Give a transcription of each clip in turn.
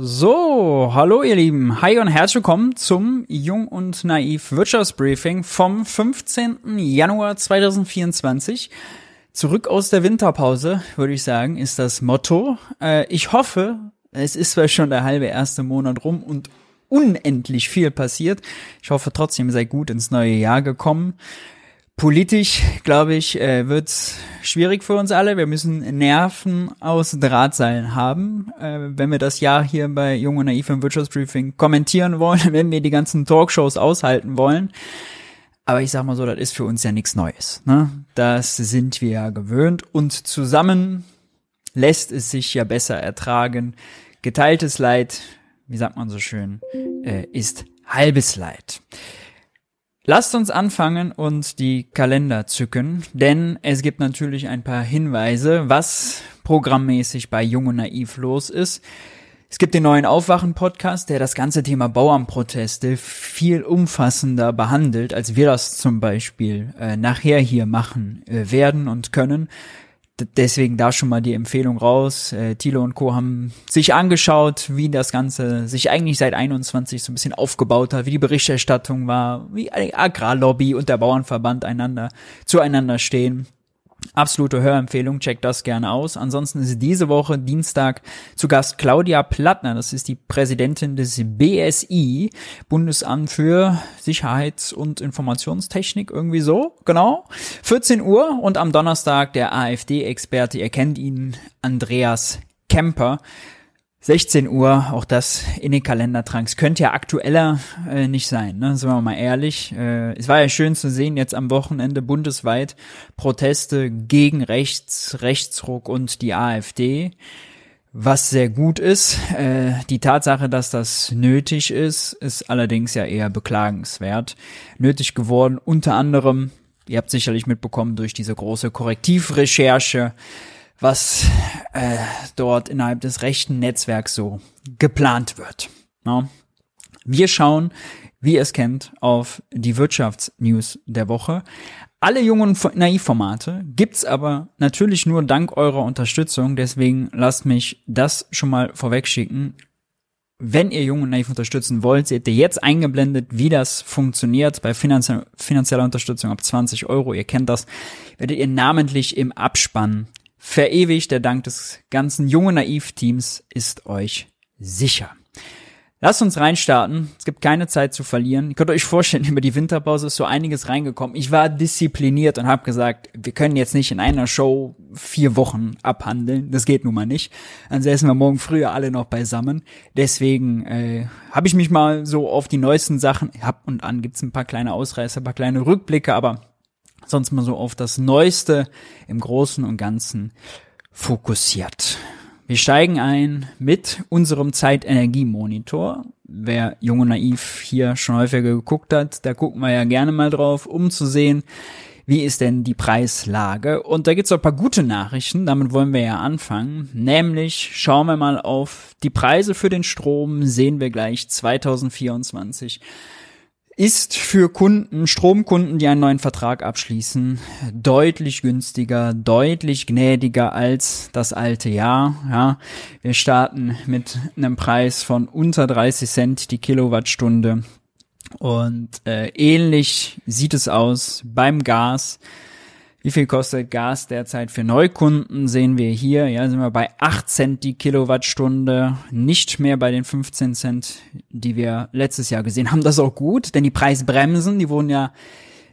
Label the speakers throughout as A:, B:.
A: So, hallo ihr Lieben. Hi und herzlich willkommen zum Jung und Naiv Wirtschaftsbriefing vom 15. Januar 2024. Zurück aus der Winterpause, würde ich sagen, ist das Motto. Äh, ich hoffe, es ist zwar schon der halbe erste Monat rum und unendlich viel passiert. Ich hoffe trotzdem, ihr seid gut ins neue Jahr gekommen. Politisch, glaube ich, äh, wird schwierig für uns alle. Wir müssen Nerven aus Drahtseilen haben. Äh, wenn wir das Jahr hier bei Jung und Naiv im Wirtschaftsbriefing kommentieren wollen, wenn wir die ganzen Talkshows aushalten wollen. Aber ich sag mal so, das ist für uns ja nichts Neues. Ne? Das sind wir ja gewöhnt und zusammen lässt es sich ja besser ertragen. Geteiltes Leid, wie sagt man so schön, äh, ist halbes Leid. Lasst uns anfangen und die Kalender zücken, denn es gibt natürlich ein paar Hinweise, was programmmäßig bei Jung und Naiv los ist. Es gibt den neuen Aufwachen-Podcast, der das ganze Thema Bauernproteste viel umfassender behandelt, als wir das zum Beispiel äh, nachher hier machen äh, werden und können deswegen da schon mal die Empfehlung raus. Äh, Thilo und Co. haben sich angeschaut, wie das Ganze sich eigentlich seit 21 so ein bisschen aufgebaut hat, wie die Berichterstattung war, wie Agrarlobby und der Bauernverband einander zueinander stehen. Absolute Hörempfehlung, checkt das gerne aus. Ansonsten ist diese Woche Dienstag zu Gast Claudia Plattner, das ist die Präsidentin des BSI, Bundesamt für Sicherheits- und Informationstechnik, irgendwie so, genau. 14 Uhr und am Donnerstag der AfD-Experte, ihr kennt ihn, Andreas Kemper. 16 Uhr, auch das in den Kalender tranks. Könnte ja aktueller äh, nicht sein, ne? Sind wir mal ehrlich. Äh, es war ja schön zu sehen, jetzt am Wochenende bundesweit Proteste gegen Rechts, Rechtsruck und die AfD. Was sehr gut ist. Äh, die Tatsache, dass das nötig ist, ist allerdings ja eher beklagenswert. Nötig geworden, unter anderem, ihr habt sicherlich mitbekommen, durch diese große Korrektivrecherche was äh, dort innerhalb des rechten Netzwerks so geplant wird. Ja. Wir schauen, wie ihr es kennt, auf die Wirtschaftsnews der Woche. Alle jungen Naivformate gibt's aber natürlich nur dank eurer Unterstützung. Deswegen lasst mich das schon mal vorwegschicken. Wenn ihr Jung und Naiv unterstützen wollt, seht ihr jetzt eingeblendet, wie das funktioniert bei finanzie finanzieller Unterstützung ab 20 Euro. Ihr kennt das. Werdet ihr namentlich im Abspann verewigt. Der Dank des ganzen jungen Naiv-Teams ist euch sicher. Lasst uns reinstarten. Es gibt keine Zeit zu verlieren. Ihr könnt euch vorstellen, über die Winterpause ist so einiges reingekommen. Ich war diszipliniert und habe gesagt, wir können jetzt nicht in einer Show vier Wochen abhandeln. Das geht nun mal nicht. Säßen wir morgen früher alle noch beisammen. Deswegen äh, habe ich mich mal so auf die neuesten Sachen, ab und an gibt's ein paar kleine Ausreißer, ein paar kleine Rückblicke, aber sonst mal so auf das Neueste im Großen und Ganzen fokussiert. Wir steigen ein mit unserem Zeitenergiemonitor. Wer Jung und Naiv hier schon häufiger geguckt hat, da gucken wir ja gerne mal drauf, um zu sehen, wie ist denn die Preislage. Und da gibt's auch ein paar gute Nachrichten, damit wollen wir ja anfangen. Nämlich schauen wir mal auf die Preise für den Strom, sehen wir gleich 2024 ist für Kunden, Stromkunden, die einen neuen Vertrag abschließen, deutlich günstiger, deutlich gnädiger als das alte Jahr. Ja, wir starten mit einem Preis von unter 30 Cent die Kilowattstunde und äh, ähnlich sieht es aus beim Gas. Wie viel kostet Gas derzeit für Neukunden? Sehen wir hier. Ja, sind wir bei 8 Cent die Kilowattstunde. Nicht mehr bei den 15 Cent, die wir letztes Jahr gesehen haben. Das ist auch gut, denn die Preisbremsen, die wurden ja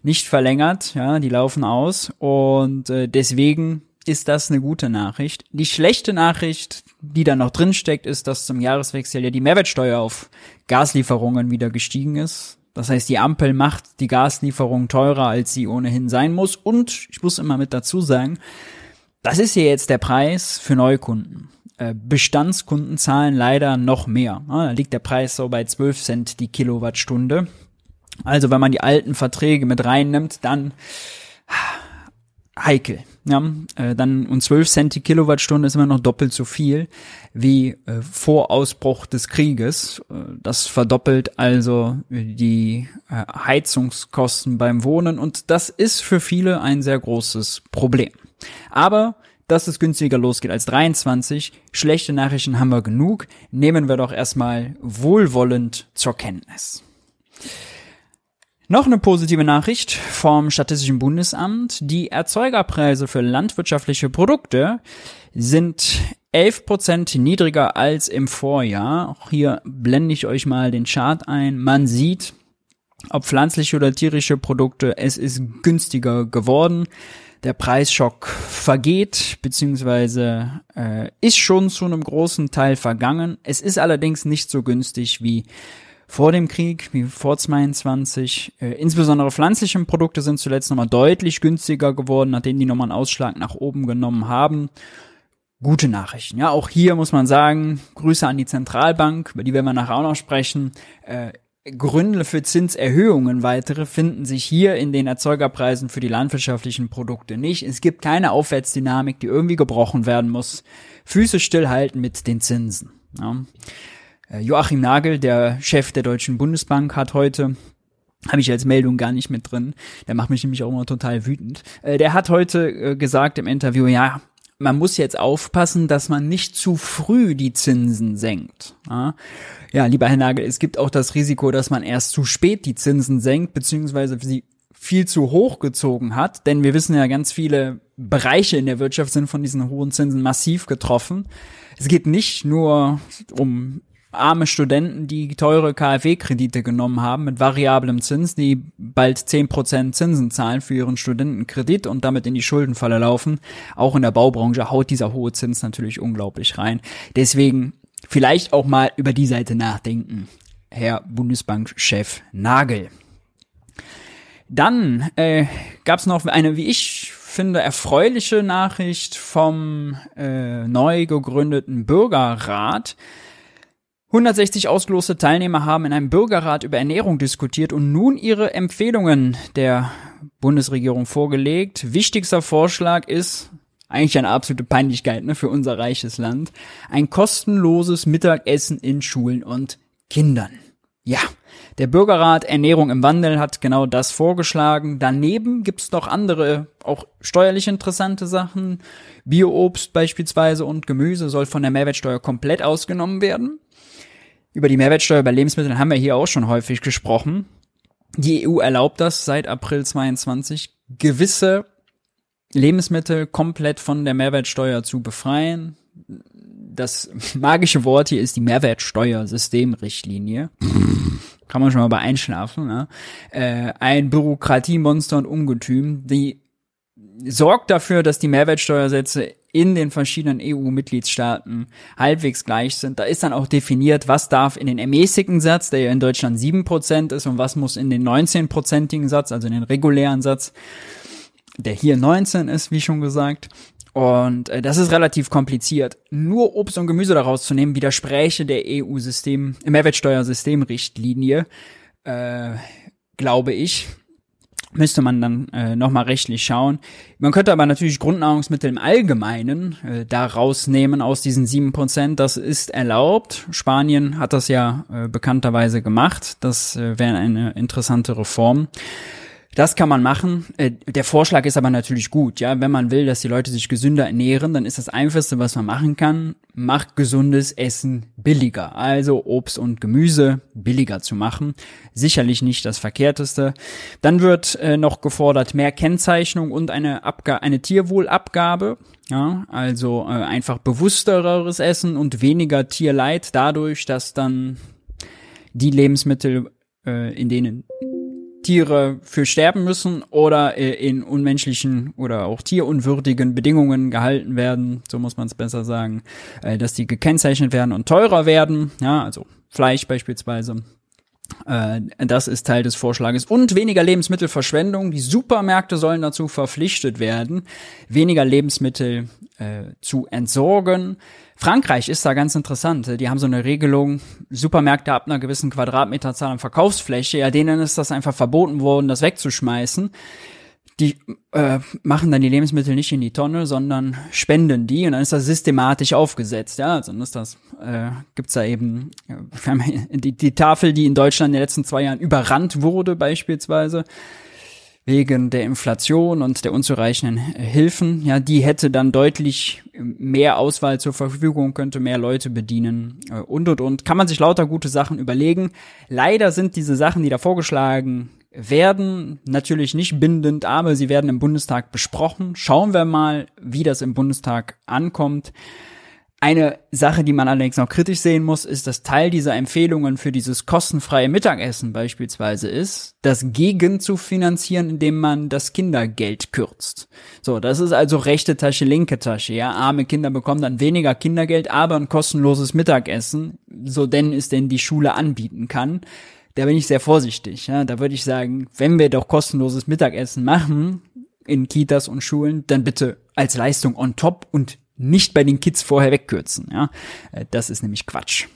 A: nicht verlängert. Ja, die laufen aus. Und äh, deswegen ist das eine gute Nachricht. Die schlechte Nachricht, die da noch drin steckt, ist, dass zum Jahreswechsel ja die Mehrwertsteuer auf Gaslieferungen wieder gestiegen ist. Das heißt, die Ampel macht die Gaslieferung teurer, als sie ohnehin sein muss. Und ich muss immer mit dazu sagen, das ist hier jetzt der Preis für Neukunden. Äh, Bestandskunden zahlen leider noch mehr. Da liegt der Preis so bei 12 Cent die Kilowattstunde. Also wenn man die alten Verträge mit reinnimmt, dann heikel. Ja, äh, dann und 12 Cent die Kilowattstunde ist immer noch doppelt so viel wie äh, vor Ausbruch des Krieges. Äh, das verdoppelt also die äh, Heizungskosten beim Wohnen und das ist für viele ein sehr großes Problem. Aber dass es günstiger losgeht als 23. Schlechte Nachrichten haben wir genug. Nehmen wir doch erstmal wohlwollend zur Kenntnis. Noch eine positive Nachricht vom Statistischen Bundesamt. Die Erzeugerpreise für landwirtschaftliche Produkte sind 11% niedriger als im Vorjahr. Auch hier blende ich euch mal den Chart ein. Man sieht, ob pflanzliche oder tierische Produkte, es ist günstiger geworden. Der Preisschock vergeht, beziehungsweise äh, ist schon zu einem großen Teil vergangen. Es ist allerdings nicht so günstig wie vor dem Krieg, wie vor 22. Äh, insbesondere pflanzliche Produkte sind zuletzt nochmal deutlich günstiger geworden, nachdem die nochmal einen Ausschlag nach oben genommen haben. Gute Nachrichten. Ja, auch hier muss man sagen, Grüße an die Zentralbank, über die werden wir nachher auch noch sprechen. Äh, Gründe für Zinserhöhungen weitere finden sich hier in den Erzeugerpreisen für die landwirtschaftlichen Produkte nicht. Es gibt keine Aufwärtsdynamik, die irgendwie gebrochen werden muss. Füße stillhalten mit den Zinsen. Ja. Äh, Joachim Nagel, der Chef der Deutschen Bundesbank, hat heute habe ich als Meldung gar nicht mit drin. Der macht mich nämlich auch immer total wütend. Äh, der hat heute äh, gesagt im Interview, ja, man muss jetzt aufpassen, dass man nicht zu früh die Zinsen senkt. Ja, lieber Herr Nagel, es gibt auch das Risiko, dass man erst zu spät die Zinsen senkt, beziehungsweise sie viel zu hoch gezogen hat, denn wir wissen ja, ganz viele Bereiche in der Wirtschaft sind von diesen hohen Zinsen massiv getroffen. Es geht nicht nur um arme Studenten, die teure KfW-Kredite genommen haben mit variablem Zins, die bald zehn Prozent Zinsen zahlen für ihren Studentenkredit und damit in die Schuldenfalle laufen. Auch in der Baubranche haut dieser hohe Zins natürlich unglaublich rein. Deswegen vielleicht auch mal über die Seite nachdenken, Herr Bundesbankchef Nagel. Dann äh, gab es noch eine, wie ich finde, erfreuliche Nachricht vom äh, neu gegründeten Bürgerrat. 160 ausgeloste Teilnehmer haben in einem Bürgerrat über Ernährung diskutiert und nun ihre Empfehlungen der Bundesregierung vorgelegt. Wichtigster Vorschlag ist, eigentlich eine absolute Peinlichkeit ne, für unser reiches Land, ein kostenloses Mittagessen in Schulen und Kindern. Ja, der Bürgerrat Ernährung im Wandel hat genau das vorgeschlagen. Daneben gibt's noch andere, auch steuerlich interessante Sachen. Bioobst beispielsweise und Gemüse soll von der Mehrwertsteuer komplett ausgenommen werden. Über die Mehrwertsteuer bei Lebensmitteln haben wir hier auch schon häufig gesprochen. Die EU erlaubt das seit April 22, gewisse Lebensmittel komplett von der Mehrwertsteuer zu befreien. Das magische Wort hier ist die Mehrwertsteuersystemrichtlinie. Kann man schon mal bei einschlafen. Ne? Äh, ein Bürokratiemonster und Ungetüm, die sorgt dafür, dass die Mehrwertsteuersätze in den verschiedenen EU-Mitgliedstaaten halbwegs gleich sind. Da ist dann auch definiert, was darf in den ermäßigten Satz, der ja in Deutschland 7% ist, und was muss in den 19-prozentigen Satz, also in den regulären Satz, der hier 19 ist, wie schon gesagt. Und äh, das ist relativ kompliziert. Nur Obst und Gemüse daraus zu nehmen, widerspräche der EU-System, Mehrwertsteuersystemrichtlinie, äh, glaube ich müsste man dann äh, nochmal rechtlich schauen. Man könnte aber natürlich Grundnahrungsmittel im Allgemeinen äh, da rausnehmen aus diesen sieben Prozent. Das ist erlaubt. Spanien hat das ja äh, bekannterweise gemacht. Das äh, wäre eine interessante Reform. Das kann man machen. Äh, der Vorschlag ist aber natürlich gut, ja. Wenn man will, dass die Leute sich gesünder ernähren, dann ist das einfachste, was man machen kann, macht gesundes Essen billiger. Also Obst und Gemüse billiger zu machen. Sicherlich nicht das Verkehrteste. Dann wird äh, noch gefordert mehr Kennzeichnung und eine Abga eine Tierwohlabgabe. Ja, also äh, einfach bewussteres Essen und weniger Tierleid dadurch, dass dann die Lebensmittel, in denen Tiere für sterben müssen oder äh, in unmenschlichen oder auch tierunwürdigen Bedingungen gehalten werden, so muss man es besser sagen, äh, dass die gekennzeichnet werden und teurer werden, ja, also Fleisch beispielsweise. Äh, das ist Teil des Vorschlages. Und weniger Lebensmittelverschwendung. Die Supermärkte sollen dazu verpflichtet werden, weniger Lebensmittel äh, zu entsorgen. Frankreich ist da ganz interessant. Die haben so eine Regelung, Supermärkte ab einer gewissen Quadratmeterzahl an Verkaufsfläche, ja, denen ist das einfach verboten worden, das wegzuschmeißen. Die äh, machen dann die Lebensmittel nicht in die Tonne, sondern spenden die und dann ist das systematisch aufgesetzt. Ja, also dann ist das, äh, gibt's da eben äh, die, die Tafel, die in Deutschland in den letzten zwei Jahren überrannt wurde, beispielsweise wegen der Inflation und der unzureichenden Hilfen. Ja, die hätte dann deutlich mehr Auswahl zur Verfügung, könnte mehr Leute bedienen äh, und und und. Kann man sich lauter gute Sachen überlegen. Leider sind diese Sachen, die da vorgeschlagen werden natürlich nicht bindend, aber sie werden im Bundestag besprochen. Schauen wir mal, wie das im Bundestag ankommt. Eine Sache, die man allerdings noch kritisch sehen muss, ist, dass Teil dieser Empfehlungen für dieses kostenfreie Mittagessen beispielsweise ist, das gegen zu finanzieren, indem man das Kindergeld kürzt. So, das ist also rechte Tasche, linke Tasche, ja. Arme Kinder bekommen dann weniger Kindergeld, aber ein kostenloses Mittagessen, so denn es denn die Schule anbieten kann da bin ich sehr vorsichtig. Ja? Da würde ich sagen, wenn wir doch kostenloses Mittagessen machen in Kitas und Schulen, dann bitte als Leistung on top und nicht bei den Kids vorher wegkürzen. Ja? Äh, das ist nämlich Quatsch.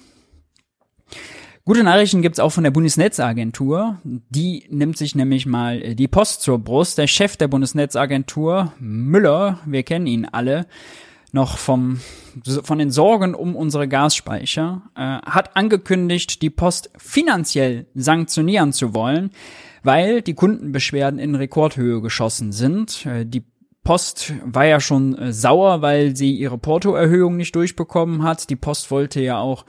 A: Gute Nachrichten gibt's auch von der Bundesnetzagentur. Die nimmt sich nämlich mal äh, die Post zur Brust. Der Chef der Bundesnetzagentur, Müller, wir kennen ihn alle, noch vom, von den Sorgen um unsere Gasspeicher, äh, hat angekündigt, die Post finanziell sanktionieren zu wollen, weil die Kundenbeschwerden in Rekordhöhe geschossen sind. Äh, die Post war ja schon äh, sauer, weil sie ihre Portoerhöhung nicht durchbekommen hat. Die Post wollte ja auch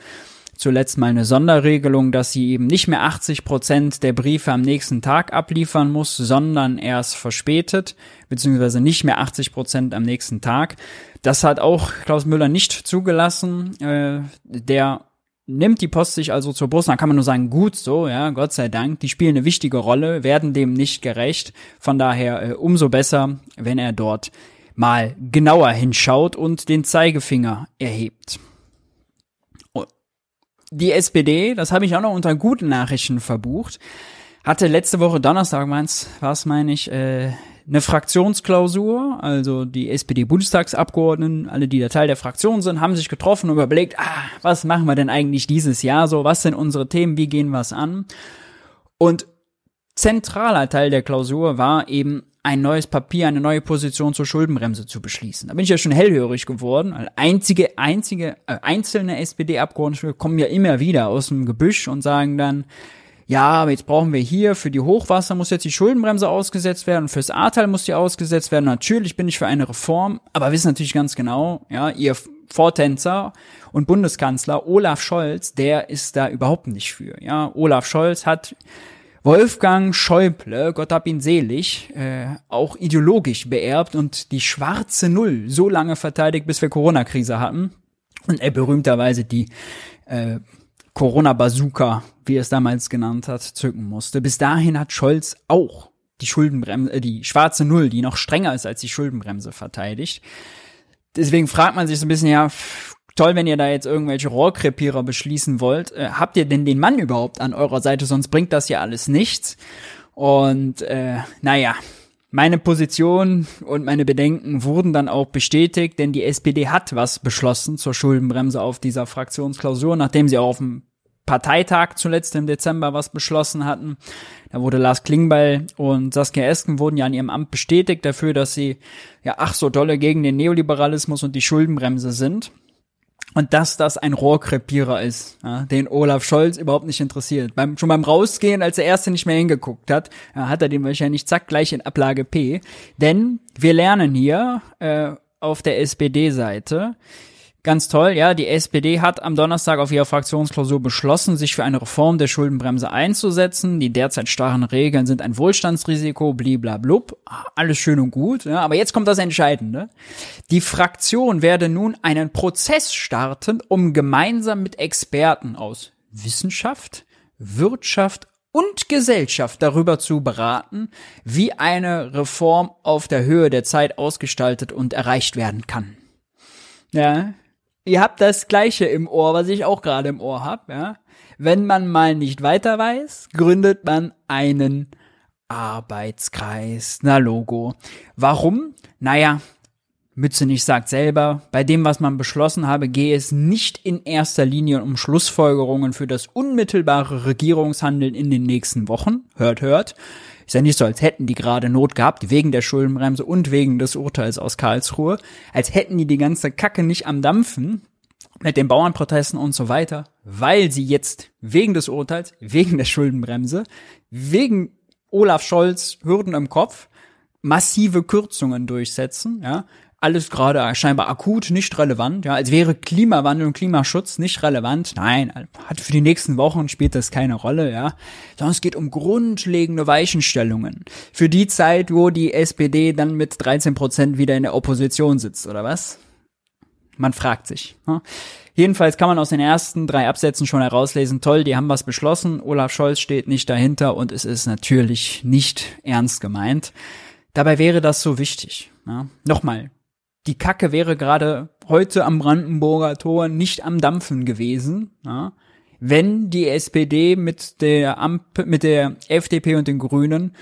A: zuletzt mal eine Sonderregelung, dass sie eben nicht mehr 80 Prozent der Briefe am nächsten Tag abliefern muss, sondern erst verspätet, beziehungsweise nicht mehr 80 Prozent am nächsten Tag. Das hat auch Klaus Müller nicht zugelassen. Äh, der nimmt die Post sich also zur Brust. Dann kann man nur sagen, gut so, ja, Gott sei Dank. Die spielen eine wichtige Rolle, werden dem nicht gerecht. Von daher äh, umso besser, wenn er dort mal genauer hinschaut und den Zeigefinger erhebt. Oh, die SPD, das habe ich auch noch unter guten Nachrichten verbucht, hatte letzte Woche Donnerstag, meins, was meine ich, äh, eine Fraktionsklausur, also die SPD-Bundestagsabgeordneten, alle, die der Teil der Fraktion sind, haben sich getroffen und überlegt, ah, was machen wir denn eigentlich dieses Jahr so, was sind unsere Themen, wie gehen wir es an? Und zentraler Teil der Klausur war eben ein neues Papier, eine neue Position zur Schuldenbremse zu beschließen. Da bin ich ja schon hellhörig geworden. Einzige, einzige, äh, einzelne SPD-Abgeordnete kommen ja immer wieder aus dem Gebüsch und sagen dann, ja, aber jetzt brauchen wir hier für die Hochwasser muss jetzt die Schuldenbremse ausgesetzt werden fürs Ahrtal muss die ausgesetzt werden. Natürlich bin ich für eine Reform, aber wissen natürlich ganz genau, ja, ihr Vortänzer und Bundeskanzler Olaf Scholz, der ist da überhaupt nicht für. Ja, Olaf Scholz hat Wolfgang Schäuble, Gott hab ihn selig, äh, auch ideologisch beerbt und die schwarze Null so lange verteidigt, bis wir Corona-Krise hatten. Und er berühmterweise die äh, Corona-Bazooka, wie er es damals genannt hat, zücken musste. Bis dahin hat Scholz auch die Schuldenbremse, äh, die schwarze Null, die noch strenger ist als die Schuldenbremse, verteidigt. Deswegen fragt man sich so ein bisschen, ja, toll, wenn ihr da jetzt irgendwelche Rohrkrepierer beschließen wollt. Äh, habt ihr denn den Mann überhaupt an eurer Seite? Sonst bringt das ja alles nichts. Und äh, naja, meine Position und meine Bedenken wurden dann auch bestätigt, denn die SPD hat was beschlossen zur Schuldenbremse auf dieser Fraktionsklausur, nachdem sie auch auf dem Parteitag zuletzt im Dezember was beschlossen hatten. Da wurde Lars Klingbeil und Saskia Esken wurden ja an ihrem Amt bestätigt dafür, dass sie ja ach so dolle gegen den Neoliberalismus und die Schuldenbremse sind. Und dass das ein Rohrkrepierer ist, ja, den Olaf Scholz überhaupt nicht interessiert. Beim, schon beim Rausgehen, als der Erste nicht mehr hingeguckt hat, ja, hat er den wahrscheinlich zack gleich in Ablage P. Denn wir lernen hier äh, auf der SPD-Seite, Ganz toll, ja. Die SPD hat am Donnerstag auf ihrer Fraktionsklausur beschlossen, sich für eine Reform der Schuldenbremse einzusetzen. Die derzeit starren Regeln sind ein Wohlstandsrisiko, bliblablub. Alles schön und gut, ja. Aber jetzt kommt das Entscheidende. Die Fraktion werde nun einen Prozess starten, um gemeinsam mit Experten aus Wissenschaft, Wirtschaft und Gesellschaft darüber zu beraten, wie eine Reform auf der Höhe der Zeit ausgestaltet und erreicht werden kann. Ja, ihr habt das Gleiche im Ohr, was ich auch gerade im Ohr hab, ja. Wenn man mal nicht weiter weiß, gründet man einen Arbeitskreis. Na Logo. Warum? Naja, Mützenich sagt selber, bei dem, was man beschlossen habe, gehe es nicht in erster Linie um Schlussfolgerungen für das unmittelbare Regierungshandeln in den nächsten Wochen. Hört, hört. Ist ja nicht so, als hätten die gerade Not gehabt, wegen der Schuldenbremse und wegen des Urteils aus Karlsruhe. Als hätten die die ganze Kacke nicht am Dampfen mit den Bauernprotesten und so weiter, weil sie jetzt wegen des Urteils, wegen der Schuldenbremse, wegen Olaf Scholz Hürden im Kopf, massive Kürzungen durchsetzen, ja, alles gerade scheinbar akut nicht relevant, ja, als wäre Klimawandel und Klimaschutz nicht relevant. Nein, hat für die nächsten Wochen spielt das keine Rolle, ja. Sondern es geht um grundlegende Weichenstellungen. Für die Zeit, wo die SPD dann mit 13 Prozent wieder in der Opposition sitzt, oder was? Man fragt sich. Ja? Jedenfalls kann man aus den ersten drei Absätzen schon herauslesen, toll, die haben was beschlossen, Olaf Scholz steht nicht dahinter und es ist natürlich nicht ernst gemeint. Dabei wäre das so wichtig. Ja? Nochmal, die Kacke wäre gerade heute am Brandenburger Tor nicht am Dampfen gewesen, ja, wenn die SPD mit der Amp mit der FDP und den Grünen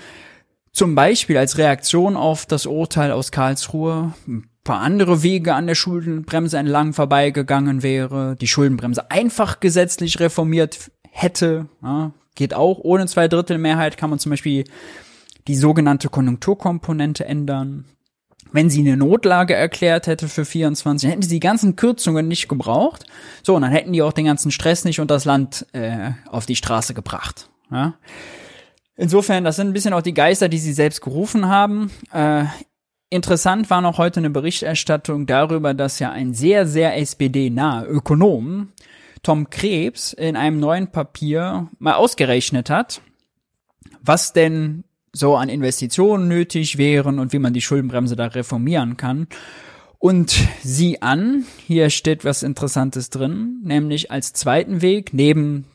A: zum Beispiel als Reaktion auf das Urteil aus Karlsruhe ein paar andere Wege an der Schuldenbremse entlang vorbeigegangen wäre, die Schuldenbremse einfach gesetzlich reformiert hätte, ja, geht auch ohne Zweidrittelmehrheit kann man zum Beispiel die sogenannte Konjunkturkomponente ändern wenn sie eine Notlage erklärt hätte für 24, hätten sie die ganzen Kürzungen nicht gebraucht. So, und dann hätten die auch den ganzen Stress nicht und das Land äh, auf die Straße gebracht. Ja? Insofern, das sind ein bisschen auch die Geister, die sie selbst gerufen haben. Äh, interessant war noch heute eine Berichterstattung darüber, dass ja ein sehr, sehr SPD-naher Ökonom, Tom Krebs, in einem neuen Papier mal ausgerechnet hat, was denn so an Investitionen nötig wären und wie man die Schuldenbremse da reformieren kann. Und sieh an, hier steht was Interessantes drin, nämlich als zweiten Weg, neben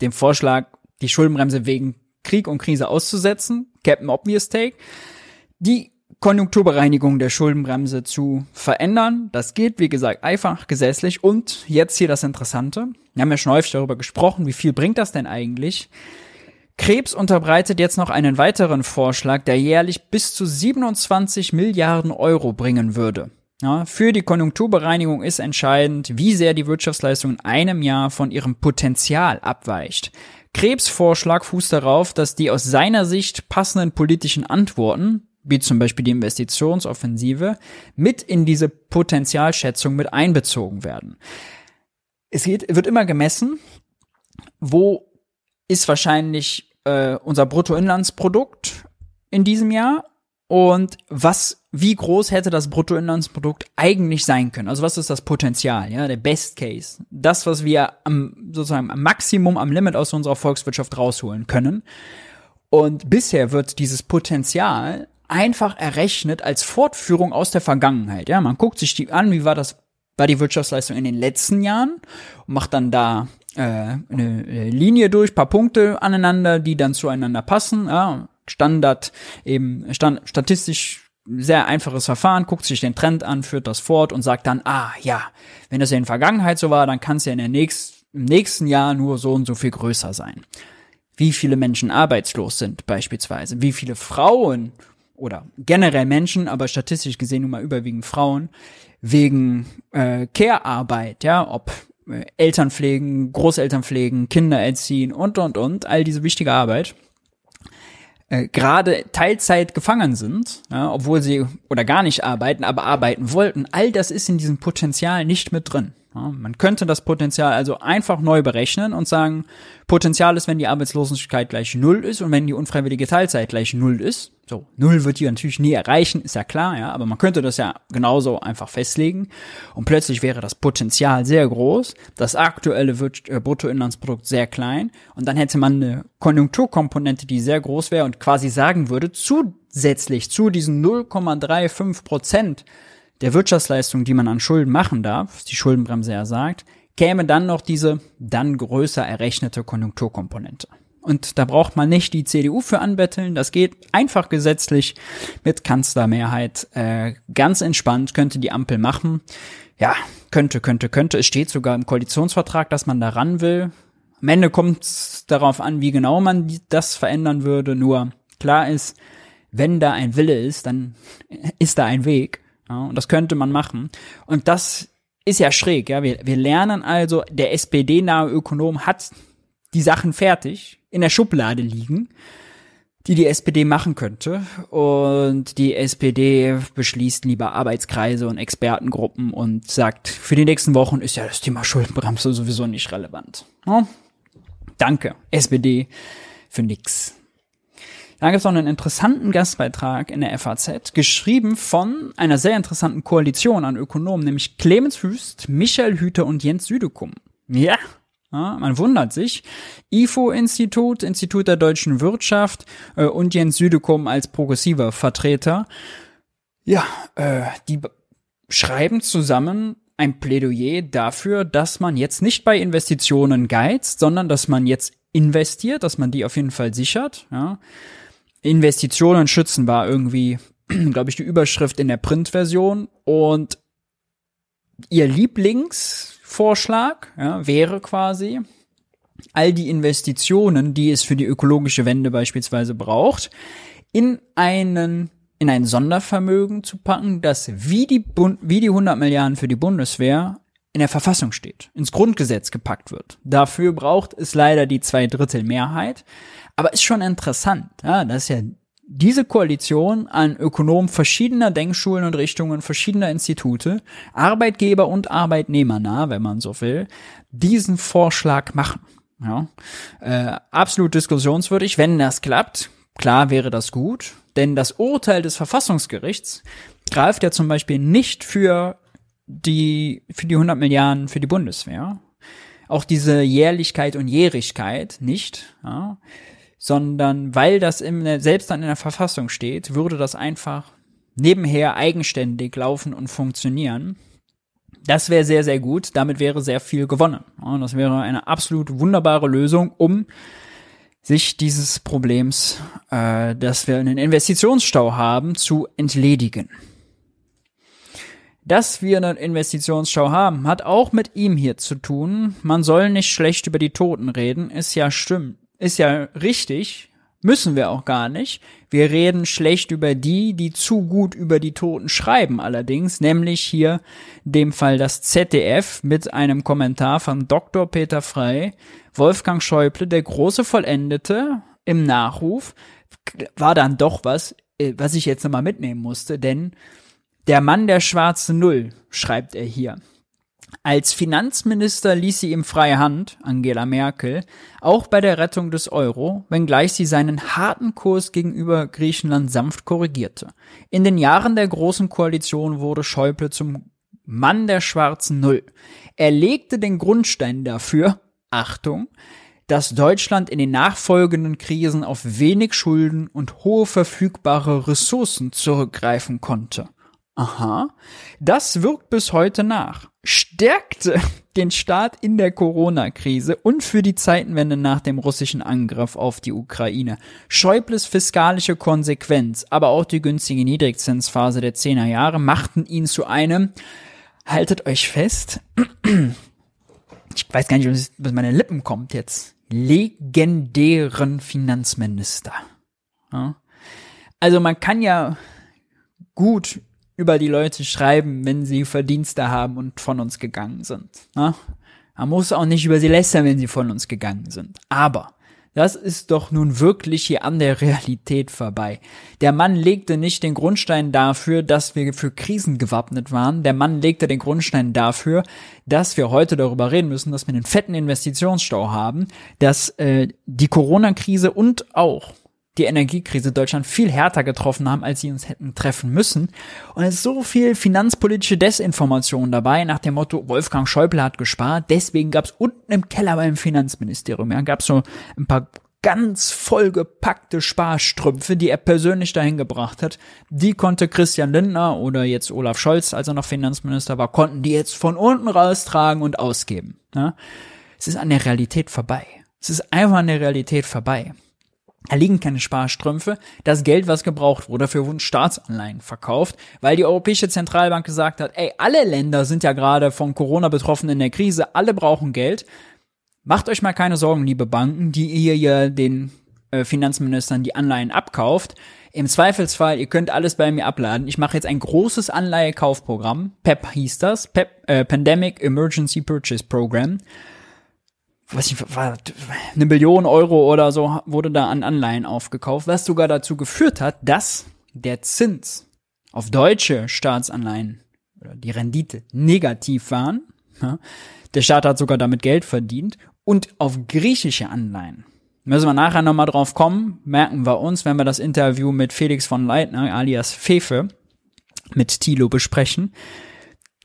A: dem Vorschlag, die Schuldenbremse wegen Krieg und Krise auszusetzen, Captain Obvious Take, die Konjunkturbereinigung der Schuldenbremse zu verändern. Das geht, wie gesagt, einfach gesetzlich. Und jetzt hier das Interessante. Wir haben ja schon häufig darüber gesprochen, wie viel bringt das denn eigentlich? Krebs unterbreitet jetzt noch einen weiteren Vorschlag, der jährlich bis zu 27 Milliarden Euro bringen würde. Ja, für die Konjunkturbereinigung ist entscheidend, wie sehr die Wirtschaftsleistung in einem Jahr von ihrem Potenzial abweicht. Krebs Vorschlag fußt darauf, dass die aus seiner Sicht passenden politischen Antworten, wie zum Beispiel die Investitionsoffensive, mit in diese Potenzialschätzung mit einbezogen werden. Es geht, wird immer gemessen, wo ist wahrscheinlich äh, unser Bruttoinlandsprodukt in diesem Jahr und was, wie groß hätte das Bruttoinlandsprodukt eigentlich sein können? Also was ist das Potenzial, ja, der Best Case, das, was wir am sozusagen am Maximum, am Limit aus unserer Volkswirtschaft rausholen können. Und bisher wird dieses Potenzial einfach errechnet als Fortführung aus der Vergangenheit. Ja, man guckt sich die an, wie war das, war die Wirtschaftsleistung in den letzten Jahren und macht dann da äh, eine Linie durch, paar Punkte aneinander, die dann zueinander passen. Ja, Standard, eben stand, statistisch sehr einfaches Verfahren, guckt sich den Trend an, führt das fort und sagt dann, ah ja, wenn das ja in der Vergangenheit so war, dann kann es ja in der nächsten, im nächsten Jahr nur so und so viel größer sein. Wie viele Menschen arbeitslos sind beispielsweise, wie viele Frauen oder generell Menschen, aber statistisch gesehen nun mal überwiegend Frauen, wegen äh, Care-Arbeit, ja, ob äh, Eltern pflegen, Großeltern pflegen, Kinder erziehen und, und, und, all diese wichtige Arbeit, äh, gerade Teilzeit gefangen sind, ja, obwohl sie oder gar nicht arbeiten, aber arbeiten wollten, all das ist in diesem Potenzial nicht mit drin. Man könnte das Potenzial also einfach neu berechnen und sagen, Potenzial ist, wenn die Arbeitslosigkeit gleich null ist und wenn die unfreiwillige Teilzeit gleich null ist. So, null wird die natürlich nie erreichen, ist ja klar, ja, aber man könnte das ja genauso einfach festlegen und plötzlich wäre das Potenzial sehr groß, das aktuelle äh, Bruttoinlandsprodukt sehr klein und dann hätte man eine Konjunkturkomponente, die sehr groß wäre und quasi sagen würde, zusätzlich zu diesen 0,35 Prozent der Wirtschaftsleistung, die man an Schulden machen darf, die Schuldenbremse ja sagt, käme dann noch diese dann größer errechnete Konjunkturkomponente. Und da braucht man nicht die CDU für anbetteln. Das geht einfach gesetzlich mit Kanzlermehrheit. Äh, ganz entspannt könnte die Ampel machen. Ja, könnte, könnte, könnte. Es steht sogar im Koalitionsvertrag, dass man daran will. Am Ende kommt es darauf an, wie genau man das verändern würde. Nur klar ist, wenn da ein Wille ist, dann ist da ein Weg. Ja, und das könnte man machen. Und das ist ja schräg, ja. Wir, wir lernen also, der SPD-nahe Ökonom hat die Sachen fertig in der Schublade liegen, die die SPD machen könnte. Und die SPD beschließt lieber Arbeitskreise und Expertengruppen und sagt, für die nächsten Wochen ist ja das Thema Schuldenbremse sowieso nicht relevant. Ja? Danke, SPD, für nix. Da gibt es noch einen interessanten Gastbeitrag in der FAZ, geschrieben von einer sehr interessanten Koalition an Ökonomen, nämlich Clemens Hüst, Michael Hüter und Jens Südekum. Ja, ja, man wundert sich. IFO-Institut, Institut der deutschen Wirtschaft äh, und Jens Südekum als progressiver Vertreter. Ja, äh, die schreiben zusammen ein Plädoyer dafür, dass man jetzt nicht bei Investitionen geizt, sondern dass man jetzt investiert, dass man die auf jeden Fall sichert. Ja. Investitionen schützen war irgendwie, glaube ich, die Überschrift in der Printversion und ihr Lieblingsvorschlag ja, wäre quasi, all die Investitionen, die es für die ökologische Wende beispielsweise braucht, in einen in ein Sondervermögen zu packen, das wie die, wie die 100 Milliarden für die Bundeswehr in der Verfassung steht, ins Grundgesetz gepackt wird. Dafür braucht es leider die Zweidrittelmehrheit. Aber ist schon interessant, ja, dass ja diese Koalition an Ökonomen verschiedener Denkschulen und Richtungen, verschiedener Institute, Arbeitgeber und Arbeitnehmer nah, wenn man so will, diesen Vorschlag machen. Ja, äh, absolut diskussionswürdig. Wenn das klappt, klar wäre das gut. Denn das Urteil des Verfassungsgerichts greift ja zum Beispiel nicht für die, für die 100 Milliarden für die Bundeswehr. Auch diese Jährlichkeit und Jährigkeit nicht, ja, sondern weil das im, selbst dann in der Verfassung steht, würde das einfach nebenher eigenständig laufen und funktionieren. Das wäre sehr, sehr gut. Damit wäre sehr viel gewonnen. Und das wäre eine absolut wunderbare Lösung, um sich dieses Problems, äh, dass wir einen Investitionsstau haben, zu entledigen. Dass wir einen Investitionsstau haben, hat auch mit ihm hier zu tun. Man soll nicht schlecht über die Toten reden, ist ja stimmt, ist ja richtig, Müssen wir auch gar nicht. Wir reden schlecht über die, die zu gut über die Toten schreiben allerdings, nämlich hier dem Fall das ZDF mit einem Kommentar von Dr. Peter Frey, Wolfgang Schäuble, der große Vollendete im Nachruf, war dann doch was, äh, was ich jetzt nochmal mitnehmen musste, denn der Mann der schwarzen Null, schreibt er hier. Als Finanzminister ließ sie ihm freie Hand, Angela Merkel, auch bei der Rettung des Euro, wenngleich sie seinen harten Kurs gegenüber Griechenland sanft korrigierte. In den Jahren der Großen Koalition wurde Schäuble zum Mann der schwarzen Null. Er legte den Grundstein dafür, Achtung, dass Deutschland in den nachfolgenden Krisen auf wenig Schulden und hohe verfügbare Ressourcen zurückgreifen konnte. Aha, das wirkt bis heute nach stärkte den Staat in der Corona-Krise und für die Zeitenwende nach dem russischen Angriff auf die Ukraine. Schäubles fiskalische Konsequenz, aber auch die günstige Niedrigzinsphase der Zehner Jahre machten ihn zu einem, haltet euch fest, ich weiß gar nicht, was meine Lippen kommt jetzt, legendären Finanzminister. Also man kann ja gut über die Leute schreiben, wenn sie Verdienste haben und von uns gegangen sind. Ne? Man muss auch nicht über sie lästern, wenn sie von uns gegangen sind. Aber das ist doch nun wirklich hier an der Realität vorbei. Der Mann legte nicht den Grundstein dafür, dass wir für Krisen gewappnet waren. Der Mann legte den Grundstein dafür, dass wir heute darüber reden müssen, dass wir einen fetten Investitionsstau haben, dass äh, die Corona-Krise und auch die Energiekrise Deutschland viel härter getroffen haben, als sie uns hätten treffen müssen. Und es ist so viel finanzpolitische Desinformation dabei, nach dem Motto, Wolfgang Schäuble hat gespart, deswegen gab es unten im Keller beim Finanzministerium, ja, gab es so ein paar ganz vollgepackte Sparstrümpfe, die er persönlich dahin gebracht hat. Die konnte Christian Lindner oder jetzt Olaf Scholz, als er noch Finanzminister war, konnten die jetzt von unten raustragen und ausgeben. Ja. Es ist an der Realität vorbei. Es ist einfach an der Realität vorbei. Da liegen keine Sparstrümpfe. Das Geld, was gebraucht wurde, dafür wurden Staatsanleihen verkauft, weil die Europäische Zentralbank gesagt hat, ey, alle Länder sind ja gerade von Corona betroffen in der Krise, alle brauchen Geld. Macht euch mal keine Sorgen, liebe Banken, die ihr hier den äh, Finanzministern die Anleihen abkauft. Im Zweifelsfall, ihr könnt alles bei mir abladen. Ich mache jetzt ein großes Anleihekaufprogramm. PEP hieß das. PEP, äh, Pandemic Emergency Purchase Program was ich, war, eine Billion Euro oder so wurde da an Anleihen aufgekauft, was sogar dazu geführt hat, dass der Zins auf deutsche Staatsanleihen oder die Rendite negativ waren. Der Staat hat sogar damit Geld verdient und auf griechische Anleihen Müssen wir nachher nochmal drauf kommen, merken wir uns, wenn wir das Interview mit Felix von Leitner alias Fefe mit Thilo besprechen.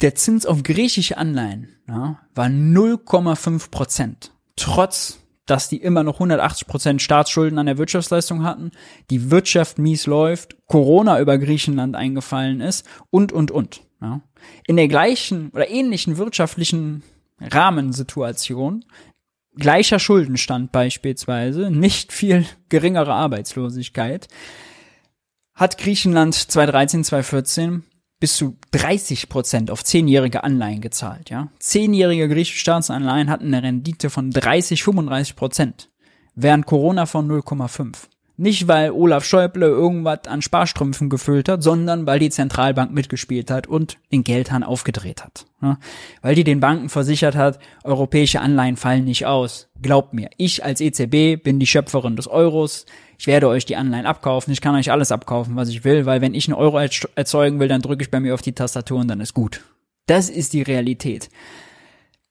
A: Der Zins auf griechische Anleihen ja, war 0,5 Prozent. Trotz, dass die immer noch 180 Prozent Staatsschulden an der Wirtschaftsleistung hatten, die Wirtschaft mies läuft, Corona über Griechenland eingefallen ist und, und, und. Ja. In der gleichen oder ähnlichen wirtschaftlichen Rahmensituation gleicher Schuldenstand beispielsweise, nicht viel geringere Arbeitslosigkeit, hat Griechenland 2013, 2014 bis zu 30 Prozent auf zehnjährige Anleihen gezahlt. Ja, zehnjährige griechische Staatsanleihen hatten eine Rendite von 30, 35 Prozent, während Corona von 0,5. Nicht, weil Olaf Schäuble irgendwas an Sparstrümpfen gefüllt hat, sondern weil die Zentralbank mitgespielt hat und den Geldhahn aufgedreht hat. Ja, weil die den Banken versichert hat, europäische Anleihen fallen nicht aus. Glaubt mir, ich als EZB bin die Schöpferin des Euros. Ich werde euch die Anleihen abkaufen. Ich kann euch alles abkaufen, was ich will, weil wenn ich einen Euro erzeugen will, dann drücke ich bei mir auf die Tastatur und dann ist gut. Das ist die Realität.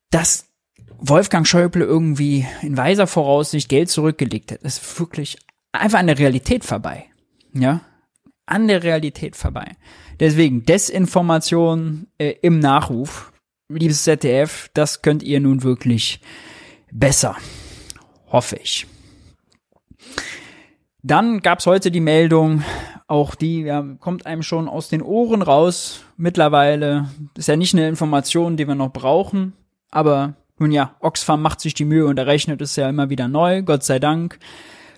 A: Dass Wolfgang Schäuble irgendwie in weiser Voraussicht Geld zurückgelegt hat, ist wirklich einfach an der Realität vorbei. Ja, an der Realität vorbei. Deswegen Desinformation äh, im Nachruf, liebes ZDF, das könnt ihr nun wirklich besser. Hoffe ich. Dann gab's heute die Meldung, auch die ja, kommt einem schon aus den Ohren raus. Mittlerweile ist ja nicht eine Information, die wir noch brauchen, aber nun ja, Oxfam macht sich die Mühe und errechnet es ja immer wieder neu, Gott sei Dank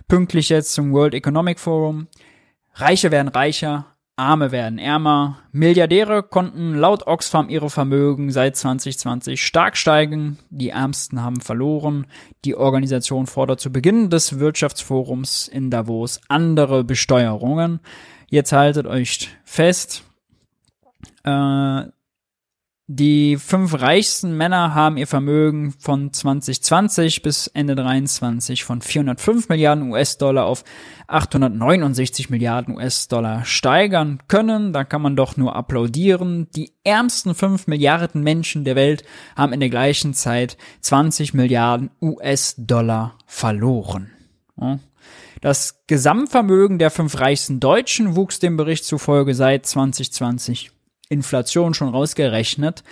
A: pünktlich jetzt zum World Economic Forum. Reiche werden reicher, Arme werden ärmer. Milliardäre konnten laut Oxfam ihre Vermögen seit 2020 stark steigen. Die Ärmsten haben verloren. Die Organisation fordert zu Beginn des Wirtschaftsforums in Davos andere Besteuerungen. Jetzt haltet euch fest. Äh, die fünf reichsten Männer haben ihr Vermögen von 2020 bis Ende 23 von 405 Milliarden US-Dollar auf 869 Milliarden US-Dollar steigern können. Da kann man doch nur applaudieren. Die ärmsten fünf Milliarden Menschen der Welt haben in der gleichen Zeit 20 Milliarden US-Dollar verloren. Das Gesamtvermögen der fünf reichsten Deutschen wuchs dem Bericht zufolge seit 2020 Inflation schon rausgerechnet,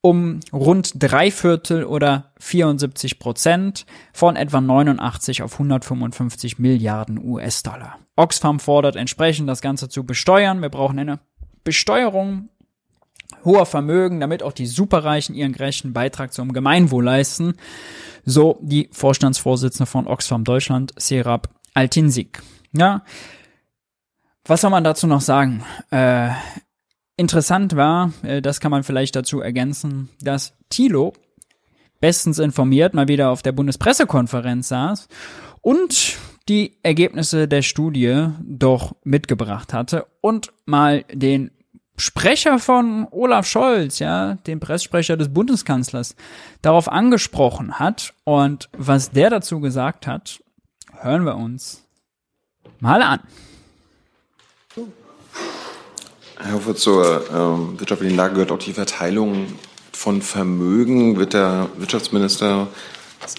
A: um rund drei Viertel oder 74 Prozent von etwa 89 auf 155 Milliarden US-Dollar. Oxfam fordert entsprechend das Ganze zu besteuern. Wir brauchen eine Besteuerung hoher Vermögen, damit auch die Superreichen ihren gerechten Beitrag zum Gemeinwohl leisten. So die Vorstandsvorsitzende von Oxfam Deutschland, Serap Altinsik. Ja, was soll man dazu noch sagen? Äh, Interessant war, äh, das kann man vielleicht dazu ergänzen, dass Thilo bestens informiert mal wieder auf der Bundespressekonferenz saß und die Ergebnisse der Studie doch mitgebracht hatte und mal den Sprecher von Olaf Scholz, ja, den Presssprecher des Bundeskanzlers, darauf angesprochen hat und was der dazu gesagt hat, hören wir uns mal an.
B: Herr Hofer, zur ähm, wirtschaftlichen Lage gehört auch die Verteilung von Vermögen. Wird der Wirtschaftsminister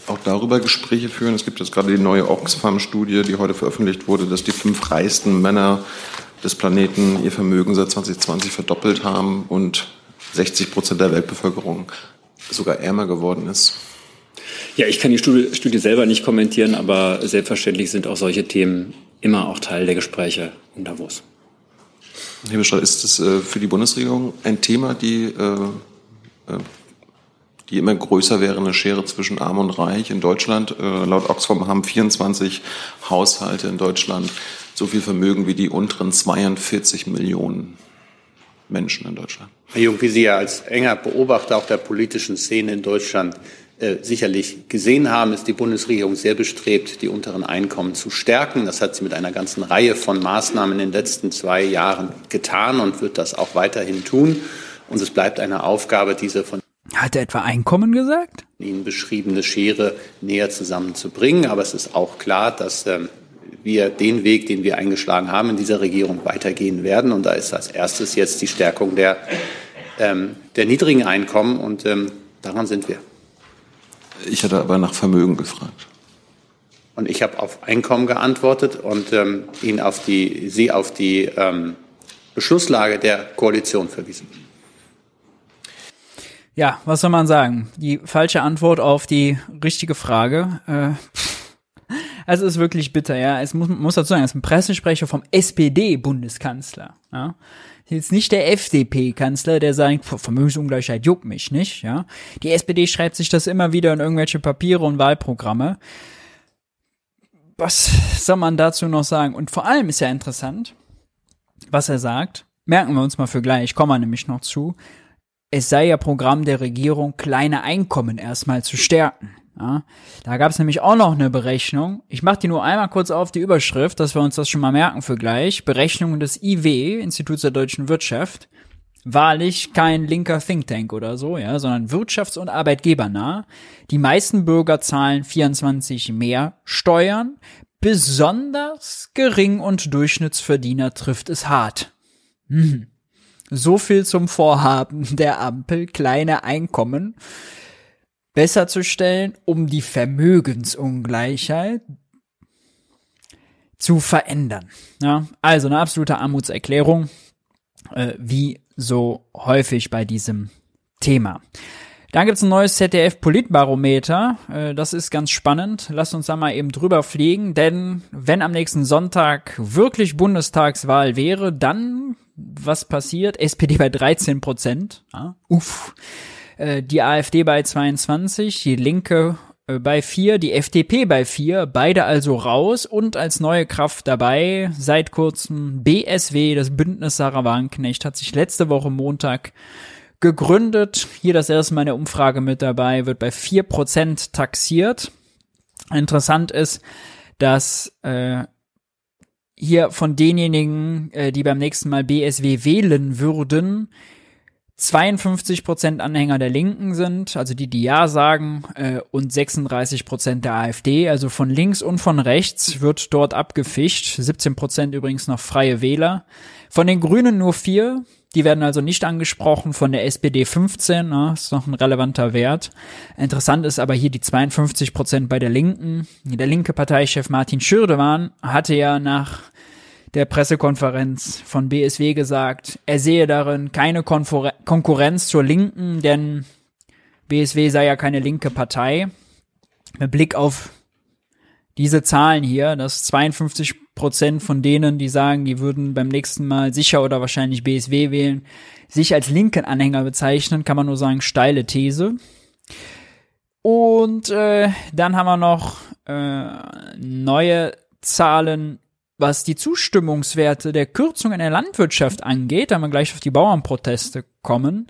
B: auch darüber Gespräche führen? Es gibt jetzt gerade die neue Oxfam-Studie, die heute veröffentlicht wurde, dass die fünf reichsten Männer des Planeten ihr Vermögen seit 2020 verdoppelt haben und 60 Prozent der Weltbevölkerung sogar ärmer geworden ist.
C: Ja, ich kann die Studie, Studie selber nicht kommentieren, aber selbstverständlich sind auch solche Themen immer auch Teil der Gespräche in Davos.
B: Herr Bestrahl, ist es äh, für die Bundesregierung ein Thema, die, äh, äh, die immer größer wäre, eine Schere zwischen Arm und Reich in Deutschland? Laut Oxfam haben 24 Haushalte in Deutschland so viel Vermögen wie die unteren 42 Millionen Menschen in Deutschland.
D: Herr Jung, wie Sie ja als enger Beobachter auch der politischen Szene in Deutschland äh, sicherlich gesehen haben, ist die Bundesregierung sehr bestrebt, die unteren Einkommen zu stärken. Das hat sie mit einer ganzen Reihe von Maßnahmen in den letzten zwei Jahren getan und wird das auch weiterhin tun. Und es bleibt eine Aufgabe, diese von
A: hat er etwa Einkommen gesagt?
D: Ihnen beschriebene Schere näher zusammenzubringen. Aber es ist auch klar, dass ähm, wir den Weg, den wir eingeschlagen haben, in dieser Regierung weitergehen werden. Und da ist als erstes jetzt die Stärkung der, ähm, der niedrigen Einkommen. Und ähm, daran sind wir.
B: Ich hatte aber nach Vermögen gefragt.
D: Und ich habe auf Einkommen geantwortet und ähm, ihn auf die, Sie auf die ähm, Beschlusslage der Koalition verwiesen.
A: Ja, was soll man sagen? Die falsche Antwort auf die richtige Frage. Äh, also es ist wirklich bitter, ja. Es muss, muss dazu sagen, es ist ein Pressesprecher vom SPD-Bundeskanzler. Ja. Jetzt nicht der FDP-Kanzler, der sagt, Vermögensungleichheit juckt mich nicht, ja. Die SPD schreibt sich das immer wieder in irgendwelche Papiere und Wahlprogramme. Was soll man dazu noch sagen? Und vor allem ist ja interessant, was er sagt. Merken wir uns mal für gleich, kommen wir nämlich noch zu es sei ja Programm der Regierung, kleine Einkommen erstmal zu stärken. Ja, da gab es nämlich auch noch eine Berechnung. Ich mache die nur einmal kurz auf die Überschrift, dass wir uns das schon mal merken für gleich. Berechnungen des IW, Instituts der deutschen Wirtschaft. Wahrlich kein linker Think Tank oder so, ja, sondern wirtschafts- und arbeitgebernah. Die meisten Bürger zahlen 24 mehr Steuern. Besonders Gering- und Durchschnittsverdiener trifft es hart. Hm. So viel zum Vorhaben der Ampel, kleine Einkommen besser zu stellen, um die Vermögensungleichheit zu verändern. Ja, also eine absolute Armutserklärung, äh, wie so häufig bei diesem Thema. Dann gibt's ein neues ZDF-Politbarometer. Äh, das ist ganz spannend. Lasst uns da mal eben drüber fliegen, denn wenn am nächsten Sonntag wirklich Bundestagswahl wäre, dann was passiert? SPD bei 13 Prozent. Ja, uff. Äh, die AfD bei 22, die Linke äh, bei 4, die FDP bei 4, beide also raus und als neue Kraft dabei seit kurzem BSW, das Bündnis Sarah Wagenknecht, hat sich letzte Woche Montag gegründet. Hier das erste Mal in der Umfrage mit dabei, wird bei 4% taxiert. Interessant ist, dass äh, hier von denjenigen, äh, die beim nächsten Mal BSW wählen würden, 52 Prozent Anhänger der Linken sind, also die, die Ja sagen, äh, und 36 Prozent der AfD, also von links und von rechts wird dort abgefischt. 17 Prozent übrigens noch freie Wähler. Von den Grünen nur vier, die werden also nicht angesprochen. Von der SPD 15, ne, ist noch ein relevanter Wert. Interessant ist aber hier die 52 Prozent bei der Linken. Der linke Parteichef Martin Schürdewan hatte ja nach der Pressekonferenz von BSW gesagt, er sehe darin keine Konfer Konkurrenz zur Linken, denn BSW sei ja keine linke Partei. Mit Blick auf diese Zahlen hier, dass 52 Prozent von denen, die sagen, die würden beim nächsten Mal sicher oder wahrscheinlich BSW wählen, sich als linken Anhänger bezeichnen, kann man nur sagen, steile These. Und äh, dann haben wir noch äh, neue Zahlen was die Zustimmungswerte der Kürzung in der Landwirtschaft angeht, da wir gleich auf die Bauernproteste kommen,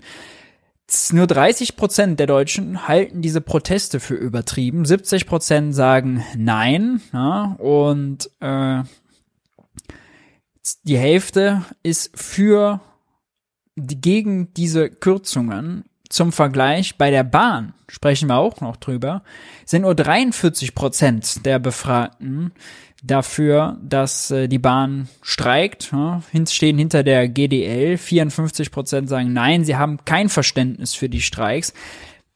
A: nur 30 Prozent der Deutschen halten diese Proteste für übertrieben, 70 Prozent sagen nein, ja, und äh, die Hälfte ist für gegen diese Kürzungen. Zum Vergleich, bei der Bahn sprechen wir auch noch drüber, sind nur 43 Prozent der Befragten dafür, dass äh, die Bahn streikt, ja, stehen hinter der GDL. 54 Prozent sagen nein, sie haben kein Verständnis für die Streiks.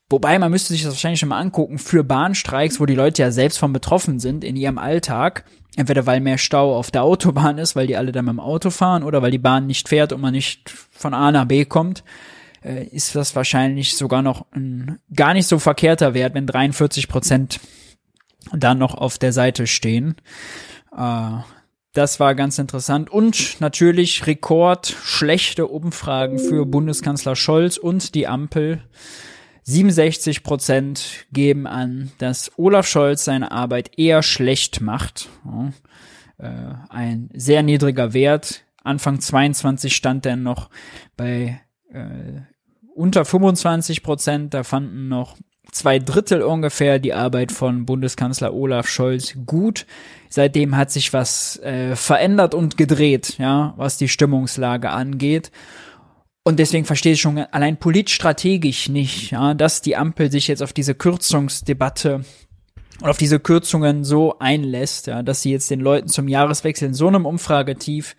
A: Wobei, man müsste sich das wahrscheinlich schon mal angucken, für Bahnstreiks, wo die Leute ja selbst von betroffen sind in ihrem Alltag. Entweder weil mehr Stau auf der Autobahn ist, weil die alle dann mit dem Auto fahren, oder weil die Bahn nicht fährt und man nicht von A nach B kommt, äh, ist das wahrscheinlich sogar noch ein gar nicht so verkehrter Wert, wenn 43 Prozent dann noch auf der Seite stehen. Äh, das war ganz interessant. Und natürlich Rekord schlechte Umfragen für Bundeskanzler Scholz und die Ampel. 67 Prozent geben an, dass Olaf Scholz seine Arbeit eher schlecht macht. Ja, äh, ein sehr niedriger Wert. Anfang 22 stand er noch bei äh, unter 25 Prozent. Da fanden noch zwei Drittel ungefähr die Arbeit von Bundeskanzler Olaf Scholz gut. Seitdem hat sich was äh, verändert und gedreht, ja, was die Stimmungslage angeht. Und deswegen verstehe ich schon allein politstrategisch nicht, ja, dass die Ampel sich jetzt auf diese Kürzungsdebatte und auf diese Kürzungen so einlässt, ja, dass sie jetzt den Leuten zum Jahreswechsel in so einem Umfragetief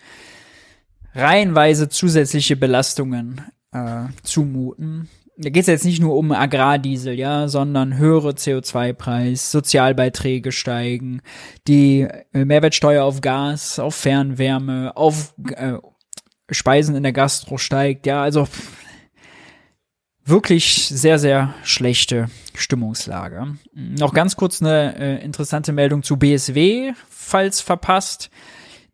A: reihenweise zusätzliche Belastungen äh, zumuten da geht es jetzt nicht nur um Agrardiesel, ja, sondern höhere CO2-Preis, Sozialbeiträge steigen, die äh, Mehrwertsteuer auf Gas, auf Fernwärme, auf äh, Speisen in der Gastro steigt, ja, also wirklich sehr, sehr schlechte Stimmungslage. Noch ganz kurz eine äh, interessante Meldung zu BSW, falls verpasst.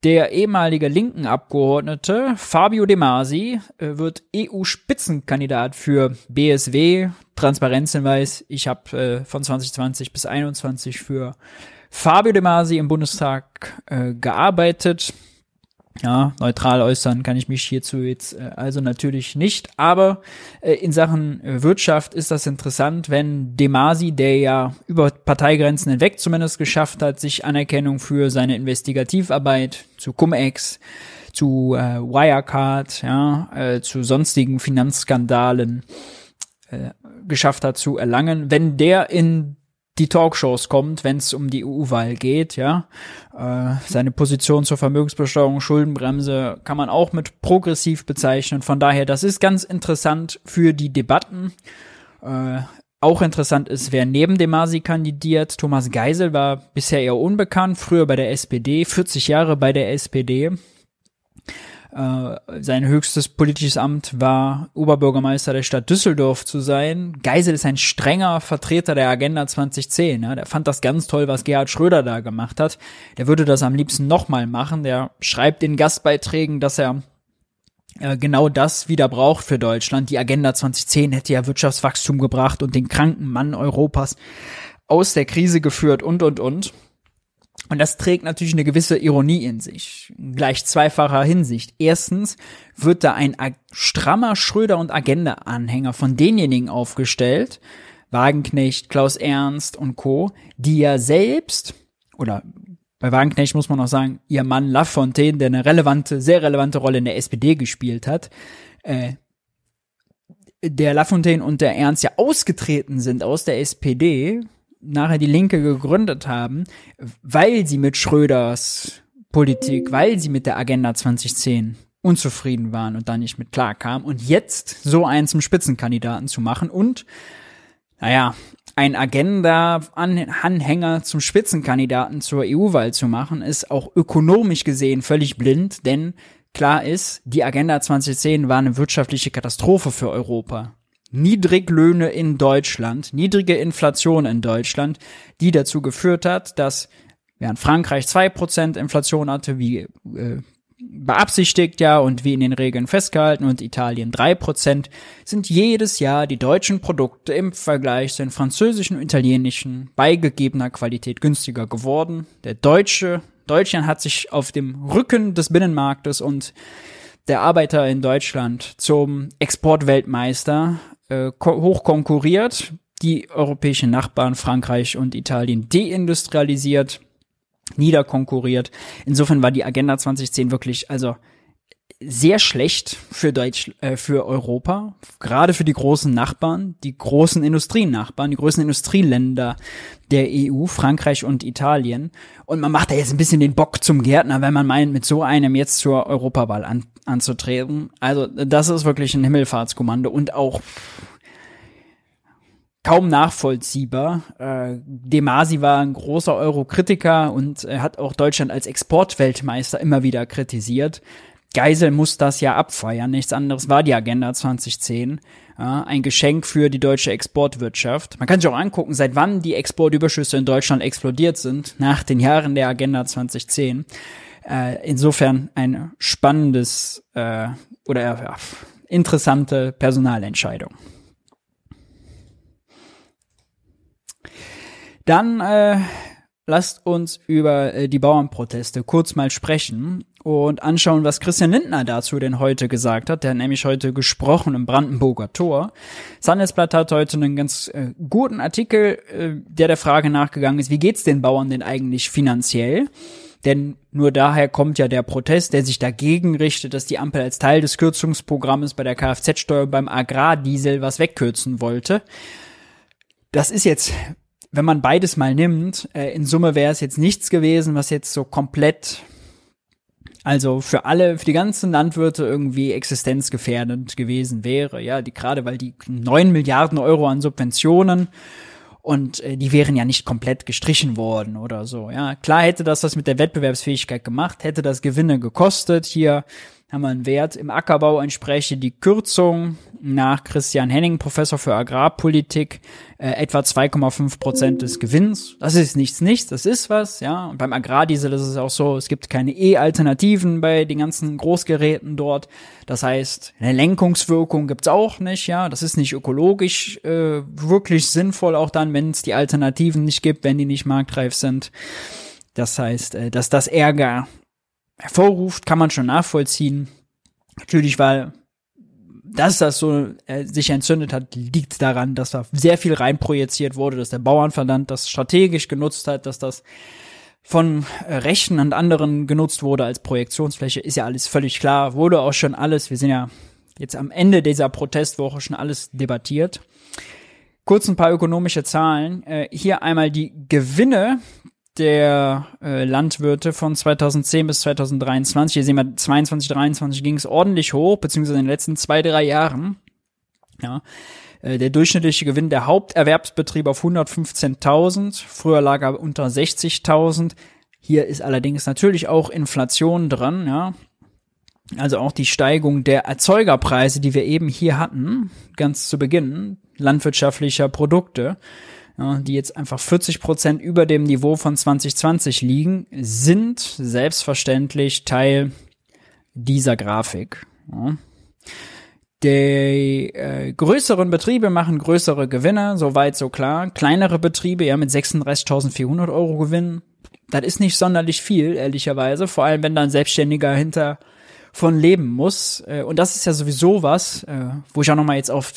A: Der ehemalige linken Abgeordnete Fabio De Masi äh, wird EU-Spitzenkandidat für BSW. Transparenzhinweis, ich habe äh, von 2020 bis 2021 für Fabio De Masi im Bundestag äh, gearbeitet. Ja, neutral äußern kann ich mich hierzu jetzt äh, also natürlich nicht. Aber äh, in Sachen äh, Wirtschaft ist das interessant, wenn Demasi, der ja über Parteigrenzen hinweg zumindest geschafft hat, sich Anerkennung für seine Investigativarbeit zu Cum-Ex, zu äh, Wirecard, ja, äh, zu sonstigen Finanzskandalen äh, geschafft hat zu erlangen, wenn der in die Talkshows kommt, wenn es um die EU-Wahl geht, ja. Äh, seine Position zur Vermögensbesteuerung, Schuldenbremse kann man auch mit progressiv bezeichnen. Von daher, das ist ganz interessant für die Debatten. Äh, auch interessant ist, wer neben dem Masi kandidiert. Thomas Geisel war bisher eher unbekannt, früher bei der SPD, 40 Jahre bei der SPD. Äh, sein höchstes politisches Amt war Oberbürgermeister der Stadt Düsseldorf zu sein. Geisel ist ein strenger Vertreter der Agenda 2010. Ja. Der fand das ganz toll, was Gerhard Schröder da gemacht hat. Der würde das am liebsten nochmal machen. Der schreibt in Gastbeiträgen, dass er äh, genau das wieder braucht für Deutschland. Die Agenda 2010 hätte ja Wirtschaftswachstum gebracht und den kranken Mann Europas aus der Krise geführt und, und, und. Und das trägt natürlich eine gewisse Ironie in sich, gleich zweifacher Hinsicht. Erstens wird da ein strammer Schröder- und Agenda-Anhänger von denjenigen aufgestellt, Wagenknecht, Klaus Ernst und Co., die ja selbst, oder bei Wagenknecht muss man auch sagen, ihr Mann Lafontaine, der eine relevante, sehr relevante Rolle in der SPD gespielt hat, äh, der Lafontaine und der Ernst ja ausgetreten sind aus der SPD, nachher die Linke gegründet haben, weil sie mit Schröders Politik, weil sie mit der Agenda 2010 unzufrieden waren und da nicht mit klar kamen und jetzt so einen zum Spitzenkandidaten zu machen und naja, ein Agenda-Anhänger zum Spitzenkandidaten zur EU-Wahl zu machen, ist auch ökonomisch gesehen völlig blind, denn klar ist, die Agenda 2010 war eine wirtschaftliche Katastrophe für Europa. Niedriglöhne in Deutschland, niedrige Inflation in Deutschland, die dazu geführt hat, dass während Frankreich zwei Prozent Inflation hatte, wie äh, beabsichtigt ja und wie in den Regeln festgehalten und Italien drei Prozent, sind jedes Jahr die deutschen Produkte im Vergleich zu den französischen und italienischen bei gegebener Qualität günstiger geworden. Der deutsche, Deutschland hat sich auf dem Rücken des Binnenmarktes und der Arbeiter in Deutschland zum Exportweltmeister äh, hoch konkurriert, die europäischen Nachbarn Frankreich und Italien deindustrialisiert, niederkonkurriert. Insofern war die Agenda 2010 wirklich also sehr schlecht für Deutsch, äh, für Europa, gerade für die großen Nachbarn, die großen Industrienachbarn, die größten Industrieländer der EU, Frankreich und Italien. Und man macht da jetzt ein bisschen den Bock zum Gärtner, wenn man meint, mit so einem jetzt zur Europawahl an, anzutreten. Also das ist wirklich ein Himmelfahrtskommando und auch kaum nachvollziehbar. Äh, Demasi war ein großer Euro-Kritiker und er hat auch Deutschland als Exportweltmeister immer wieder kritisiert. Geisel muss das ja abfeiern. Nichts anderes war die Agenda 2010. Ja, ein Geschenk für die deutsche Exportwirtschaft. Man kann sich auch angucken, seit wann die Exportüberschüsse in Deutschland explodiert sind, nach den Jahren der Agenda 2010. Äh, insofern ein spannendes äh, oder ja, interessante Personalentscheidung. Dann äh, lasst uns über äh, die Bauernproteste kurz mal sprechen und anschauen, was Christian Lindner dazu denn heute gesagt hat. Der hat nämlich heute gesprochen im Brandenburger Tor. Das hat heute einen ganz äh, guten Artikel, äh, der der Frage nachgegangen ist, wie geht's den Bauern denn eigentlich finanziell? Denn nur daher kommt ja der Protest, der sich dagegen richtet, dass die Ampel als Teil des Kürzungsprogrammes bei der Kfz-Steuer beim Agrardiesel was wegkürzen wollte. Das ist jetzt wenn man beides mal nimmt, äh, in Summe wäre es jetzt nichts gewesen, was jetzt so komplett also für alle, für die ganzen Landwirte irgendwie existenzgefährdend gewesen wäre. Ja, die gerade weil die neun Milliarden Euro an Subventionen und äh, die wären ja nicht komplett gestrichen worden oder so. Ja, klar hätte das was mit der Wettbewerbsfähigkeit gemacht, hätte das Gewinne gekostet. Hier haben wir einen Wert. Im Ackerbau entspreche die Kürzung nach Christian Henning, Professor für Agrarpolitik, äh, etwa 2,5 Prozent des Gewinns. Das ist nichts, nichts, das ist was, ja. Und beim Agrardiesel ist es auch so, es gibt keine E-Alternativen bei den ganzen Großgeräten dort. Das heißt, eine Lenkungswirkung gibt's auch nicht, ja. Das ist nicht ökologisch äh, wirklich sinnvoll, auch dann, wenn es die Alternativen nicht gibt, wenn die nicht marktreif sind. Das heißt, äh, dass das Ärger hervorruft, kann man schon nachvollziehen. Natürlich, weil dass das so äh, sich entzündet hat, liegt daran, dass da sehr viel reinprojiziert wurde, dass der Bauernverband das strategisch genutzt hat, dass das von äh, Rechten und anderen genutzt wurde als Projektionsfläche, ist ja alles völlig klar, wurde auch schon alles, wir sind ja jetzt am Ende dieser Protestwoche schon alles debattiert. Kurz ein paar ökonomische Zahlen. Äh, hier einmal die Gewinne der äh, Landwirte von 2010 bis 2023. Hier sehen wir, 22, 23 ging es ordentlich hoch, beziehungsweise in den letzten zwei, drei Jahren. Ja, äh, der durchschnittliche Gewinn der Haupterwerbsbetriebe auf 115.000. Früher lag er unter 60.000. Hier ist allerdings natürlich auch Inflation dran, ja. Also auch die Steigung der Erzeugerpreise, die wir eben hier hatten, ganz zu Beginn, landwirtschaftlicher Produkte ja, die jetzt einfach 40 Prozent über dem Niveau von 2020 liegen, sind selbstverständlich Teil dieser Grafik. Ja. Die äh, größeren Betriebe machen größere Gewinne, soweit so klar. Kleinere Betriebe, ja, mit 36.400 Euro Gewinn, das ist nicht sonderlich viel, ehrlicherweise. Vor allem, wenn da ein Selbstständiger hinter von leben muss. Äh, und das ist ja sowieso was, äh, wo ich auch nochmal jetzt auf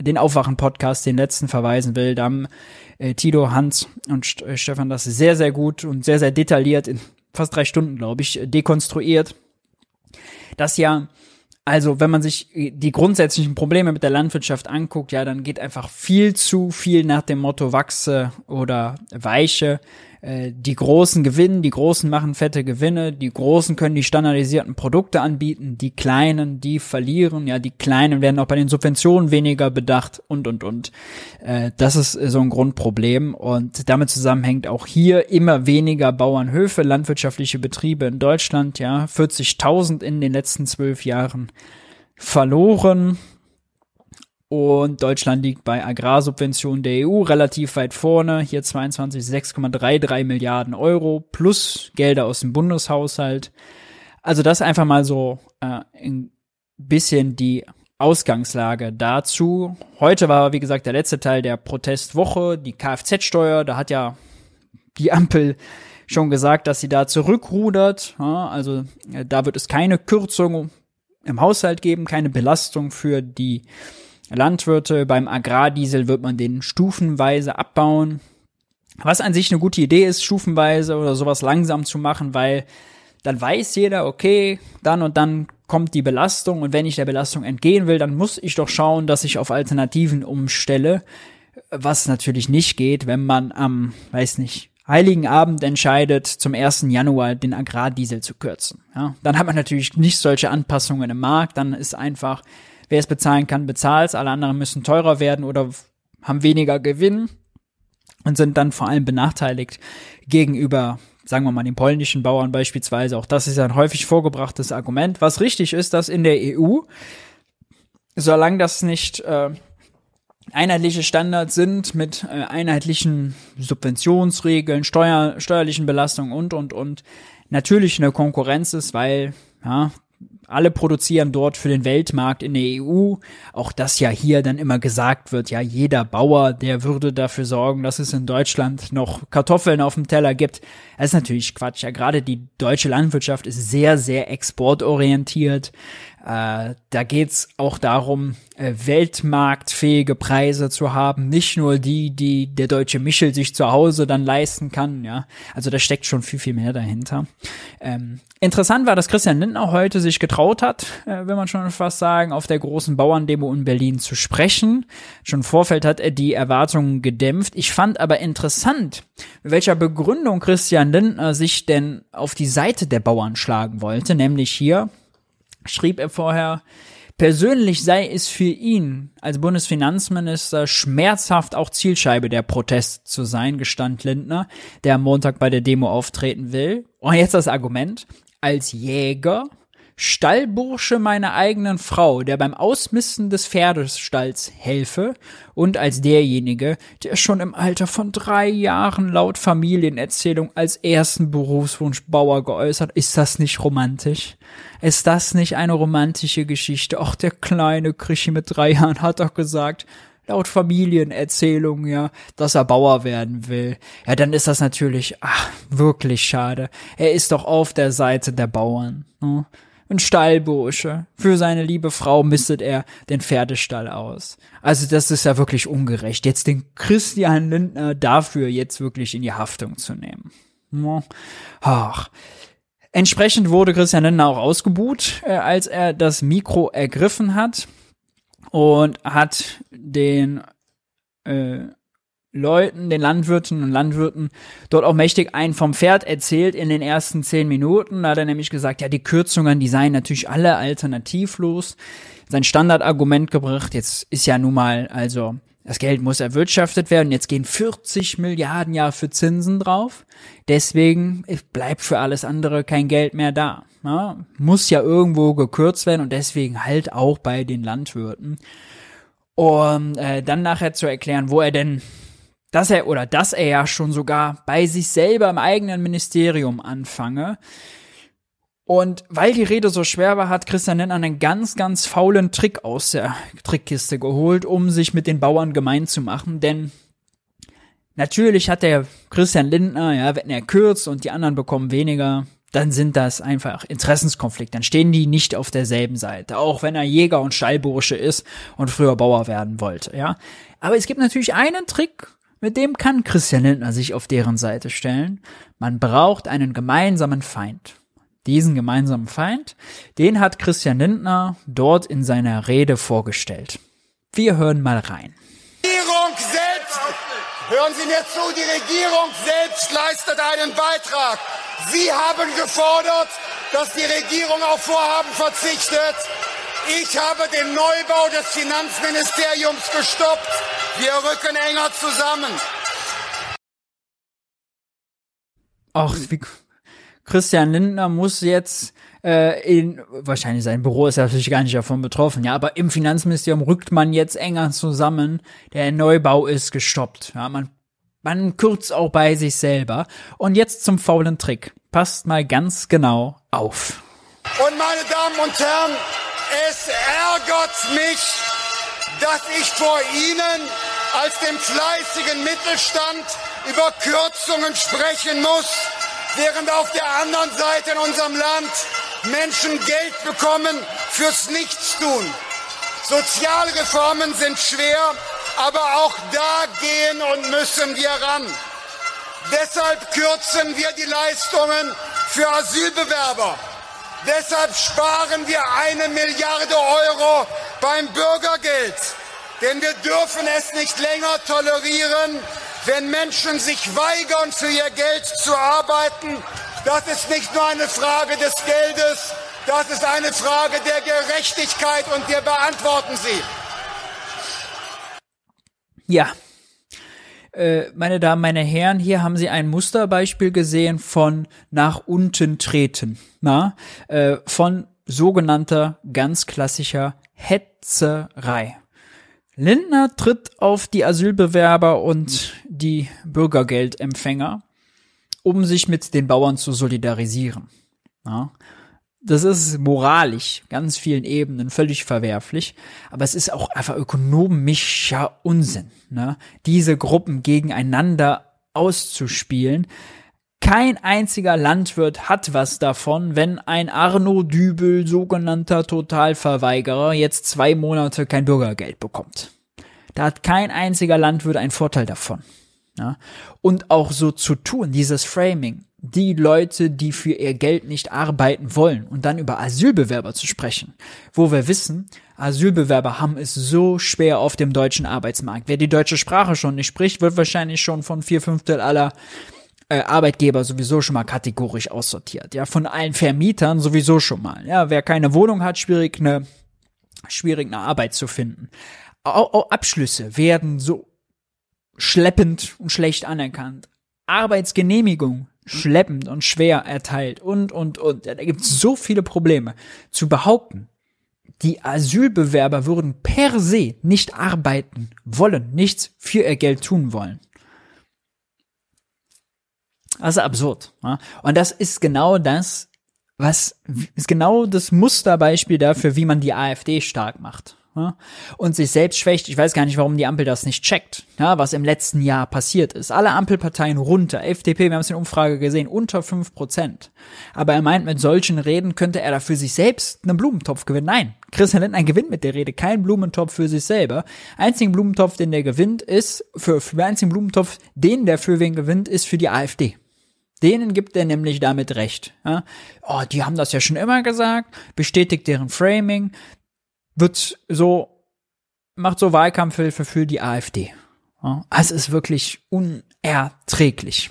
A: den Aufwachen-Podcast, den letzten, verweisen will. Da haben äh, Tito, Hans und äh, Stefan das sehr, sehr gut und sehr, sehr detailliert in fast drei Stunden, glaube ich, dekonstruiert. Das ja, also wenn man sich die grundsätzlichen Probleme mit der Landwirtschaft anguckt, ja, dann geht einfach viel zu viel nach dem Motto wachse oder weiche. Äh, die Großen gewinnen, die Großen machen fette Gewinne, die Großen können die standardisierten Produkte anbieten, die Kleinen, die verlieren, ja, die Kleinen werden auch bei den Subventionen weniger bedacht und, und, und. Äh, das ist so ein Grundproblem und damit zusammenhängt auch hier immer weniger Bauernhöfe, landwirtschaftliche Betriebe in Deutschland, ja, 40.000 in den letzten zwölf Jahren verloren. Und Deutschland liegt bei Agrarsubventionen der EU relativ weit vorne. Hier 22, 6,33 Milliarden Euro plus Gelder aus dem Bundeshaushalt. Also das einfach mal so äh, ein bisschen die Ausgangslage dazu. Heute war, wie gesagt, der letzte Teil der Protestwoche, die Kfz-Steuer. Da hat ja die Ampel schon gesagt, dass sie da zurückrudert. Ja, also äh, da wird es keine Kürzung im Haushalt geben, keine Belastung für die Landwirte. Beim Agrardiesel wird man den stufenweise abbauen. Was an sich eine gute Idee ist, stufenweise oder sowas langsam zu machen, weil dann weiß jeder, okay, dann und dann kommt die Belastung und wenn ich der Belastung entgehen will, dann muss ich doch schauen, dass ich auf Alternativen umstelle, was natürlich nicht geht, wenn man am, weiß nicht, Heiligen Abend entscheidet, zum 1. Januar den Agrardiesel zu kürzen. Ja, dann hat man natürlich nicht solche Anpassungen im Markt, dann ist einfach Wer es bezahlen kann, bezahlt es. Alle anderen müssen teurer werden oder haben weniger Gewinn und sind dann vor allem benachteiligt gegenüber, sagen wir mal, den polnischen Bauern beispielsweise. Auch das ist ein häufig vorgebrachtes Argument. Was richtig ist, dass in der EU, solange das nicht äh, einheitliche Standards sind mit äh, einheitlichen Subventionsregeln, Steuer, steuerlichen Belastungen und, und, und, natürlich eine Konkurrenz ist, weil ja, alle produzieren dort für den Weltmarkt in der EU. Auch das ja hier dann immer gesagt wird, ja, jeder Bauer, der würde dafür sorgen, dass es in Deutschland noch Kartoffeln auf dem Teller gibt. Das ist natürlich Quatsch. Ja, gerade die deutsche Landwirtschaft ist sehr, sehr exportorientiert. Äh, da geht's auch darum, äh, weltmarktfähige Preise zu haben, nicht nur die, die der deutsche Michel sich zu Hause dann leisten kann. Ja, also da steckt schon viel viel mehr dahinter. Ähm, interessant war, dass Christian Lindner heute sich getraut hat, äh, will man schon fast sagen, auf der großen Bauerndemo in Berlin zu sprechen. Schon im Vorfeld hat er die Erwartungen gedämpft. Ich fand aber interessant, mit welcher Begründung Christian Lindner sich denn auf die Seite der Bauern schlagen wollte, nämlich hier schrieb er vorher, persönlich sei es für ihn als Bundesfinanzminister schmerzhaft auch Zielscheibe der Protest zu sein, gestand Lindner, der am Montag bei der Demo auftreten will. Und jetzt das Argument, als Jäger Stallbursche meiner eigenen Frau, der beim Ausmisten des Pferdestalls helfe und als derjenige, der schon im Alter von drei Jahren laut Familienerzählung als ersten Berufswunsch Bauer geäußert, ist das nicht romantisch? Ist das nicht eine romantische Geschichte? Auch der kleine Krischi mit drei Jahren hat doch gesagt, laut Familienerzählung, ja, dass er Bauer werden will. Ja, dann ist das natürlich, ach, wirklich schade. Er ist doch auf der Seite der Bauern. Ne? Ein Stallbursche. Für seine liebe Frau mistet er den Pferdestall aus. Also das ist ja wirklich ungerecht, jetzt den Christian Lindner dafür jetzt wirklich in die Haftung zu nehmen. Ach. Entsprechend wurde Christian Lindner auch ausgebuht, äh, als er das Mikro ergriffen hat und hat den äh, Leuten, den Landwirten und Landwirten dort auch mächtig ein vom Pferd erzählt in den ersten zehn Minuten. Da hat er nämlich gesagt, ja, die Kürzungen, die seien natürlich alle alternativlos. Sein Standardargument gebracht, jetzt ist ja nun mal, also, das Geld muss erwirtschaftet werden, jetzt gehen 40 Milliarden Jahr für Zinsen drauf. Deswegen bleibt für alles andere kein Geld mehr da. Ja, muss ja irgendwo gekürzt werden und deswegen halt auch bei den Landwirten. Und äh, dann nachher zu erklären, wo er denn dass er oder dass er ja schon sogar bei sich selber im eigenen Ministerium anfange. Und weil die Rede so schwer war, hat Christian Lindner einen ganz, ganz faulen Trick aus der Trickkiste geholt, um sich mit den Bauern gemein zu machen. Denn natürlich hat der Christian Lindner, ja, wenn er kürzt und die anderen bekommen weniger, dann sind das einfach Interessenskonflikte. Dann stehen die nicht auf derselben Seite. Auch wenn er Jäger und Stallbursche ist und früher Bauer werden wollte, ja. Aber es gibt natürlich einen Trick, mit dem kann Christian Lindner sich auf deren Seite stellen. Man braucht einen gemeinsamen Feind. Diesen gemeinsamen Feind, den hat Christian Lindner dort in seiner Rede vorgestellt. Wir hören mal rein.
E: Die Regierung selbst, hören Sie mir zu, die Regierung selbst leistet einen Beitrag. Sie haben gefordert, dass die Regierung auf Vorhaben verzichtet. Ich habe den Neubau des Finanzministeriums gestoppt. Wir rücken enger zusammen.
A: Ach, wie Christian Lindner muss jetzt äh, in wahrscheinlich sein Büro ist natürlich gar nicht davon betroffen, ja, aber im Finanzministerium rückt man jetzt enger zusammen. Der Neubau ist gestoppt. Ja, man man kürzt auch bei sich selber. Und jetzt zum faulen Trick. Passt mal ganz genau auf.
E: Und meine Damen und Herren, es ärgert mich, dass ich vor Ihnen als dem fleißigen Mittelstand über Kürzungen sprechen muss, während auf der anderen Seite in unserem Land Menschen Geld bekommen fürs Nichtstun. Sozialreformen sind schwer, aber auch da gehen und müssen wir ran. Deshalb kürzen wir die Leistungen für Asylbewerber. Deshalb sparen wir eine Milliarde Euro beim Bürgergeld. Denn wir dürfen es nicht länger tolerieren, wenn Menschen sich weigern, für ihr Geld zu arbeiten. Das ist nicht nur eine Frage des Geldes, das ist eine Frage der Gerechtigkeit und wir beantworten sie.
A: Ja, äh, meine Damen, meine Herren, hier haben Sie ein Musterbeispiel gesehen von nach unten treten, na, äh, von sogenannter ganz klassischer Hetzerei. Lindner tritt auf die Asylbewerber und die Bürgergeldempfänger, um sich mit den Bauern zu solidarisieren. Ja das ist moralisch, ganz vielen Ebenen völlig verwerflich, aber es ist auch einfach ökonomischer Unsinn, ne? diese Gruppen gegeneinander auszuspielen. Kein einziger Landwirt hat was davon, wenn ein Arno Dübel, sogenannter Totalverweigerer, jetzt zwei Monate kein Bürgergeld bekommt. Da hat kein einziger Landwirt einen Vorteil davon. Ja? Und auch so zu tun, dieses Framing, die Leute, die für ihr Geld nicht arbeiten wollen und dann über Asylbewerber zu sprechen, wo wir wissen, Asylbewerber haben es so schwer auf dem deutschen Arbeitsmarkt. Wer die deutsche Sprache schon nicht spricht, wird wahrscheinlich schon von vier Fünftel aller äh, Arbeitgeber sowieso schon mal kategorisch aussortiert. Ja, von allen Vermietern sowieso schon mal. Ja, wer keine Wohnung hat, schwierig eine schwierig eine Arbeit zu finden. Auch, auch Abschlüsse werden so schleppend und schlecht anerkannt. Arbeitsgenehmigung schleppend und schwer erteilt und, und, und. Da gibt es so viele Probleme. Zu behaupten, die Asylbewerber würden per se nicht arbeiten wollen, nichts für ihr Geld tun wollen. Ist absurd. Ja? Und das ist genau das, was ist genau das Musterbeispiel dafür, wie man die AfD stark macht ja, und sich selbst schwächt. Ich weiß gar nicht, warum die Ampel das nicht checkt, ja, was im letzten Jahr passiert ist. Alle Ampelparteien runter, FDP, wir haben es in der Umfrage gesehen, unter fünf Prozent. Aber er meint, mit solchen Reden könnte er da für sich selbst einen Blumentopf gewinnen. Nein, Christian Lindner gewinnt mit der Rede kein Blumentopf für sich selber. Einzigen Blumentopf, den der gewinnt, ist, für, für einzigen Blumentopf, den der für wen gewinnt, ist für die AfD. Denen gibt er nämlich damit recht. Ja? Oh, die haben das ja schon immer gesagt, bestätigt deren Framing, wird so, macht so Wahlkampfhilfe für die AfD. Ja, es ist wirklich unerträglich.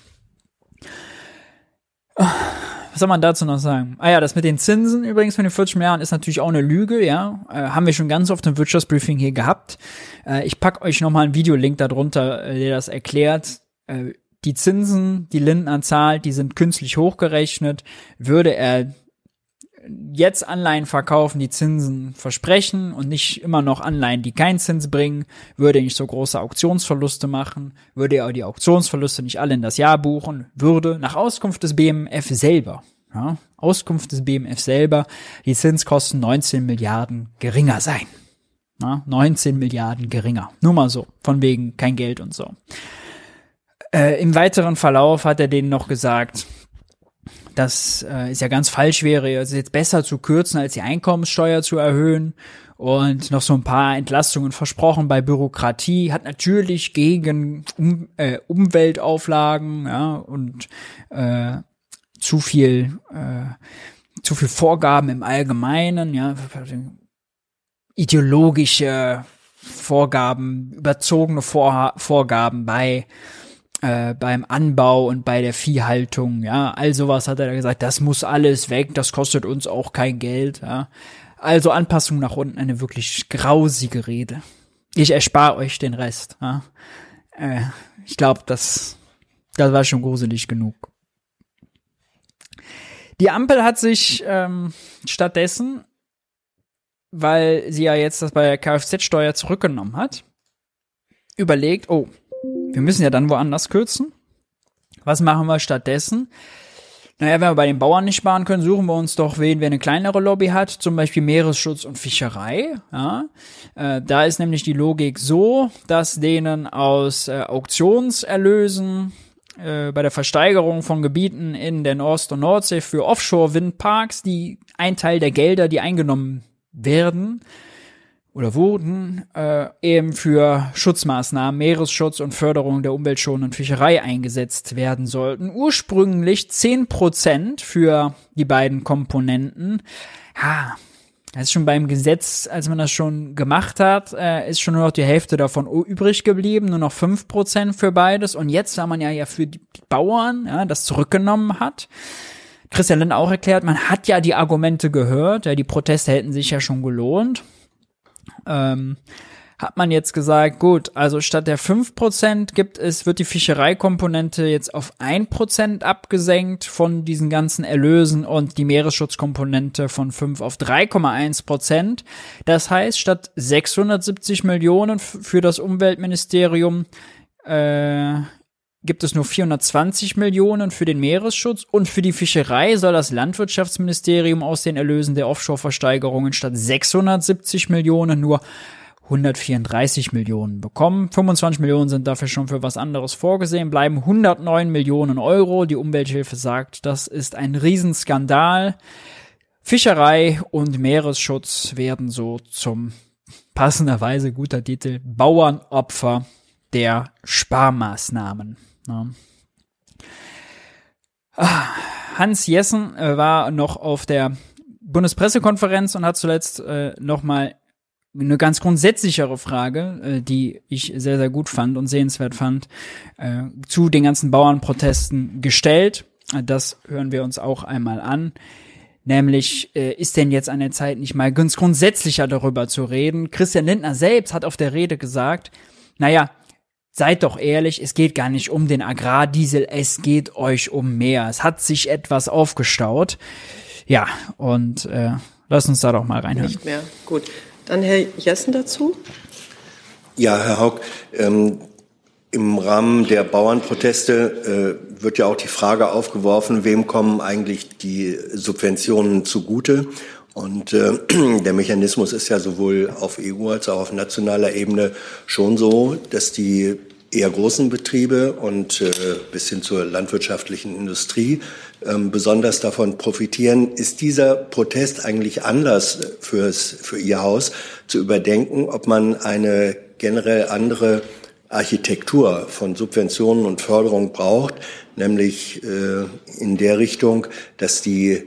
A: Was soll man dazu noch sagen? Ah ja, das mit den Zinsen übrigens von den 40 Milliarden ist natürlich auch eine Lüge, ja. Äh, haben wir schon ganz oft im Wirtschaftsbriefing hier gehabt. Äh, ich pack euch nochmal einen Videolink darunter, äh, der das erklärt. Äh, die Zinsen, die Lindner zahlt, die sind künstlich hochgerechnet. Würde er jetzt Anleihen verkaufen, die Zinsen versprechen und nicht immer noch Anleihen, die keinen Zins bringen, würde nicht so große Auktionsverluste machen, würde er die Auktionsverluste nicht alle in das Jahr buchen, würde nach Auskunft des BMF selber, ja, Auskunft des BMF selber, die Zinskosten 19 Milliarden geringer sein. Ja, 19 Milliarden geringer. Nur mal so, von wegen kein Geld und so. Äh, Im weiteren Verlauf hat er denen noch gesagt, dass äh, es ja ganz falsch wäre, es jetzt besser zu kürzen, als die Einkommenssteuer zu erhöhen. Und noch so ein paar Entlastungen versprochen bei Bürokratie, hat natürlich gegen um, äh, Umweltauflagen ja, und äh, zu viel äh, zu viel Vorgaben im Allgemeinen, ja, ideologische Vorgaben, überzogene Vor Vorgaben bei äh, beim Anbau und bei der Viehhaltung, ja, all sowas hat er gesagt, das muss alles weg, das kostet uns auch kein Geld, ja. Also Anpassung nach unten, eine wirklich grausige Rede. Ich erspare euch den Rest, ja. Äh, ich glaube, das, das war schon gruselig genug. Die Ampel hat sich ähm, stattdessen, weil sie ja jetzt das bei der Kfz-Steuer zurückgenommen hat, überlegt, oh, wir müssen ja dann woanders kürzen. Was machen wir stattdessen? Naja, wenn wir bei den Bauern nicht sparen können, suchen wir uns doch wen, wer eine kleinere Lobby hat, zum Beispiel Meeresschutz und Fischerei. Ja. Äh, da ist nämlich die Logik so, dass denen aus äh, Auktionserlösen äh, bei der Versteigerung von Gebieten in der Ost- und Nordsee für Offshore-Windparks, die ein Teil der Gelder, die eingenommen werden, oder wurden äh, eben für Schutzmaßnahmen, Meeresschutz und Förderung der umweltschonenden Fischerei eingesetzt werden sollten. Ursprünglich zehn Prozent für die beiden Komponenten. Ja, das ist schon beim Gesetz, als man das schon gemacht hat, äh, ist schon nur noch die Hälfte davon übrig geblieben, nur noch fünf Prozent für beides. Und jetzt, da man ja, ja für die Bauern ja, das zurückgenommen hat, Christian Lindner auch erklärt, man hat ja die Argumente gehört, ja, die Proteste hätten sich ja schon gelohnt ähm, hat man jetzt gesagt, gut, also statt der 5% gibt es, wird die Fischereikomponente jetzt auf 1% abgesenkt von diesen ganzen Erlösen und die Meeresschutzkomponente von 5 auf 3,1%. Das heißt, statt 670 Millionen für das Umweltministerium äh, gibt es nur 420 Millionen für den Meeresschutz und für die Fischerei soll das Landwirtschaftsministerium aus den Erlösen der Offshore-Versteigerungen statt 670 Millionen nur 134 Millionen bekommen. 25 Millionen sind dafür schon für was anderes vorgesehen, bleiben 109 Millionen Euro. Die Umwelthilfe sagt, das ist ein Riesenskandal. Fischerei und Meeresschutz werden so zum passenderweise guter Titel Bauernopfer der Sparmaßnahmen. Ja. Ah, Hans Jessen äh, war noch auf der Bundespressekonferenz und hat zuletzt äh, nochmal eine ganz grundsätzlichere Frage, äh, die ich sehr, sehr gut fand und sehenswert fand, äh, zu den ganzen Bauernprotesten gestellt. Das hören wir uns auch einmal an. Nämlich, äh, ist denn jetzt an der Zeit nicht mal ganz grundsätzlicher darüber zu reden? Christian Lindner selbst hat auf der Rede gesagt, naja, seid doch ehrlich, es geht gar nicht um den Agrardiesel, es geht euch um mehr. Es hat sich etwas aufgestaut. Ja, und äh, lass uns da doch mal reinhören.
F: Nicht mehr. Gut. Dann Herr Jessen dazu.
G: Ja, Herr Haug, ähm, im Rahmen der Bauernproteste äh, wird ja auch die Frage aufgeworfen, wem kommen eigentlich die Subventionen zugute? Und äh, der Mechanismus ist ja sowohl auf EU als auch auf nationaler Ebene schon so, dass die eher großen Betriebe und äh, bis hin zur landwirtschaftlichen Industrie ähm, besonders davon profitieren. Ist dieser Protest eigentlich Anlass fürs, für Ihr Haus zu überdenken, ob man eine generell andere Architektur von Subventionen und Förderung braucht, nämlich äh, in der Richtung, dass die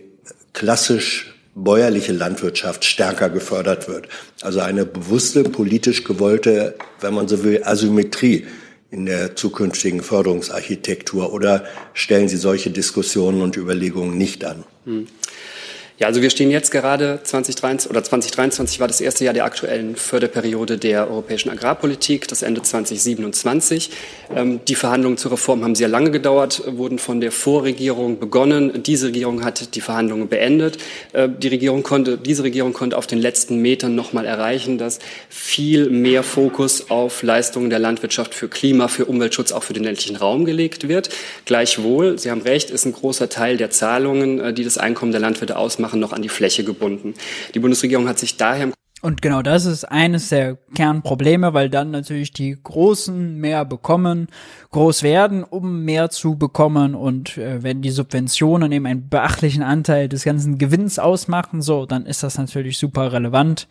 G: klassisch bäuerliche Landwirtschaft stärker gefördert wird. Also eine bewusste, politisch gewollte, wenn man so will, Asymmetrie in der zukünftigen Förderungsarchitektur oder stellen Sie solche Diskussionen und Überlegungen nicht an? Hm.
H: Ja, also wir stehen jetzt gerade 2023 oder 2023 war das erste Jahr der aktuellen Förderperiode der europäischen Agrarpolitik, das Ende 2027. Ähm, die Verhandlungen zur Reform haben sehr lange gedauert, wurden von der Vorregierung begonnen. Diese Regierung hat die Verhandlungen beendet. Äh, die Regierung konnte, diese Regierung konnte auf den letzten Metern nochmal erreichen, dass viel mehr Fokus auf Leistungen der Landwirtschaft für Klima, für Umweltschutz, auch für den ländlichen Raum gelegt wird. Gleichwohl, Sie haben recht, ist ein großer Teil der Zahlungen, äh, die das Einkommen der Landwirte ausmachen, machen, noch an die Fläche gebunden. Die Bundesregierung hat sich daher
A: und genau das ist eines der Kernprobleme, weil dann natürlich die Großen mehr bekommen, groß werden, um mehr zu bekommen. Und äh, wenn die Subventionen eben einen beachtlichen Anteil des ganzen Gewinns ausmachen, so, dann ist das natürlich super relevant.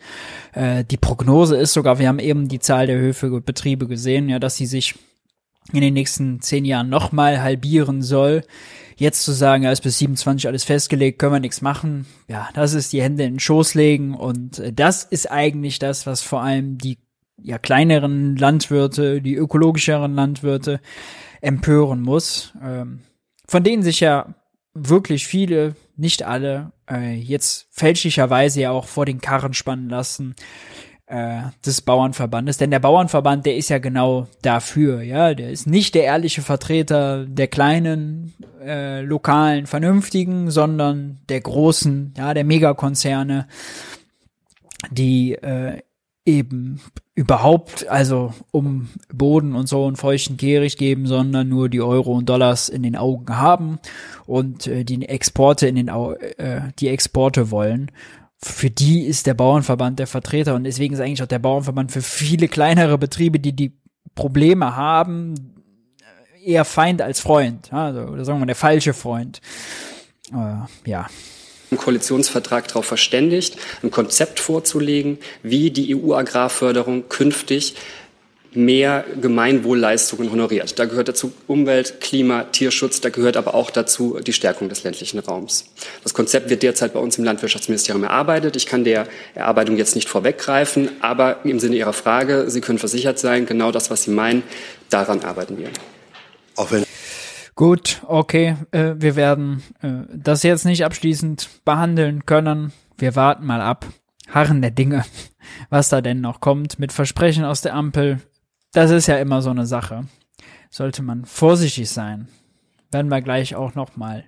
A: Äh, die Prognose ist sogar, wir haben eben die Zahl der Höfe Betriebe gesehen, ja, dass sie sich in den nächsten zehn Jahren nochmal halbieren soll. Jetzt zu sagen, ja, ist bis 27 alles festgelegt, können wir nichts machen, ja, das ist die Hände in den Schoß legen und äh, das ist eigentlich das, was vor allem die ja kleineren Landwirte, die ökologischeren Landwirte empören muss, ähm, von denen sich ja wirklich viele, nicht alle, äh, jetzt fälschlicherweise ja auch vor den Karren spannen lassen äh, des Bauernverbandes. Denn der Bauernverband, der ist ja genau dafür, ja. Der ist nicht der ehrliche Vertreter der kleinen, äh, lokalen, vernünftigen, sondern der großen, ja, der Megakonzerne, die äh, eben überhaupt, also um Boden und so einen feuchten Kehricht geben, sondern nur die Euro und Dollars in den Augen haben und äh, die Exporte in den Au äh, die Exporte wollen für die ist der Bauernverband der Vertreter und deswegen ist eigentlich auch der Bauernverband für viele kleinere Betriebe, die die Probleme haben, eher Feind als Freund. Also, oder sagen wir mal, der falsche Freund. Äh, ja.
H: Im Koalitionsvertrag darauf verständigt, ein Konzept vorzulegen, wie die EU-Agrarförderung künftig mehr Gemeinwohlleistungen honoriert. Da gehört dazu Umwelt, Klima, Tierschutz, da gehört aber auch dazu die Stärkung des ländlichen Raums. Das Konzept wird derzeit bei uns im Landwirtschaftsministerium erarbeitet. Ich kann der Erarbeitung jetzt nicht vorweggreifen, aber im Sinne Ihrer Frage, Sie können versichert sein, genau das, was Sie meinen, daran arbeiten wir.
A: Auch wenn Gut, okay, äh, wir werden äh, das jetzt nicht abschließend behandeln können. Wir warten mal ab, harren der Dinge, was da denn noch kommt mit Versprechen aus der Ampel, das ist ja immer so eine Sache. Sollte man vorsichtig sein. Werden wir gleich auch noch mal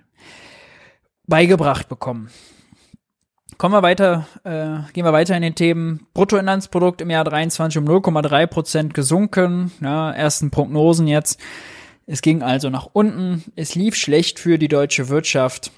A: beigebracht bekommen. Kommen wir weiter, äh, gehen wir weiter in den Themen. Bruttoinlandsprodukt im Jahr 23 um 0,3 Prozent gesunken. Ja, ersten Prognosen jetzt. Es ging also nach unten. Es lief schlecht für die deutsche Wirtschaft.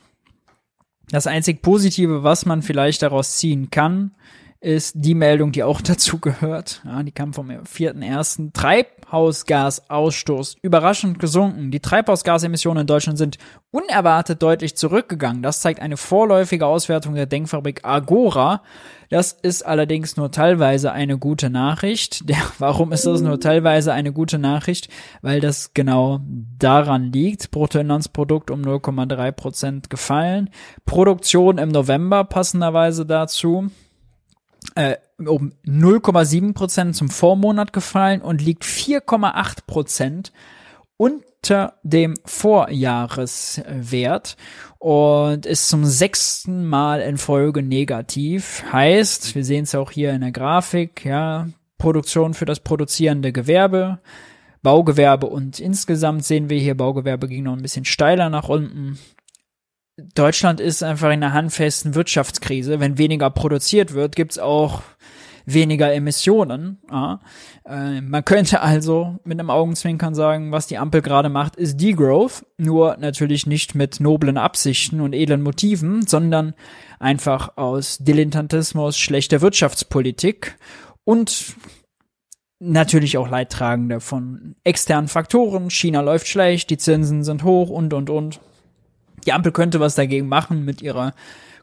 A: Das einzig Positive, was man vielleicht daraus ziehen kann, ist die Meldung, die auch dazu gehört. Ja, die kam vom 4.1. Treibhausgasausstoß überraschend gesunken. Die Treibhausgasemissionen in Deutschland sind unerwartet deutlich zurückgegangen. Das zeigt eine vorläufige Auswertung der Denkfabrik Agora. Das ist allerdings nur teilweise eine gute Nachricht. Der, warum ist das nur teilweise eine gute Nachricht? Weil das genau daran liegt. Bruttoinlandsprodukt um 0,3 Prozent gefallen. Produktion im November passenderweise dazu äh, um 0,7 Prozent zum Vormonat gefallen und liegt 4,8 Prozent unter dem Vorjahreswert und ist zum sechsten Mal in Folge negativ. Heißt, wir sehen es auch hier in der Grafik, ja, Produktion für das produzierende Gewerbe, Baugewerbe und insgesamt sehen wir hier, Baugewerbe ging noch ein bisschen steiler nach unten. Deutschland ist einfach in einer handfesten Wirtschaftskrise. Wenn weniger produziert wird, gibt's auch weniger Emissionen. Ja. Äh, man könnte also mit einem Augenzwinkern sagen, was die Ampel gerade macht, ist Degrowth, nur natürlich nicht mit noblen Absichten und edlen Motiven, sondern einfach aus Dilettantismus, schlechter Wirtschaftspolitik und natürlich auch Leidtragende von externen Faktoren. China läuft schlecht, die Zinsen sind hoch und, und, und. Die Ampel könnte was dagegen machen mit ihrer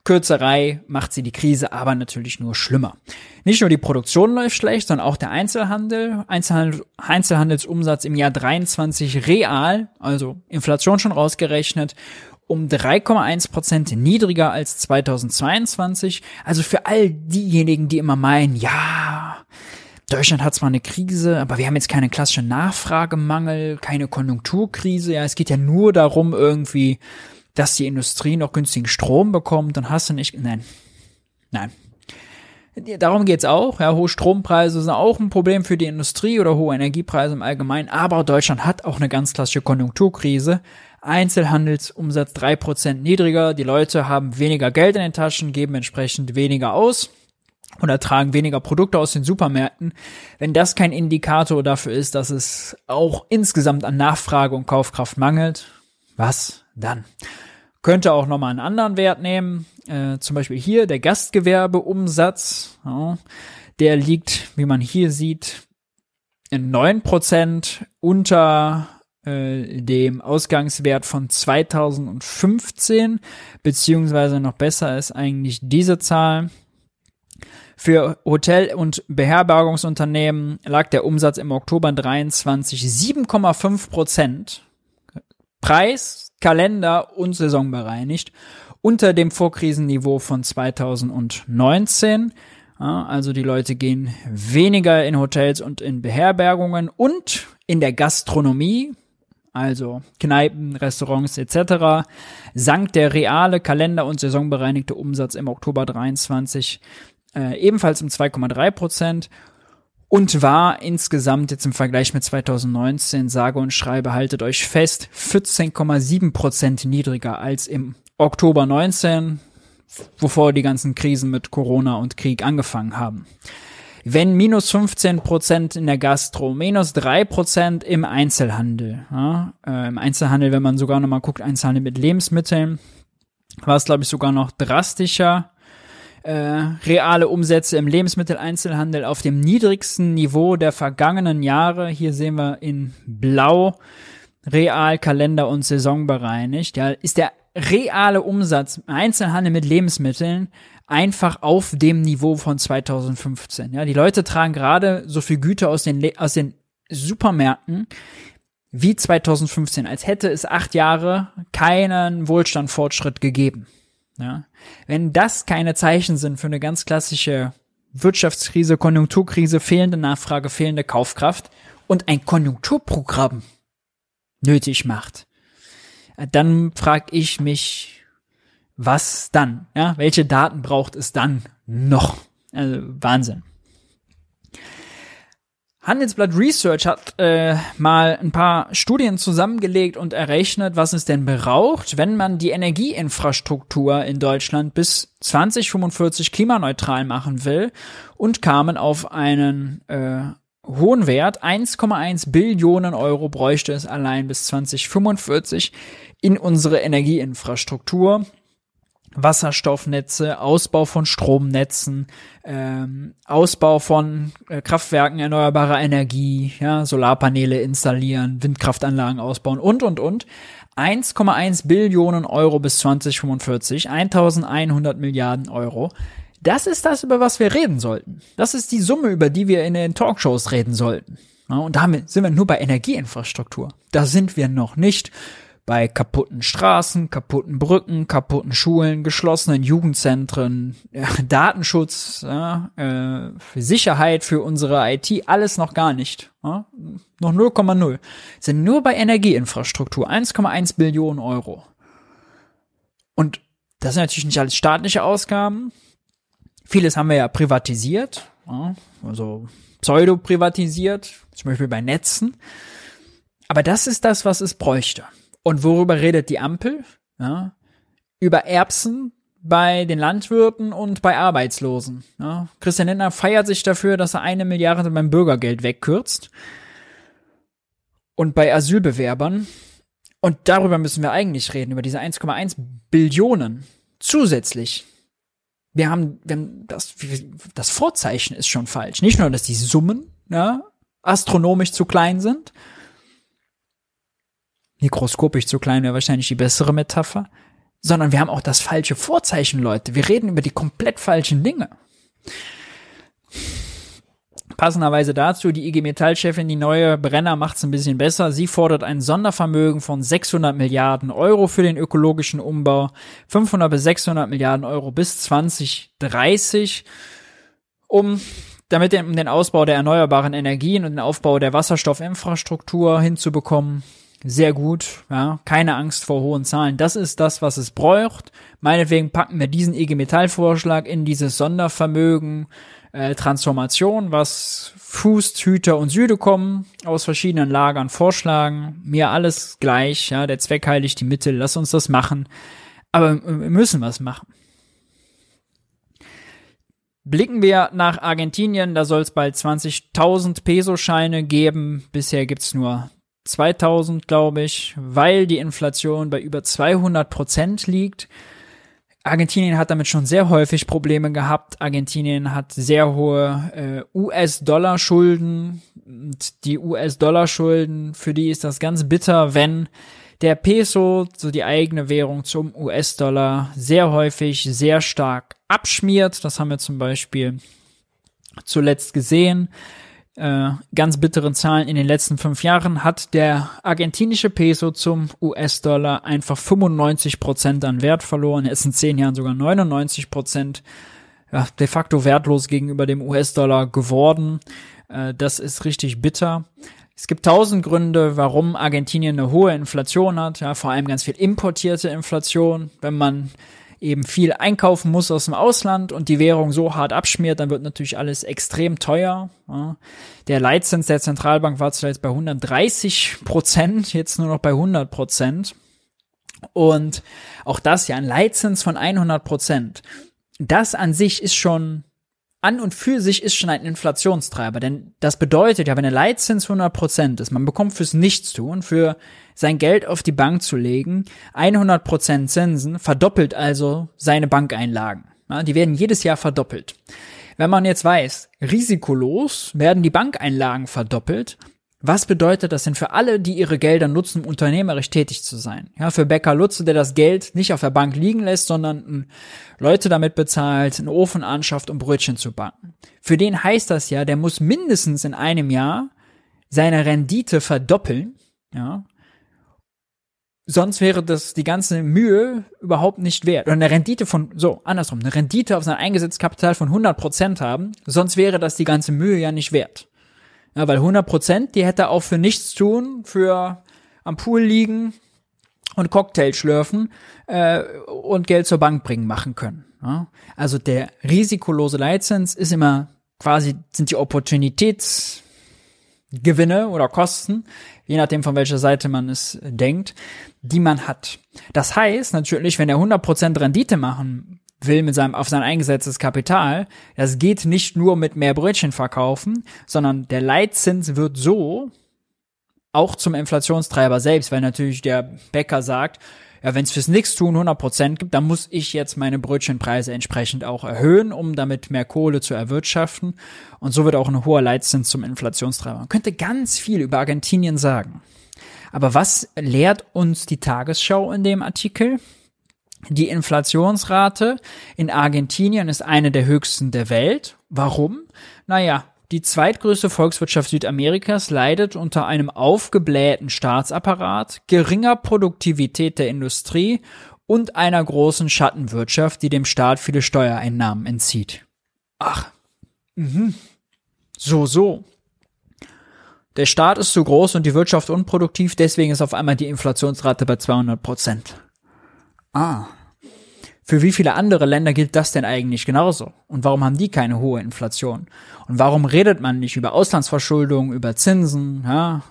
A: Kürzerei macht sie die Krise aber natürlich nur schlimmer. Nicht nur die Produktion läuft schlecht, sondern auch der Einzelhandel. Einzelhandel Einzelhandelsumsatz im Jahr 23 real, also Inflation schon rausgerechnet, um 3,1 Prozent niedriger als 2022. Also für all diejenigen, die immer meinen, ja, Deutschland hat zwar eine Krise, aber wir haben jetzt keine klassische Nachfragemangel, keine Konjunkturkrise. Ja, es geht ja nur darum, irgendwie dass die Industrie noch günstigen Strom bekommt, dann hast du nicht, nein, nein. Darum geht's auch. Ja, hohe Strompreise sind auch ein Problem für die Industrie oder hohe Energiepreise im Allgemeinen. Aber Deutschland hat auch eine ganz klassische Konjunkturkrise. Einzelhandelsumsatz drei Prozent niedriger. Die Leute haben weniger Geld in den Taschen, geben entsprechend weniger aus oder tragen weniger Produkte aus den Supermärkten. Wenn das kein Indikator dafür ist, dass es auch insgesamt an Nachfrage und Kaufkraft mangelt, was dann? Könnte auch nochmal einen anderen Wert nehmen, äh, zum Beispiel hier der Gastgewerbeumsatz. Ja, der liegt, wie man hier sieht, in neun Prozent unter äh, dem Ausgangswert von 2015, beziehungsweise noch besser ist eigentlich diese Zahl. Für Hotel- und Beherbergungsunternehmen lag der Umsatz im Oktober 23 7,5 Prozent. Preis Kalender und Saison bereinigt unter dem Vorkrisenniveau von 2019. Ja, also die Leute gehen weniger in Hotels und in Beherbergungen und in der Gastronomie, also Kneipen, Restaurants etc., sank der reale Kalender- und saisonbereinigte Umsatz im Oktober 23 äh, ebenfalls um 2,3 Prozent und war insgesamt jetzt im Vergleich mit 2019, sage und schreibe, haltet euch fest, 14,7 Prozent niedriger als im Oktober 19, wovor die ganzen Krisen mit Corona und Krieg angefangen haben. Wenn minus 15 Prozent in der Gastro, minus 3 Prozent im Einzelhandel, ja, äh, im Einzelhandel, wenn man sogar nochmal guckt, Einzelhandel mit Lebensmitteln, war es glaube ich sogar noch drastischer äh, reale Umsätze im Lebensmitteleinzelhandel auf dem niedrigsten Niveau der vergangenen Jahre. Hier sehen wir in Blau Real, Kalender und Saison bereinigt. Ja, ist der reale Umsatz im Einzelhandel mit Lebensmitteln einfach auf dem Niveau von 2015. Ja, die Leute tragen gerade so viel Güter aus den, aus den Supermärkten wie 2015, als hätte es acht Jahre keinen Wohlstandfortschritt gegeben. Ja? Wenn das keine Zeichen sind für eine ganz klassische Wirtschaftskrise, Konjunkturkrise, fehlende Nachfrage, fehlende Kaufkraft und ein Konjunkturprogramm nötig macht, dann frage ich mich, was dann? Ja, welche Daten braucht es dann noch? Also Wahnsinn. Handelsblatt Research hat äh, mal ein paar Studien zusammengelegt und errechnet, was es denn braucht, wenn man die Energieinfrastruktur in Deutschland bis 2045 klimaneutral machen will und kamen auf einen äh, hohen Wert. 1,1 Billionen Euro bräuchte es allein bis 2045 in unsere Energieinfrastruktur. Wasserstoffnetze, Ausbau von Stromnetzen, ähm, Ausbau von äh, Kraftwerken erneuerbarer Energie, ja, Solarpaneele installieren, Windkraftanlagen ausbauen und, und, und. 1,1 Billionen Euro bis 2045, 1100 Milliarden Euro. Das ist das, über was wir reden sollten. Das ist die Summe, über die wir in den Talkshows reden sollten. Ja, und damit sind wir nur bei Energieinfrastruktur. Da sind wir noch nicht bei kaputten Straßen, kaputten Brücken, kaputten Schulen, geschlossenen Jugendzentren, Datenschutz, ja, äh, für Sicherheit für unsere IT, alles noch gar nicht. Ja, noch 0,0. Sind nur bei Energieinfrastruktur 1,1 Billionen Euro. Und das sind natürlich nicht alles staatliche Ausgaben. Vieles haben wir ja privatisiert, also pseudo-privatisiert, zum Beispiel bei Netzen. Aber das ist das, was es bräuchte. Und worüber redet die Ampel? Ja, über Erbsen bei den Landwirten und bei Arbeitslosen. Ja, Christian Lindner feiert sich dafür, dass er eine Milliarde beim Bürgergeld wegkürzt. Und bei Asylbewerbern. Und darüber müssen wir eigentlich reden, über diese 1,1 Billionen zusätzlich. Wir haben, wir haben das, das Vorzeichen ist schon falsch. Nicht nur, dass die Summen ja, astronomisch zu klein sind, mikroskopisch zu klein wäre wahrscheinlich die bessere Metapher, sondern wir haben auch das falsche Vorzeichen, Leute. Wir reden über die komplett falschen Dinge. Passenderweise dazu, die IG Metall-Chefin, die neue Brenner macht's ein bisschen besser. Sie fordert ein Sondervermögen von 600 Milliarden Euro für den ökologischen Umbau, 500 bis 600 Milliarden Euro bis 2030, um damit um den Ausbau der erneuerbaren Energien und den Aufbau der Wasserstoffinfrastruktur hinzubekommen sehr gut, ja, keine Angst vor hohen Zahlen. Das ist das, was es braucht. Meinetwegen packen wir diesen IG Metall Vorschlag in dieses Sondervermögen äh, Transformation, was Fußt, Hüter und Süde kommen, aus verschiedenen Lagern vorschlagen. Mir alles gleich, ja, der Zweck heiligt die Mittel, lass uns das machen. Aber wir müssen was machen. Blicken wir nach Argentinien, da soll es bald 20.000 Peso-Scheine geben. Bisher gibt's nur 2000, glaube ich, weil die Inflation bei über 200 Prozent liegt. Argentinien hat damit schon sehr häufig Probleme gehabt. Argentinien hat sehr hohe äh, US-Dollar-Schulden. Und die US-Dollar-Schulden, für die ist das ganz bitter, wenn der Peso, so die eigene Währung zum US-Dollar, sehr häufig sehr stark abschmiert. Das haben wir zum Beispiel zuletzt gesehen äh, ganz bitteren Zahlen in den letzten fünf Jahren hat der argentinische Peso zum US-Dollar einfach 95 Prozent an Wert verloren. Er ist in zehn Jahren sogar 99 Prozent ja, de facto wertlos gegenüber dem US-Dollar geworden. Äh, das ist richtig bitter. Es gibt tausend Gründe, warum Argentinien eine hohe Inflation hat, ja, vor allem ganz viel importierte Inflation. Wenn man eben viel einkaufen muss aus dem Ausland und die Währung so hart abschmiert, dann wird natürlich alles extrem teuer. Ja. Der Leitzins der Zentralbank war zuletzt bei 130 Prozent, jetzt nur noch bei 100 Prozent. Und auch das ja ein Leitzins von 100 Prozent. Das an sich ist schon an und für sich ist schon ein Inflationstreiber, denn das bedeutet ja, wenn der Leitzins 100% ist, man bekommt fürs Nichtstun, für sein Geld auf die Bank zu legen, 100% Zinsen, verdoppelt also seine Bankeinlagen. Ja, die werden jedes Jahr verdoppelt. Wenn man jetzt weiß, risikolos werden die Bankeinlagen verdoppelt, was bedeutet das denn für alle, die ihre Gelder nutzen, um unternehmerisch tätig zu sein? Ja, für Bäcker Lutze, der das Geld nicht auf der Bank liegen lässt, sondern Leute damit bezahlt, einen Ofen anschafft, um Brötchen zu backen. Für den heißt das ja, der muss mindestens in einem Jahr seine Rendite verdoppeln, ja. Sonst wäre das die ganze Mühe überhaupt nicht wert. Oder eine Rendite von, so, andersrum, eine Rendite auf sein eingesetztes Kapital von 100 Prozent haben, sonst wäre das die ganze Mühe ja nicht wert. Ja, weil 100 Prozent, die hätte auch für nichts tun, für am Pool liegen und Cocktail schlürfen äh, und Geld zur Bank bringen machen können. Ja? Also der risikolose Leitzins ist immer quasi, sind die Opportunitätsgewinne oder Kosten, je nachdem von welcher Seite man es denkt, die man hat. Das heißt natürlich, wenn er 100% Rendite machen will mit seinem, auf sein eingesetztes Kapital, das geht nicht nur mit mehr Brötchen verkaufen, sondern der Leitzins wird so auch zum Inflationstreiber selbst, weil natürlich der Bäcker sagt, ja, wenn es fürs Nichtstun 100% gibt, dann muss ich jetzt meine Brötchenpreise entsprechend auch erhöhen, um damit mehr Kohle zu erwirtschaften. Und so wird auch ein hoher Leitzins zum Inflationstreiber. Man könnte ganz viel über Argentinien sagen. Aber was lehrt uns die Tagesschau in dem Artikel? Die Inflationsrate in Argentinien ist eine der höchsten der Welt. Warum? Naja, die zweitgrößte Volkswirtschaft Südamerikas leidet unter einem aufgeblähten Staatsapparat, geringer Produktivität der Industrie und einer großen Schattenwirtschaft, die dem Staat viele Steuereinnahmen entzieht. Ach, mhm. so, so. Der Staat ist zu groß und die Wirtschaft unproduktiv, deswegen ist auf einmal die Inflationsrate bei 200 Prozent. Ah. Für wie viele andere Länder gilt das denn eigentlich genauso? Und warum haben die keine hohe Inflation? Und warum redet man nicht über Auslandsverschuldung, über Zinsen? Ja?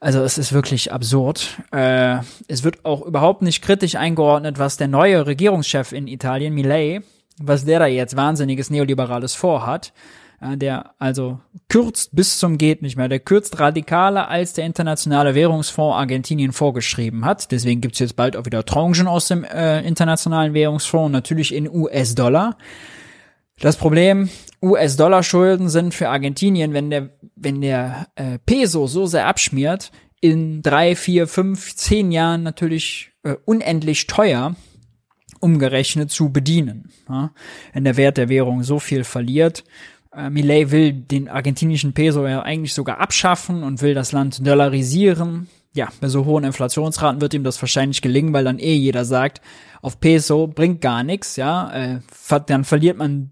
A: Also es ist wirklich absurd. Äh, es wird auch überhaupt nicht kritisch eingeordnet, was der neue Regierungschef in Italien, Millet, was der da jetzt wahnsinniges Neoliberales vorhat der also kürzt bis zum geht nicht mehr. Der kürzt radikaler, als der Internationale Währungsfonds Argentinien vorgeschrieben hat. Deswegen gibt's jetzt bald auch wieder Tranchen aus dem äh, Internationalen Währungsfonds, natürlich in US-Dollar. Das Problem, US-Dollar-Schulden sind für Argentinien, wenn der, wenn der äh, Peso so sehr abschmiert, in drei, vier, fünf, zehn Jahren natürlich äh, unendlich teuer umgerechnet zu bedienen. Ja? Wenn der Wert der Währung so viel verliert, äh, Millet will den argentinischen Peso ja eigentlich sogar abschaffen und will das Land dollarisieren. Ja, bei so hohen Inflationsraten wird ihm das wahrscheinlich gelingen, weil dann eh jeder sagt, auf Peso bringt gar nichts, ja. Äh, dann verliert man,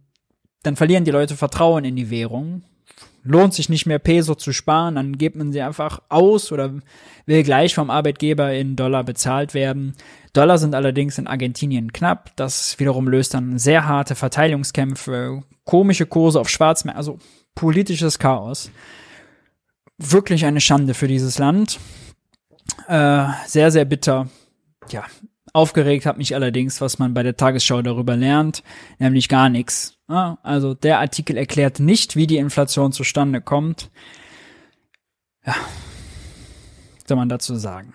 A: dann verlieren die Leute Vertrauen in die Währung. Lohnt sich nicht mehr Peso zu sparen, dann gibt man sie einfach aus oder will gleich vom Arbeitgeber in Dollar bezahlt werden. Dollar sind allerdings in Argentinien knapp. Das wiederum löst dann sehr harte Verteilungskämpfe, komische Kurse auf Schwarzmärkten, also politisches Chaos. Wirklich eine Schande für dieses Land. Äh, sehr, sehr bitter. Ja, aufgeregt hat mich allerdings, was man bei der Tagesschau darüber lernt, nämlich gar nichts. Also der Artikel erklärt nicht, wie die Inflation zustande kommt. Ja, soll man dazu sagen.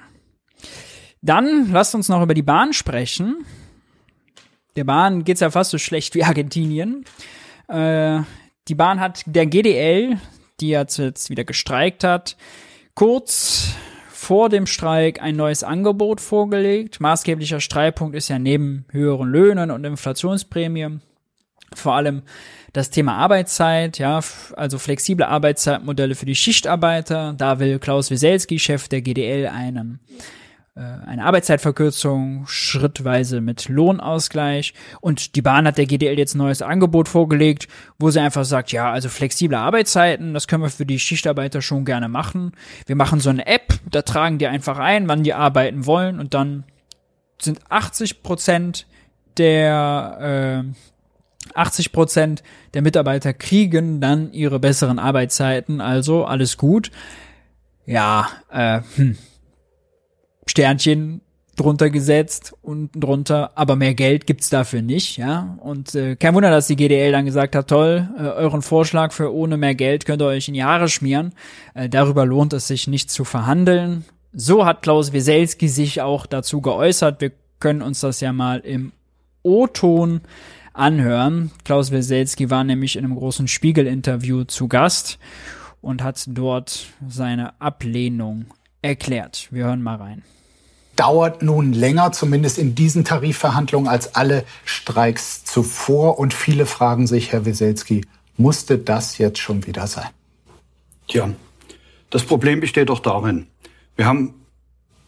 A: Dann lasst uns noch über die Bahn sprechen. Der Bahn geht's ja fast so schlecht wie Argentinien. Äh, die Bahn hat der GDL, die jetzt, wieder gestreikt hat, kurz vor dem Streik ein neues Angebot vorgelegt. Maßgeblicher Streitpunkt ist ja neben höheren Löhnen und Inflationsprämie vor allem das Thema Arbeitszeit, ja, also flexible Arbeitszeitmodelle für die Schichtarbeiter. Da will Klaus Wieselski, Chef der GDL, einen eine Arbeitszeitverkürzung, schrittweise mit Lohnausgleich. Und die Bahn hat der GDL jetzt ein neues Angebot vorgelegt, wo sie einfach sagt, ja, also flexible Arbeitszeiten, das können wir für die Schichtarbeiter schon gerne machen. Wir machen so eine App, da tragen die einfach ein, wann die arbeiten wollen und dann sind 80 Prozent der äh, 80 Prozent der Mitarbeiter kriegen dann ihre besseren Arbeitszeiten, also alles gut. Ja, äh, hm, Sternchen drunter gesetzt und drunter, aber mehr Geld gibt's dafür nicht, ja. Und äh, kein Wunder, dass die GDL dann gesagt hat, toll, äh, euren Vorschlag für ohne mehr Geld könnt ihr euch in Haare schmieren. Äh, darüber lohnt es sich nicht zu verhandeln. So hat Klaus Wieselski sich auch dazu geäußert. Wir können uns das ja mal im O-Ton anhören. Klaus Wieselski war nämlich in einem großen Spiegel-Interview zu Gast und hat dort seine Ablehnung erklärt. Wir hören mal rein
I: dauert nun länger, zumindest in diesen Tarifverhandlungen, als alle Streiks zuvor. Und viele fragen sich, Herr Wieselski, musste das jetzt schon wieder sein?
J: Tja, das Problem besteht doch darin, wir haben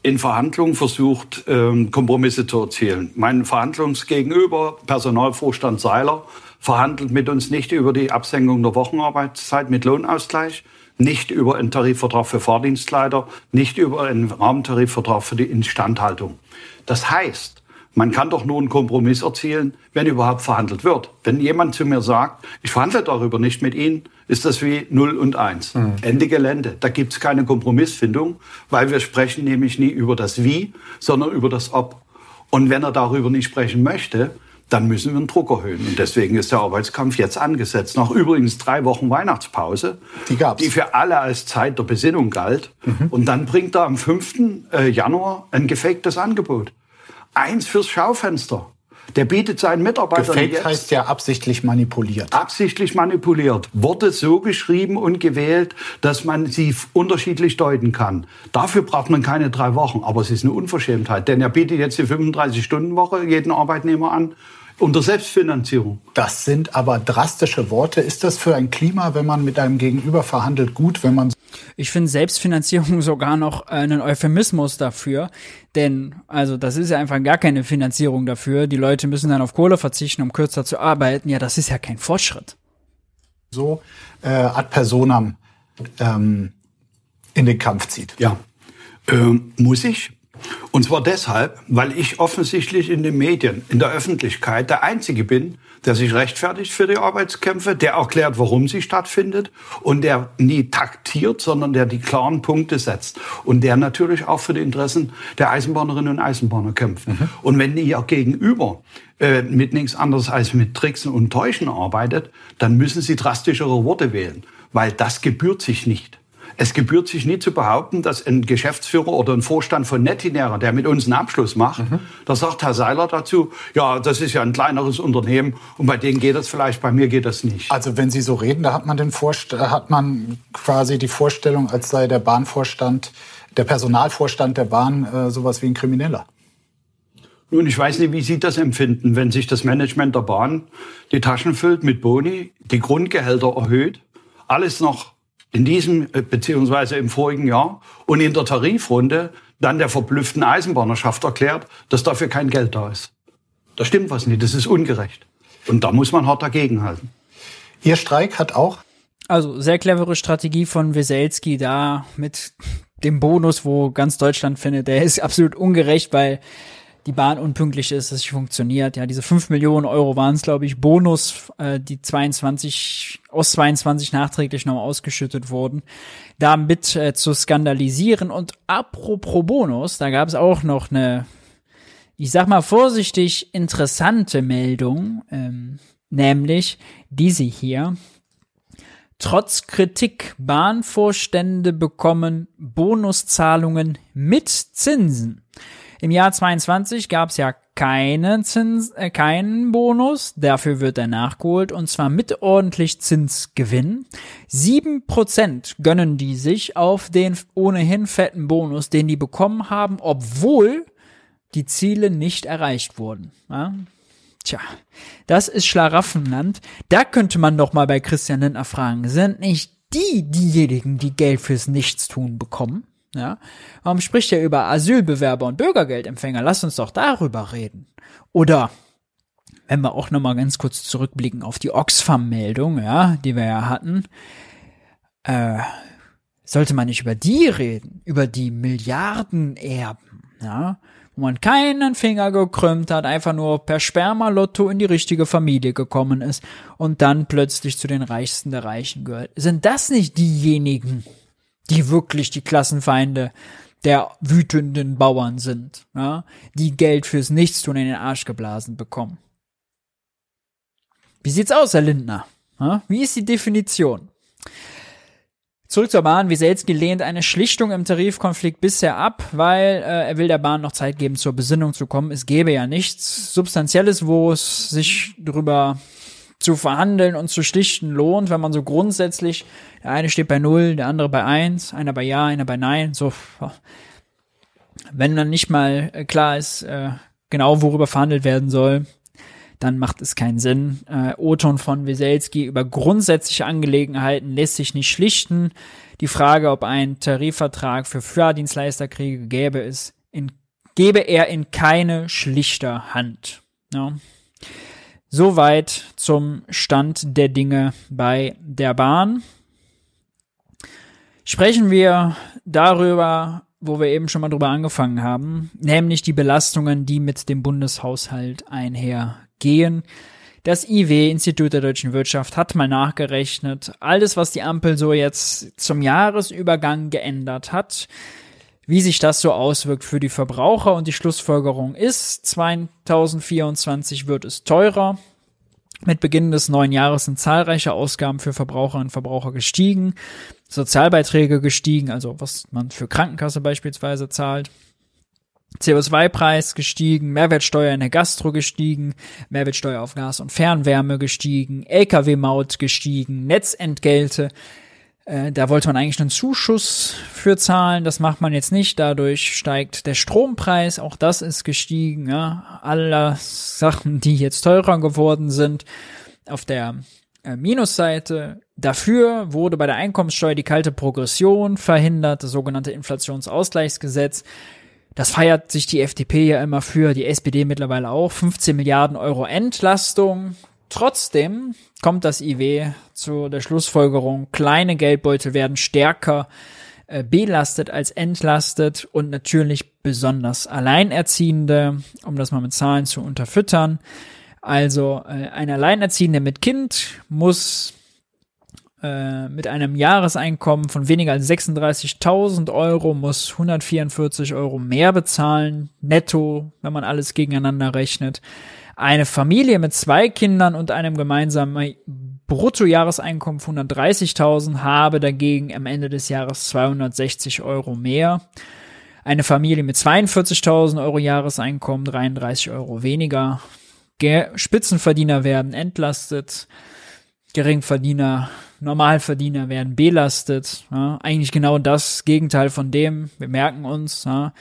J: in Verhandlungen versucht, ähm, Kompromisse zu erzielen. Mein Verhandlungsgegenüber, Personalvorstand Seiler, verhandelt mit uns nicht über die Absenkung der Wochenarbeitszeit mit Lohnausgleich, nicht über einen Tarifvertrag für Fahrdienstleiter, nicht über einen Rahmentarifvertrag für die Instandhaltung. Das heißt, man kann doch nur einen Kompromiss erzielen, wenn überhaupt verhandelt wird. Wenn jemand zu mir sagt, ich verhandle darüber nicht mit Ihnen, ist das wie 0 und 1. Mhm. Ende Gelände. Da gibt es keine Kompromissfindung, weil wir sprechen nämlich nie über das Wie, sondern über das Ob. Und wenn er darüber nicht sprechen möchte, dann müssen wir den Druck erhöhen. Und deswegen ist der Arbeitskampf jetzt angesetzt. Nach übrigens drei Wochen Weihnachtspause, die, gab's. die für alle als Zeit der Besinnung galt. Mhm. Und dann bringt er am 5. Äh, Januar ein gefaktes Angebot. Eins fürs Schaufenster. Der bietet seinen Mitarbeitern
I: Gefaked
J: jetzt
I: heißt ja absichtlich manipuliert.
J: absichtlich manipuliert, Worte so geschrieben und gewählt, dass man sie unterschiedlich deuten kann. Dafür braucht man keine drei Wochen, aber es ist eine Unverschämtheit, denn er bietet jetzt die 35-Stunden-Woche jeden Arbeitnehmer an unter Selbstfinanzierung.
I: Das sind aber drastische Worte. Ist das für ein Klima, wenn man mit einem Gegenüber verhandelt, gut, wenn man
A: Ich finde Selbstfinanzierung sogar noch einen Euphemismus dafür, denn also das ist ja einfach gar keine Finanzierung dafür. Die Leute müssen dann auf Kohle verzichten, um kürzer zu arbeiten. Ja, das ist ja kein Fortschritt.
I: so äh, ad personam ähm, in den Kampf zieht?
J: Ja, ähm, muss ich. Und zwar deshalb, weil ich offensichtlich in den Medien, in der Öffentlichkeit der Einzige bin, der sich rechtfertigt für die Arbeitskämpfe, der erklärt, warum sie stattfindet und der nie taktiert, sondern der die klaren Punkte setzt und der natürlich auch für die Interessen der Eisenbahnerinnen und Eisenbahner kämpft. Und wenn ihr gegenüber äh, mit nichts anderes als mit Tricksen und Täuschen arbeitet, dann müssen sie drastischere Worte wählen, weil das gebührt sich nicht. Es gebührt sich nie zu behaupten, dass ein Geschäftsführer oder ein Vorstand von Netinera, der mit uns einen Abschluss macht, da sagt Herr Seiler dazu, ja, das ist ja ein kleineres Unternehmen und bei denen geht das vielleicht, bei mir geht das nicht.
I: Also wenn Sie so reden, da hat man den Vorst hat man quasi die Vorstellung, als sei der Bahnvorstand, der Personalvorstand der Bahn äh, sowas wie ein Krimineller.
J: Nun, ich weiß nicht, wie Sie das empfinden, wenn sich das Management der Bahn die Taschen füllt mit Boni, die Grundgehälter erhöht, alles noch in diesem äh, beziehungsweise im vorigen Jahr und in der Tarifrunde dann der verblüfften Eisenbahnerschaft erklärt, dass dafür kein Geld da ist. Da stimmt was nicht, das ist ungerecht. Und da muss man hart dagegenhalten.
I: Ihr Streik hat auch
A: Also sehr clevere Strategie von Weselski da mit dem Bonus, wo ganz Deutschland findet, der ist absolut ungerecht, weil die Bahn unpünktlich ist, es nicht funktioniert. Ja, diese 5 Millionen Euro waren es, glaube ich, Bonus, äh, die 22, aus 22 nachträglich noch ausgeschüttet wurden, damit äh, zu skandalisieren. Und apropos Bonus, da gab es auch noch eine, ich sag mal vorsichtig, interessante Meldung, ähm, nämlich diese hier. Trotz Kritik Bahnvorstände bekommen Bonuszahlungen mit Zinsen. Im Jahr 22 gab es ja keinen Zins, äh, keinen Bonus, dafür wird er nachgeholt und zwar mit ordentlich Zinsgewinn. Sieben Prozent gönnen die sich auf den ohnehin fetten Bonus, den die bekommen haben, obwohl die Ziele nicht erreicht wurden. Ja? Tja, das ist Schlaraffenland. Da könnte man doch mal bei Christian Lindner fragen, sind nicht die diejenigen, die Geld fürs Nichtstun bekommen? Ja? Warum spricht er über Asylbewerber und Bürgergeldempfänger? Lass uns doch darüber reden. Oder wenn wir auch noch mal ganz kurz zurückblicken auf die Oxfam-Meldung, ja, die wir ja hatten, äh, sollte man nicht über die reden, über die Milliardenerben, ja, wo man keinen Finger gekrümmt hat, einfach nur per Spermalotto in die richtige Familie gekommen ist und dann plötzlich zu den Reichsten der Reichen gehört. Sind das nicht diejenigen, die wirklich die Klassenfeinde der wütenden Bauern sind, ja, die Geld fürs Nichtstun in den Arsch geblasen bekommen? Wie sieht's aus, Herr Lindner? Ja, wie ist die Definition? Zurück zur Bahn. Wieselski lehnt eine Schlichtung im Tarifkonflikt bisher ab, weil äh, er will der Bahn noch Zeit geben, zur Besinnung zu kommen. Es gäbe ja nichts Substanzielles, wo es sich drüber zu verhandeln und zu schlichten lohnt, wenn man so grundsätzlich, der eine steht bei null, der andere bei eins, einer bei ja, einer bei nein, so. Wenn dann nicht mal äh, klar ist, äh, genau worüber verhandelt werden soll, dann macht es keinen Sinn. Äh, O-Ton von Weselski über grundsätzliche Angelegenheiten lässt sich nicht schlichten. Die Frage, ob ein Tarifvertrag für Fahrdienstleisterkriege gäbe, es in, gäbe er in keine schlichter Hand. Ja. Soweit zum Stand der Dinge bei der Bahn. Sprechen wir darüber, wo wir eben schon mal drüber angefangen haben, nämlich die Belastungen, die mit dem Bundeshaushalt einhergehen. Das IW, Institut der deutschen Wirtschaft, hat mal nachgerechnet, alles, was die Ampel so jetzt zum Jahresübergang geändert hat, wie sich das so auswirkt für die Verbraucher und die Schlussfolgerung ist, 2024 wird es teurer. Mit Beginn des neuen Jahres sind zahlreiche Ausgaben für Verbraucherinnen und Verbraucher gestiegen, Sozialbeiträge gestiegen, also was man für Krankenkasse beispielsweise zahlt. CO2-Preis gestiegen, Mehrwertsteuer in der Gastro gestiegen, Mehrwertsteuer auf Gas und Fernwärme gestiegen, Lkw-Maut gestiegen, Netzentgelte. Äh, da wollte man eigentlich einen Zuschuss für zahlen, das macht man jetzt nicht. Dadurch steigt der Strompreis, auch das ist gestiegen. Ja. Alle Sachen, die jetzt teurer geworden sind, auf der äh, Minusseite. Dafür wurde bei der Einkommenssteuer die kalte Progression verhindert, das sogenannte Inflationsausgleichsgesetz. Das feiert sich die FDP ja immer für, die SPD mittlerweile auch. 15 Milliarden Euro Entlastung. Trotzdem kommt das IW zu der Schlussfolgerung, kleine Geldbeutel werden stärker äh, belastet als entlastet und natürlich besonders Alleinerziehende, um das mal mit Zahlen zu unterfüttern. Also äh, ein Alleinerziehender mit Kind muss äh, mit einem Jahreseinkommen von weniger als 36.000 Euro muss 144 Euro mehr bezahlen, netto, wenn man alles gegeneinander rechnet. Eine Familie mit zwei Kindern und einem gemeinsamen Bruttojahreseinkommen von 130.000 habe dagegen am Ende des Jahres 260 Euro mehr. Eine Familie mit 42.000 Euro Jahreseinkommen 33 Euro weniger. Spitzenverdiener werden entlastet. Geringverdiener Normalverdiener werden belastet. Ja, eigentlich genau das Gegenteil von dem. Wir merken uns, ja,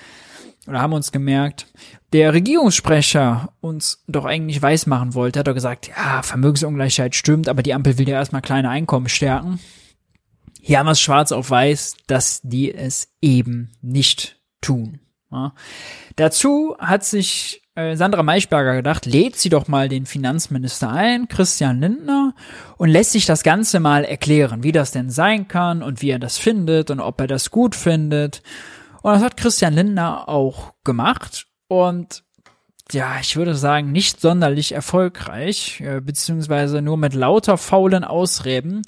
A: oder haben uns gemerkt, der Regierungssprecher uns doch eigentlich weismachen wollte, hat er gesagt, ja, Vermögensungleichheit stimmt, aber die Ampel will ja erstmal kleine Einkommen stärken. Hier haben wir es schwarz auf weiß, dass die es eben nicht tun. Ja. Dazu hat sich äh, Sandra Maischberger gedacht, lädt sie doch mal den Finanzminister ein, Christian Lindner, und lässt sich das Ganze mal erklären, wie das denn sein kann und wie er das findet und ob er das gut findet. Und das hat Christian Lindner auch gemacht und ja, ich würde sagen, nicht sonderlich erfolgreich, äh, beziehungsweise nur mit lauter faulen Ausreden,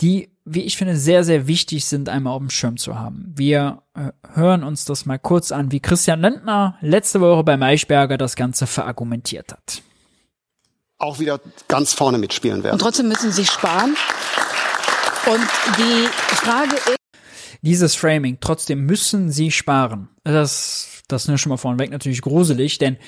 A: die wie ich finde, sehr, sehr wichtig sind, einmal auf dem Schirm zu haben. Wir äh, hören uns das mal kurz an, wie Christian Lindner letzte Woche bei Maischberger das Ganze verargumentiert hat.
K: Auch wieder ganz vorne mitspielen werden.
L: Und trotzdem müssen sie sparen. Und die Frage ist,
A: dieses Framing, trotzdem müssen sie sparen. Das, das ist schon mal vorneweg natürlich gruselig, denn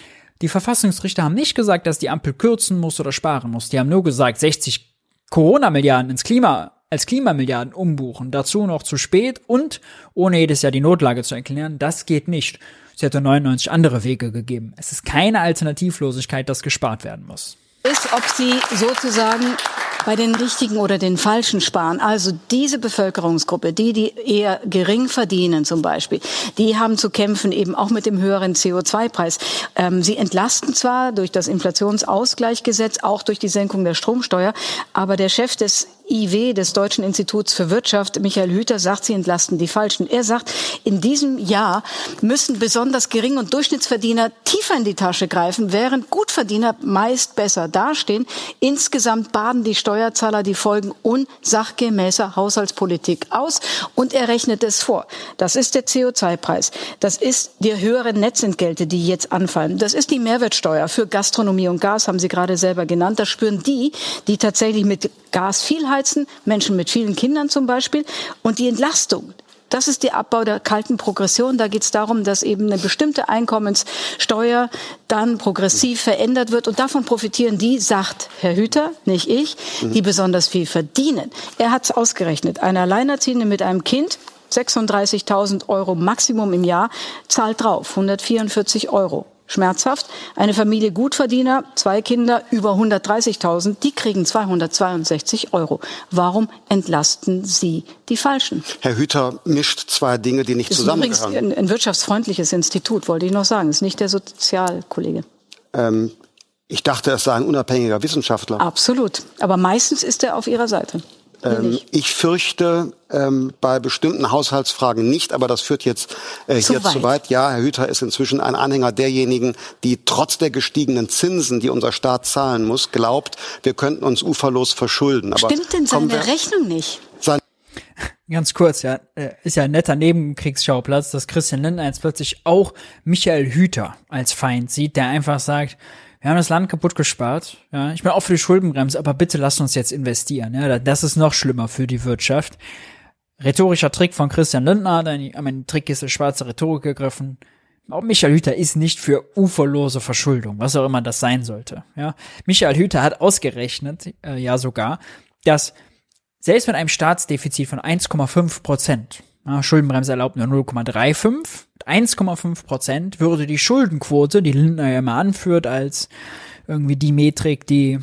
A: die Verfassungsrichter haben nicht gesagt, dass die Ampel kürzen muss oder sparen muss. Die haben nur gesagt, 60 Corona-Milliarden ins Klima als Klimamilliarden umbuchen, dazu noch zu spät und ohne jedes Jahr die Notlage zu erklären, das geht nicht. Es hätte 99 andere Wege gegeben. Es ist keine Alternativlosigkeit, dass gespart werden muss.
L: Ist, ob sie sozusagen bei den richtigen oder den falschen sparen. Also diese Bevölkerungsgruppe, die, die eher gering verdienen zum Beispiel, die haben zu kämpfen eben auch mit dem höheren CO2-Preis. Ähm, sie entlasten zwar durch das Inflationsausgleichgesetz, auch durch die Senkung der Stromsteuer, aber der Chef des IW des Deutschen Instituts für Wirtschaft, Michael Hüter, sagt, sie entlasten die Falschen. Er sagt, in diesem Jahr müssen besonders Gering- und Durchschnittsverdiener tiefer in die Tasche greifen, während Gutverdiener meist besser dastehen. Insgesamt baden die Steuerzahler die Folgen unsachgemäßer Haushaltspolitik aus und er rechnet es vor. Das ist der CO2-Preis. Das ist die höheren Netzentgelte, die jetzt anfallen. Das ist die Mehrwertsteuer für Gastronomie und Gas, haben Sie gerade selber genannt. Das spüren die, die tatsächlich mit Gas viel heizen, Menschen mit vielen Kindern zum Beispiel. Und die Entlastung, das ist der Abbau der kalten Progression. Da geht es darum, dass eben eine bestimmte Einkommenssteuer dann progressiv verändert wird. Und davon profitieren die, sagt Herr Hüter, nicht ich, die besonders viel verdienen. Er hat es ausgerechnet. Eine Alleinerziehende mit einem Kind 36.000 Euro Maximum im Jahr zahlt drauf, 144 Euro schmerzhaft. Eine Familie Gutverdiener, zwei Kinder, über 130.000, die kriegen 262 Euro. Warum entlasten Sie die Falschen?
K: Herr Hüter mischt zwei Dinge, die nicht
L: ist
K: zusammengehören.
L: Übrigens ein, ein wirtschaftsfreundliches Institut, wollte ich noch sagen. Ist nicht der Sozialkollege.
K: Ähm, ich dachte, es sei ein unabhängiger Wissenschaftler.
L: Absolut. Aber meistens ist er auf Ihrer Seite.
K: Ähm, ich fürchte ähm, bei bestimmten Haushaltsfragen nicht, aber das führt jetzt äh,
L: Zu
K: hier
L: weit.
K: zu weit. Ja, Herr Hüter ist inzwischen ein Anhänger derjenigen, die trotz der gestiegenen Zinsen, die unser Staat zahlen muss, glaubt, wir könnten uns uferlos verschulden. Aber
L: Stimmt denn seine
K: wir-
L: Rechnung nicht?
K: Sein
A: Ganz kurz, ja, äh, ist ja ein netter Nebenkriegsschauplatz, dass Christian Lindner jetzt plötzlich auch Michael Hüter als Feind sieht, der einfach sagt, wir haben das Land kaputt gespart, ja, ich bin auch für die Schuldenbremse, aber bitte lasst uns jetzt investieren, ja, das ist noch schlimmer für die Wirtschaft. Rhetorischer Trick von Christian Lindner, hat an meine Trickkiste schwarze Rhetorik gegriffen. auch Michael Hüter ist nicht für uferlose Verschuldung, was auch immer das sein sollte. Ja, Michael Hüter hat ausgerechnet, äh, ja sogar, dass selbst mit einem Staatsdefizit von 1,5 Prozent, Schuldenbremse erlaubt nur 0,35, 1,5 Prozent würde die Schuldenquote, die Lindner ja immer anführt als irgendwie die Metrik, die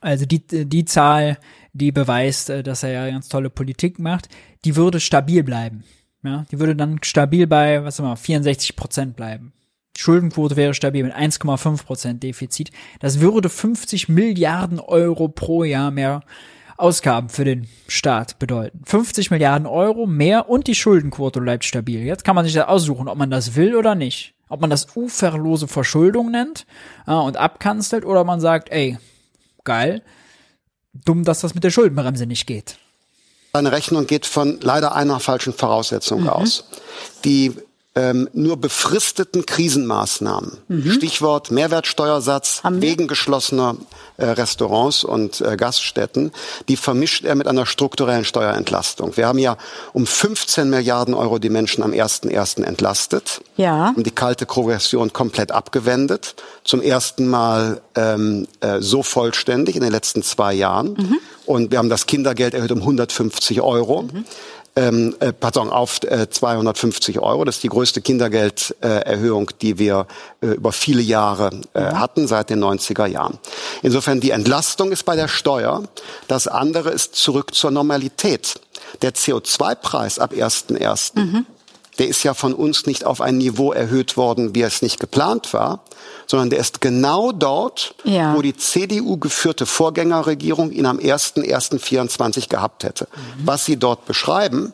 A: also die, die Zahl, die beweist, äh, dass er ja ganz tolle Politik macht, die würde stabil bleiben. Ja, die würde dann stabil bei, was immer, 64 Prozent bleiben. Die Schuldenquote wäre stabil mit 1,5 Prozent Defizit. Das würde 50 Milliarden Euro pro Jahr mehr Ausgaben für den Staat bedeuten. 50 Milliarden Euro mehr und die Schuldenquote bleibt stabil. Jetzt kann man sich da aussuchen, ob man das will oder nicht. Ob man das uferlose Verschuldung nennt äh, und abkanzelt oder man sagt, ey, geil, dumm, dass das mit der Schuldenbremse nicht geht.
K: Seine Rechnung geht von leider einer falschen Voraussetzung mhm. aus. Die ähm, nur befristeten Krisenmaßnahmen, mhm. Stichwort Mehrwertsteuersatz wegen geschlossener äh, Restaurants und äh, Gaststätten, die vermischt er mit einer strukturellen Steuerentlastung. Wir haben ja um 15 Milliarden Euro die Menschen am 1.1. entlastet,
L: ja.
K: und die kalte Progression komplett abgewendet, zum ersten Mal ähm, äh, so vollständig in den letzten zwei Jahren. Mhm. Und wir haben das Kindergeld erhöht um 150 Euro. Mhm ähm, äh, pardon, auf äh, 250 Euro. Das ist die größte Kindergelderhöhung, äh, die wir äh, über viele Jahre äh, mhm. hatten, seit den 90er Jahren. Insofern die Entlastung ist bei der Steuer. Das andere ist zurück zur Normalität. Der CO2-Preis ab 1.1. Mhm der ist ja von uns nicht auf ein Niveau erhöht worden, wie es nicht geplant war, sondern der ist genau dort, ja. wo die CDU geführte Vorgängerregierung ihn am 1.1.24 gehabt hätte. Mhm. Was Sie dort beschreiben,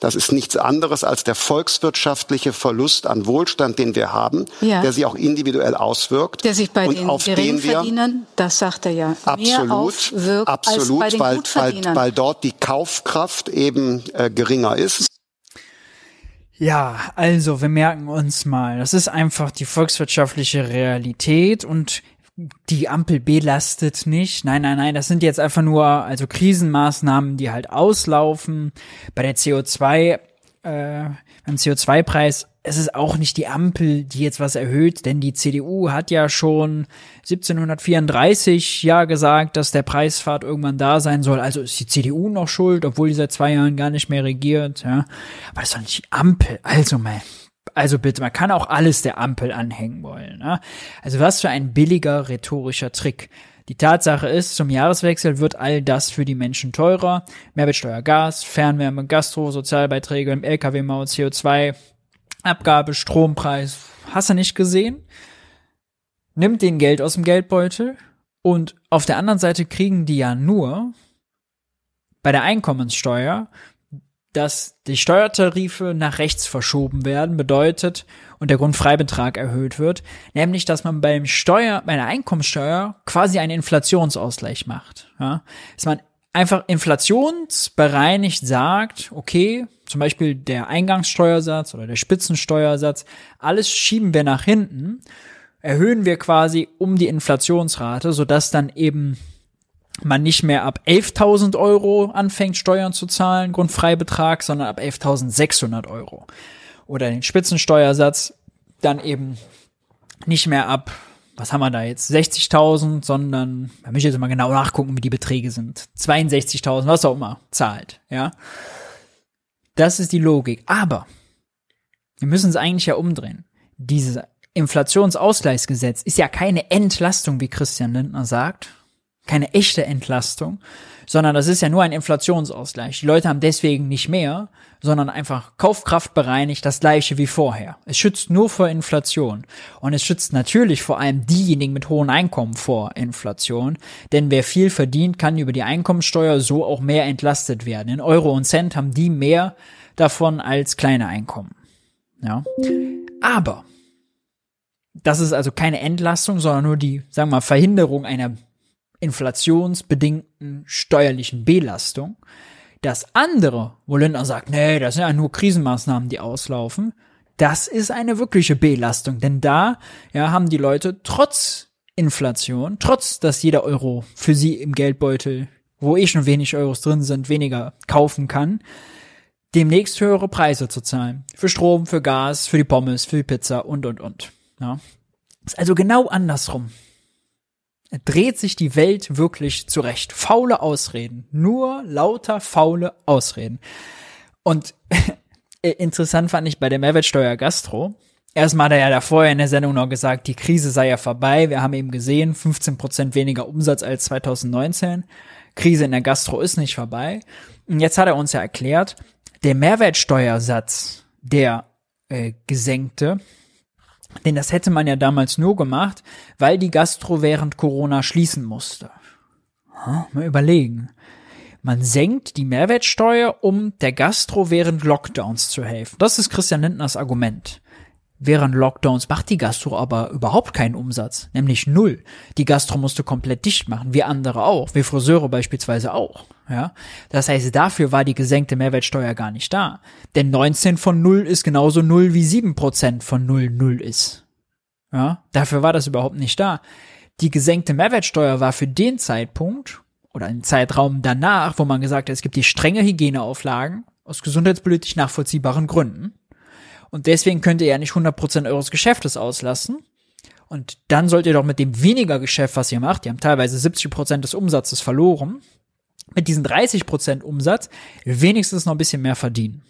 K: das ist nichts anderes als der volkswirtschaftliche Verlust an Wohlstand, den wir haben, ja. der sich auch individuell auswirkt.
L: Der sich bei und den Geringverdienern, das sagt er ja, absolut, mehr aufwirkt absolut, als bei den
K: weil, weil, weil dort die Kaufkraft eben äh, geringer ist.
A: Ja, also wir merken uns mal, das ist einfach die volkswirtschaftliche Realität und die Ampel belastet nicht. Nein, nein, nein, das sind jetzt einfach nur also Krisenmaßnahmen, die halt auslaufen. Bei der CO2 äh, beim CO2-Preis, es ist auch nicht die Ampel, die jetzt was erhöht, denn die CDU hat ja schon 1734 ja gesagt, dass der Preisfahrt irgendwann da sein soll. Also ist die CDU noch schuld, obwohl die seit zwei Jahren gar nicht mehr regiert. Ja. Aber das ist doch nicht die Ampel. Also mal, also bitte, man kann auch alles der Ampel anhängen wollen. Ne? Also was für ein billiger rhetorischer Trick. Die Tatsache ist, zum Jahreswechsel wird all das für die Menschen teurer. Mehrwertsteuer, Gas, Fernwärme, Gastro, Sozialbeiträge im Lkw-Maut, CO2, Abgabe, Strompreis. Hast du nicht gesehen? Nimmt den Geld aus dem Geldbeutel und auf der anderen Seite kriegen die ja nur bei der Einkommenssteuer dass die Steuertarife nach rechts verschoben werden, bedeutet und der Grundfreibetrag erhöht wird, nämlich dass man beim Steuer, bei der Einkommensteuer quasi einen Inflationsausgleich macht. Ja? Dass man einfach inflationsbereinigt sagt, okay, zum Beispiel der Eingangssteuersatz oder der Spitzensteuersatz, alles schieben wir nach hinten, erhöhen wir quasi um die Inflationsrate, sodass dann eben man nicht mehr ab 11.000 Euro anfängt, Steuern zu zahlen, Grundfreibetrag, sondern ab 11.600 Euro. Oder den Spitzensteuersatz dann eben nicht mehr ab, was haben wir da jetzt, 60.000, sondern, da möchte ich jetzt mal genau nachgucken, wie die Beträge sind, 62.000, was auch immer, zahlt, ja. Das ist die Logik. Aber wir müssen es eigentlich ja umdrehen. Dieses Inflationsausgleichsgesetz ist ja keine Entlastung, wie Christian Lindner sagt, keine echte Entlastung, sondern das ist ja nur ein Inflationsausgleich. Die Leute haben deswegen nicht mehr, sondern einfach Kaufkraft bereinigt das gleiche wie vorher. Es schützt nur vor Inflation. Und es schützt natürlich vor allem diejenigen mit hohen Einkommen vor Inflation. Denn wer viel verdient, kann über die Einkommensteuer so auch mehr entlastet werden. In Euro und Cent haben die mehr davon als kleine Einkommen. Ja. Aber das ist also keine Entlastung, sondern nur die, sagen wir mal, Verhinderung einer inflationsbedingten steuerlichen Belastung. Das andere, wo Lindner sagt, nee, das sind ja nur Krisenmaßnahmen, die auslaufen, das ist eine wirkliche Belastung, denn da ja, haben die Leute trotz Inflation, trotz dass jeder Euro für sie im Geldbeutel, wo eh schon wenig Euros drin sind, weniger kaufen kann, demnächst höhere Preise zu zahlen. Für Strom, für Gas, für die Pommes, für die Pizza und, und, und. Ja. Ist also genau andersrum. Dreht sich die Welt wirklich zurecht. Faule Ausreden. Nur lauter faule Ausreden. Und interessant fand ich bei der Mehrwertsteuer Gastro. Erstmal hat er ja da vorher in der Sendung noch gesagt, die Krise sei ja vorbei. Wir haben eben gesehen, 15 Prozent weniger Umsatz als 2019. Krise in der Gastro ist nicht vorbei. Und jetzt hat er uns ja erklärt, der Mehrwertsteuersatz, der äh, gesenkte, denn das hätte man ja damals nur gemacht, weil die Gastro während Corona schließen musste. Mal überlegen. Man senkt die Mehrwertsteuer, um der Gastro während Lockdowns zu helfen. Das ist Christian Lindners Argument. Während Lockdowns macht die Gastro aber überhaupt keinen Umsatz, nämlich null. Die Gastro musste komplett dicht machen, wir andere auch, wir Friseure beispielsweise auch. Ja, das heißt, dafür war die gesenkte Mehrwertsteuer gar nicht da. Denn 19 von null ist genauso null wie 7% von null null ist. Ja, dafür war das überhaupt nicht da. Die gesenkte Mehrwertsteuer war für den Zeitpunkt oder einen Zeitraum danach, wo man gesagt hat, es gibt die strenge Hygieneauflagen aus gesundheitspolitisch nachvollziehbaren Gründen und deswegen könnt ihr ja nicht 100% eures Geschäftes auslassen. Und dann sollt ihr doch mit dem weniger Geschäft, was ihr macht, die haben teilweise 70% des Umsatzes verloren, mit diesen 30% Umsatz wenigstens noch ein bisschen mehr verdienen.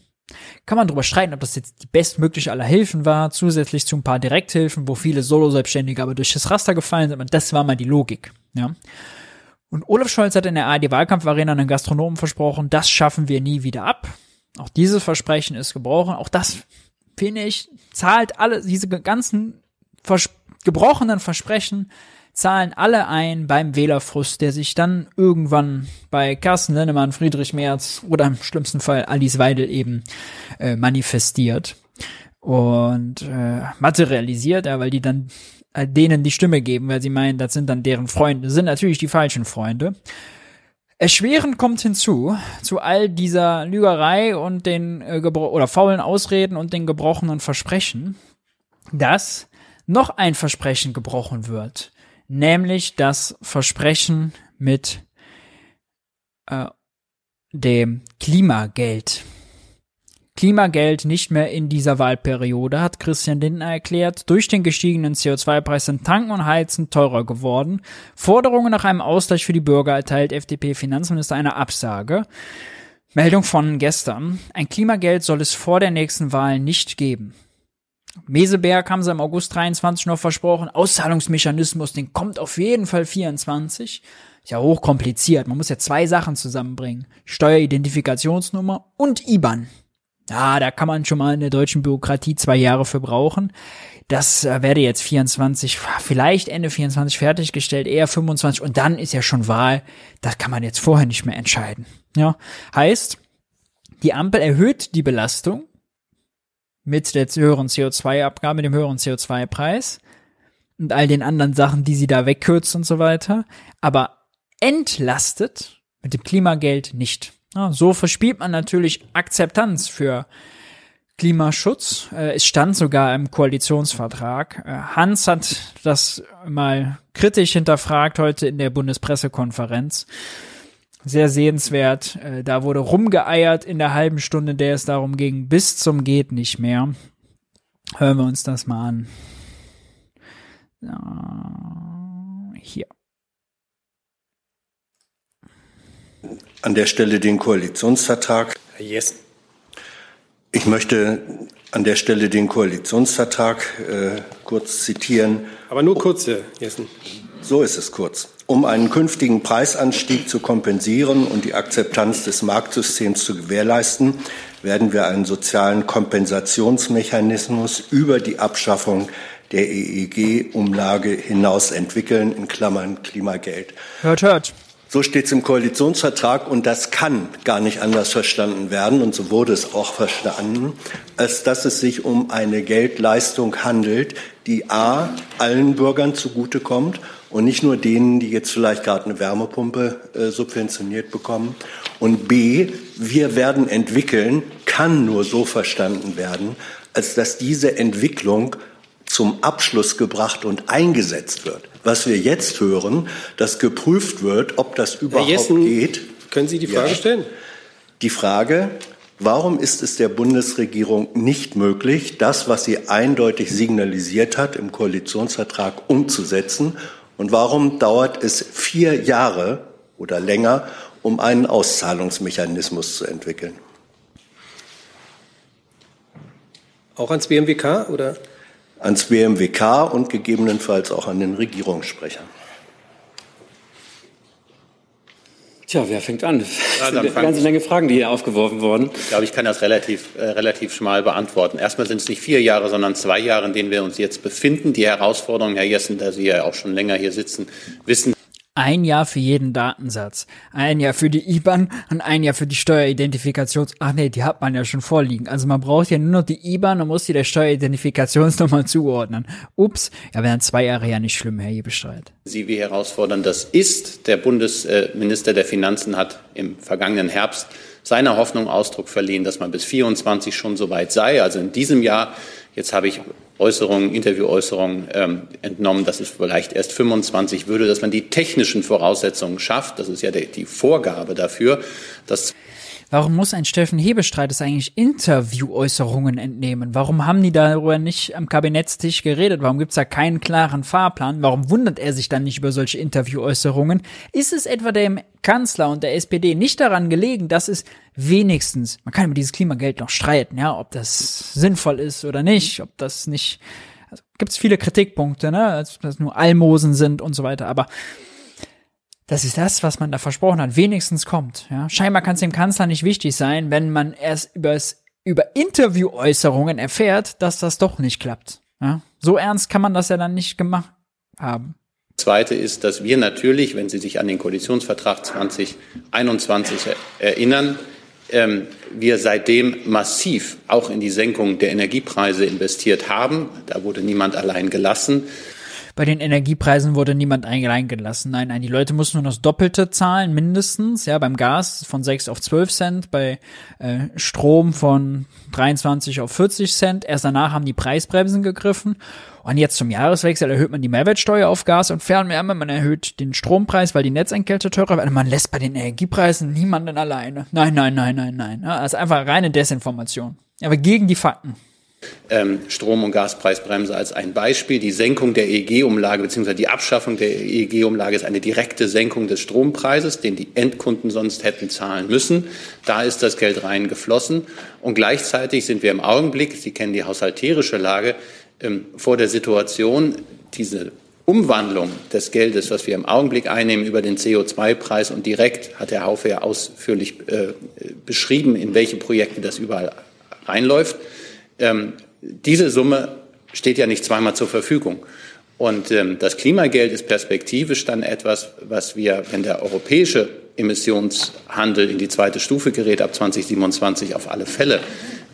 A: Kann man darüber streiten, ob das jetzt die bestmögliche aller Hilfen war, zusätzlich zu ein paar Direkthilfen, wo viele Solo-Selbstständige aber durch das Raster gefallen sind. Und das war mal die Logik. Ja. Und Olaf Scholz hat in der ARD-Wahlkampfarena einen Gastronomen versprochen, das schaffen wir nie wieder ab. Auch dieses Versprechen ist gebrochen. Auch das finde ich, zahlt alle, diese ganzen vers gebrochenen Versprechen zahlen alle ein beim Wählerfrust, der sich dann irgendwann bei Carsten Lennemann, Friedrich Merz oder im schlimmsten Fall Alice Weidel eben äh, manifestiert und äh, materialisiert, ja, weil die dann äh, denen die Stimme geben, weil sie meinen, das sind dann deren Freunde, das sind natürlich die falschen Freunde. Erschwerend kommt hinzu, zu all dieser Lügerei und den äh, oder faulen Ausreden und den gebrochenen Versprechen, dass noch ein Versprechen gebrochen wird, nämlich das Versprechen mit äh, dem Klimageld. Klimageld nicht mehr in dieser Wahlperiode, hat Christian Lindner erklärt. Durch den gestiegenen CO2-Preis sind Tanken und Heizen teurer geworden. Forderungen nach einem Ausgleich für die Bürger erteilt FDP-Finanzminister eine Absage. Meldung von gestern. Ein Klimageld soll es vor der nächsten Wahl nicht geben. Meseberg haben sie im August 23 noch versprochen. Auszahlungsmechanismus, den kommt auf jeden Fall 24. Ist ja hochkompliziert. Man muss ja zwei Sachen zusammenbringen. Steueridentifikationsnummer und IBAN. Ja, da kann man schon mal in der deutschen Bürokratie zwei Jahre für brauchen. Das äh, werde jetzt 24, vielleicht Ende 24 fertiggestellt, eher 25 und dann ist ja schon Wahl. Das kann man jetzt vorher nicht mehr entscheiden. Ja, heißt, die Ampel erhöht die Belastung mit der höheren CO2-Abgabe, dem höheren CO2-Preis und all den anderen Sachen, die sie da wegkürzt und so weiter, aber entlastet mit dem Klimageld nicht. Ja, so verspielt man natürlich Akzeptanz für Klimaschutz. Äh, es stand sogar im Koalitionsvertrag. Äh, Hans hat das mal kritisch hinterfragt heute in der Bundespressekonferenz. Sehr sehenswert. Äh, da wurde rumgeeiert in der halben Stunde, der es darum ging, bis zum geht nicht mehr. Hören wir uns das mal an. Hier.
G: An der Stelle den Koalitionsvertrag.
M: Herr Jessen.
G: Ich möchte an der Stelle den Koalitionsvertrag äh, kurz zitieren.
M: Aber nur kurz, Herr Jessen.
G: So ist es kurz. Um einen künftigen Preisanstieg zu kompensieren und die Akzeptanz des Marktsystems zu gewährleisten, werden wir einen sozialen Kompensationsmechanismus über die Abschaffung der EEG-Umlage hinaus entwickeln, in Klammern Klimageld.
A: Hört, hört.
G: So steht es im Koalitionsvertrag und das kann gar nicht anders verstanden werden und so wurde es auch verstanden, als dass es sich um eine Geldleistung handelt, die a allen Bürgern zugutekommt und nicht nur denen, die jetzt vielleicht gerade eine Wärmepumpe äh, subventioniert bekommen. Und b wir werden entwickeln, kann nur so verstanden werden, als dass diese Entwicklung zum Abschluss gebracht und eingesetzt wird was wir jetzt hören, dass geprüft wird, ob das überhaupt
M: Jessen,
G: geht.
M: Können Sie die Frage ja. stellen?
G: Die Frage, Warum ist es der Bundesregierung nicht möglich, das, was sie eindeutig signalisiert hat, im Koalitionsvertrag umzusetzen? Und warum dauert es vier Jahre oder länger, um einen Auszahlungsmechanismus zu entwickeln?
M: Auch ans BMWK oder?
G: Ans BMWK und gegebenenfalls auch an den Regierungssprecher.
C: Tja, wer fängt an? Ja, dann eine ganze Menge Fragen, die hier aufgeworfen wurden.
D: Ich glaube, ich kann das relativ, äh, relativ schmal beantworten. Erstmal sind es nicht vier Jahre, sondern zwei Jahre, in denen wir uns jetzt befinden. Die Herausforderung, Herr Jessen, da Sie ja auch schon länger hier sitzen, wissen
A: ein Jahr für jeden Datensatz. Ein Jahr für die IBAN und ein Jahr für die Steueridentifikation. Ach nee, die hat man ja schon vorliegen. Also man braucht ja nur noch die IBAN und muss die der Steueridentifikationsnummer zuordnen. Ups, ja, wären zwei Jahre ja nicht schlimm, Herr Jebestreit.
D: Sie wie herausfordern, das ist. Der Bundesminister der Finanzen hat im vergangenen Herbst seiner Hoffnung Ausdruck verliehen, dass man bis 24 schon so weit sei. Also in diesem Jahr Jetzt habe ich Äußerungen, Interviewäußerungen ähm, entnommen, dass es vielleicht erst 25 würde, dass man die technischen Voraussetzungen schafft. Das ist ja die, die Vorgabe dafür, dass
A: Warum muss ein Steffen Hebestreit es eigentlich Interviewäußerungen entnehmen? Warum haben die darüber nicht am Kabinettstisch geredet? Warum gibt es da keinen klaren Fahrplan? Warum wundert er sich dann nicht über solche Interviewäußerungen? Ist es etwa dem Kanzler und der SPD nicht daran gelegen, dass es wenigstens, man kann über dieses Klimageld noch streiten, ja, ob das sinnvoll ist oder nicht, ob das nicht, also gibt es viele Kritikpunkte, ne, dass das nur Almosen sind und so weiter, aber das ist das, was man da versprochen hat, wenigstens kommt. Ja? Scheinbar kann es dem Kanzler nicht wichtig sein, wenn man erst übers, über Interviewäußerungen erfährt, dass das doch nicht klappt. Ja? So ernst kann man das ja dann nicht gemacht haben.
D: Zweite ist, dass wir natürlich, wenn Sie sich an den Koalitionsvertrag 2021 erinnern, ähm, wir seitdem massiv auch in die Senkung der Energiepreise investiert haben. Da wurde niemand allein gelassen.
A: Bei den Energiepreisen wurde niemand eingelassen. Nein, nein, die Leute mussten nur das Doppelte zahlen, mindestens. Ja, beim Gas von 6 auf 12 Cent, bei äh, Strom von 23 auf 40 Cent. Erst danach haben die Preisbremsen gegriffen. Und jetzt zum Jahreswechsel erhöht man die Mehrwertsteuer auf Gas und Fernwärme. Man erhöht den Strompreis, weil die Netzentgelte teurer werden. Man lässt bei den Energiepreisen niemanden alleine. Nein, nein, nein, nein, nein. Ja, das ist einfach reine Desinformation. Aber gegen die Fakten.
D: Ähm, Strom- und Gaspreisbremse als ein Beispiel. Die Senkung der EEG-Umlage bzw. die Abschaffung der EEG-Umlage ist eine direkte Senkung des Strompreises, den die Endkunden sonst hätten zahlen müssen. Da ist das Geld reingeflossen. Und gleichzeitig sind wir im Augenblick, Sie kennen die haushalterische Lage, ähm, vor der Situation, diese Umwandlung des Geldes, was wir im Augenblick einnehmen über den CO2-Preis und direkt hat Herr Haufe ja ausführlich äh, beschrieben, in welche Projekte das überall reinläuft ähm, diese Summe steht ja nicht zweimal zur Verfügung. Und ähm, das Klimageld ist perspektivisch dann etwas, was wir, wenn der europäische Emissionshandel in die zweite Stufe gerät, ab 2027 auf alle Fälle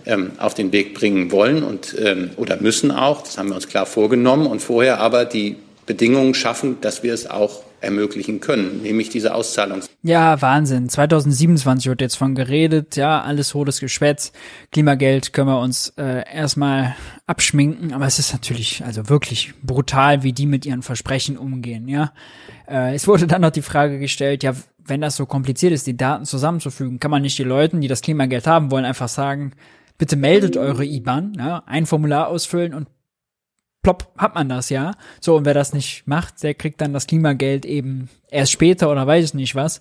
D: ähm, auf den Weg bringen wollen und, ähm, oder müssen auch. Das haben wir uns klar vorgenommen und vorher aber die Bedingungen schaffen, dass wir es auch ermöglichen können, nämlich diese Auszahlung.
A: Ja, Wahnsinn. 2027 wird jetzt von geredet, ja, alles hohles Geschwätz. Klimageld können wir uns äh, erstmal abschminken, aber es ist natürlich also wirklich brutal, wie die mit ihren Versprechen umgehen, ja. Äh, es wurde dann noch die Frage gestellt, ja, wenn das so kompliziert ist, die Daten zusammenzufügen, kann man nicht die Leuten, die das Klimageld haben wollen, einfach sagen, bitte meldet eure IBAN, ja, ein Formular ausfüllen und plopp, hat man das ja. So, und wer das nicht macht, der kriegt dann das Klimageld eben erst später oder weiß ich nicht was.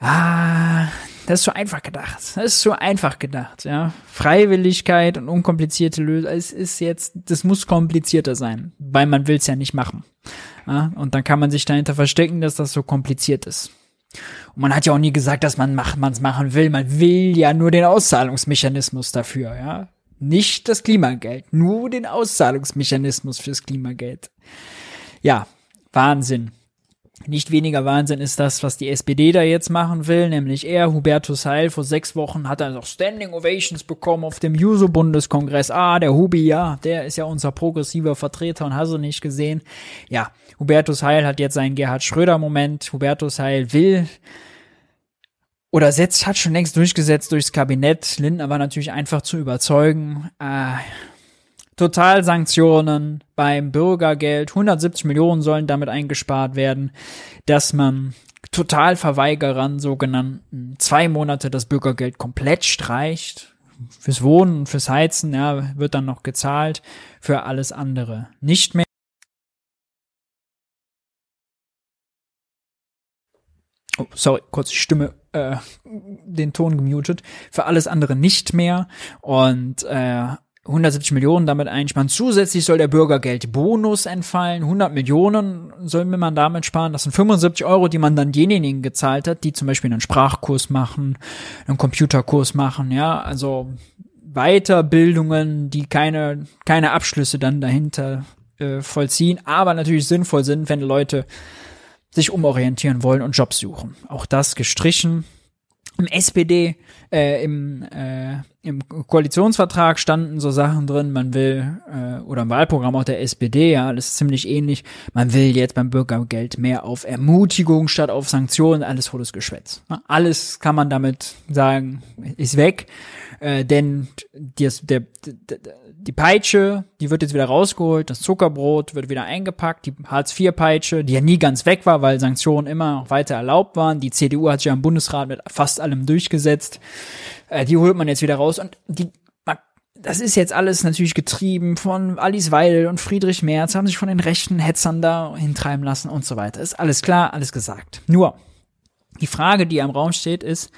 A: Ah, das ist so einfach gedacht. Das ist so einfach gedacht, ja. Freiwilligkeit und unkomplizierte Lösung, es ist jetzt, das muss komplizierter sein, weil man will es ja nicht machen. Ja? Und dann kann man sich dahinter verstecken, dass das so kompliziert ist. Und man hat ja auch nie gesagt, dass man es machen will. Man will ja nur den Auszahlungsmechanismus dafür, ja. Nicht das Klimageld, nur den Auszahlungsmechanismus fürs Klimageld. Ja, Wahnsinn. Nicht weniger Wahnsinn ist das, was die SPD da jetzt machen will, nämlich er, Hubertus Heil, vor sechs Wochen hat er noch Standing Ovations bekommen auf dem Juso-Bundeskongress. Ah, der Hubi, ja, der ist ja unser progressiver Vertreter und hast du nicht gesehen. Ja, Hubertus Heil hat jetzt seinen Gerhard Schröder-Moment. Hubertus Heil will oder setzt, hat schon längst durchgesetzt durchs Kabinett. Lindner war natürlich einfach zu überzeugen. Äh, Totalsanktionen beim Bürgergeld. 170 Millionen sollen damit eingespart werden, dass man Totalverweigerern, sogenannten, zwei Monate das Bürgergeld komplett streicht. Fürs Wohnen fürs Heizen, ja, wird dann noch gezahlt, für alles andere nicht mehr. Oh, sorry, kurz die Stimme, äh, den Ton gemutet. Für alles andere nicht mehr. Und äh, 170 Millionen damit einsparen. Zusätzlich soll der Bürgergeldbonus entfallen. 100 Millionen soll man damit sparen. Das sind 75 Euro, die man dann denjenigen gezahlt hat, die zum Beispiel einen Sprachkurs machen, einen Computerkurs machen. Ja, also Weiterbildungen, die keine, keine Abschlüsse dann dahinter äh, vollziehen, aber natürlich sinnvoll sind, wenn Leute sich umorientieren wollen und Jobs suchen. Auch das gestrichen. Im SPD, äh, im, äh, im Koalitionsvertrag standen so Sachen drin, man will, äh, oder im Wahlprogramm auch der SPD, ja, ist ziemlich ähnlich, man will jetzt beim Bürgergeld mehr auf Ermutigung statt auf Sanktionen, alles volles Geschwätz. Alles kann man damit sagen, ist weg, äh, denn das, der, der, die Peitsche, die wird jetzt wieder rausgeholt, das Zuckerbrot wird wieder eingepackt, die Hartz-IV-Peitsche, die ja nie ganz weg war, weil Sanktionen immer noch weiter erlaubt waren. Die CDU hat sich ja im Bundesrat mit fast allem durchgesetzt. Äh, die holt man jetzt wieder raus und die das ist jetzt alles natürlich getrieben von Alice Weidel und Friedrich Merz, haben sich von den rechten Hetzern da hintreiben lassen und so weiter. Ist alles klar, alles gesagt. Nur, die Frage, die am Raum steht, ist,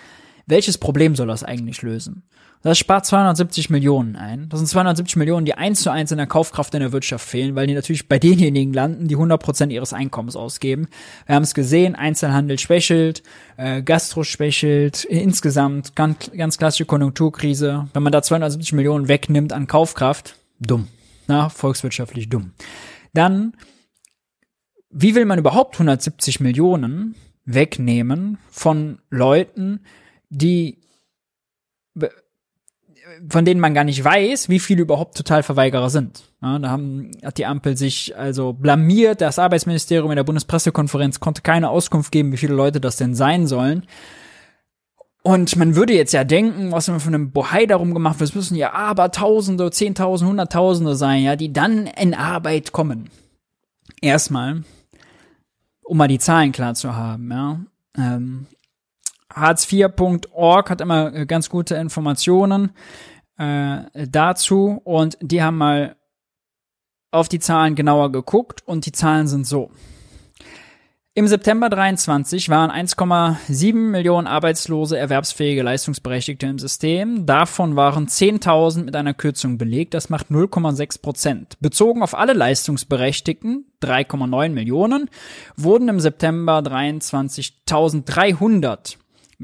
A: welches Problem soll das eigentlich lösen? Das spart 270 Millionen ein. Das sind 270 Millionen, die eins zu eins in der Kaufkraft in der Wirtschaft fehlen, weil die natürlich bei denjenigen landen, die 100 Prozent ihres Einkommens ausgeben. Wir haben es gesehen, Einzelhandel schwächelt, äh, Gastro schwächelt, insgesamt ganz, ganz klassische Konjunkturkrise. Wenn man da 270 Millionen wegnimmt an Kaufkraft, dumm. Na, volkswirtschaftlich dumm. Dann, wie will man überhaupt 170 Millionen wegnehmen von Leuten, die von denen man gar nicht weiß, wie viele überhaupt Totalverweigerer sind. Ja, da haben, hat die Ampel sich also blamiert. Das Arbeitsministerium in der Bundespressekonferenz konnte keine Auskunft geben, wie viele Leute das denn sein sollen. Und man würde jetzt ja denken, was immer von einem Bohai darum gemacht es müssen ja aber Tausende, Zehntausende, Hunderttausende sein, ja, die dann in Arbeit kommen. Erstmal, um mal die Zahlen klar zu haben, ja. Ähm, Hartz4.org hat immer äh, ganz gute Informationen äh, dazu und die haben mal auf die Zahlen genauer geguckt und die Zahlen sind so. Im September 23 waren 1,7 Millionen arbeitslose erwerbsfähige Leistungsberechtigte im System. Davon waren 10.000 mit einer Kürzung belegt. Das macht 0,6 Prozent. Bezogen auf alle Leistungsberechtigten, 3,9 Millionen, wurden im September 23 1.300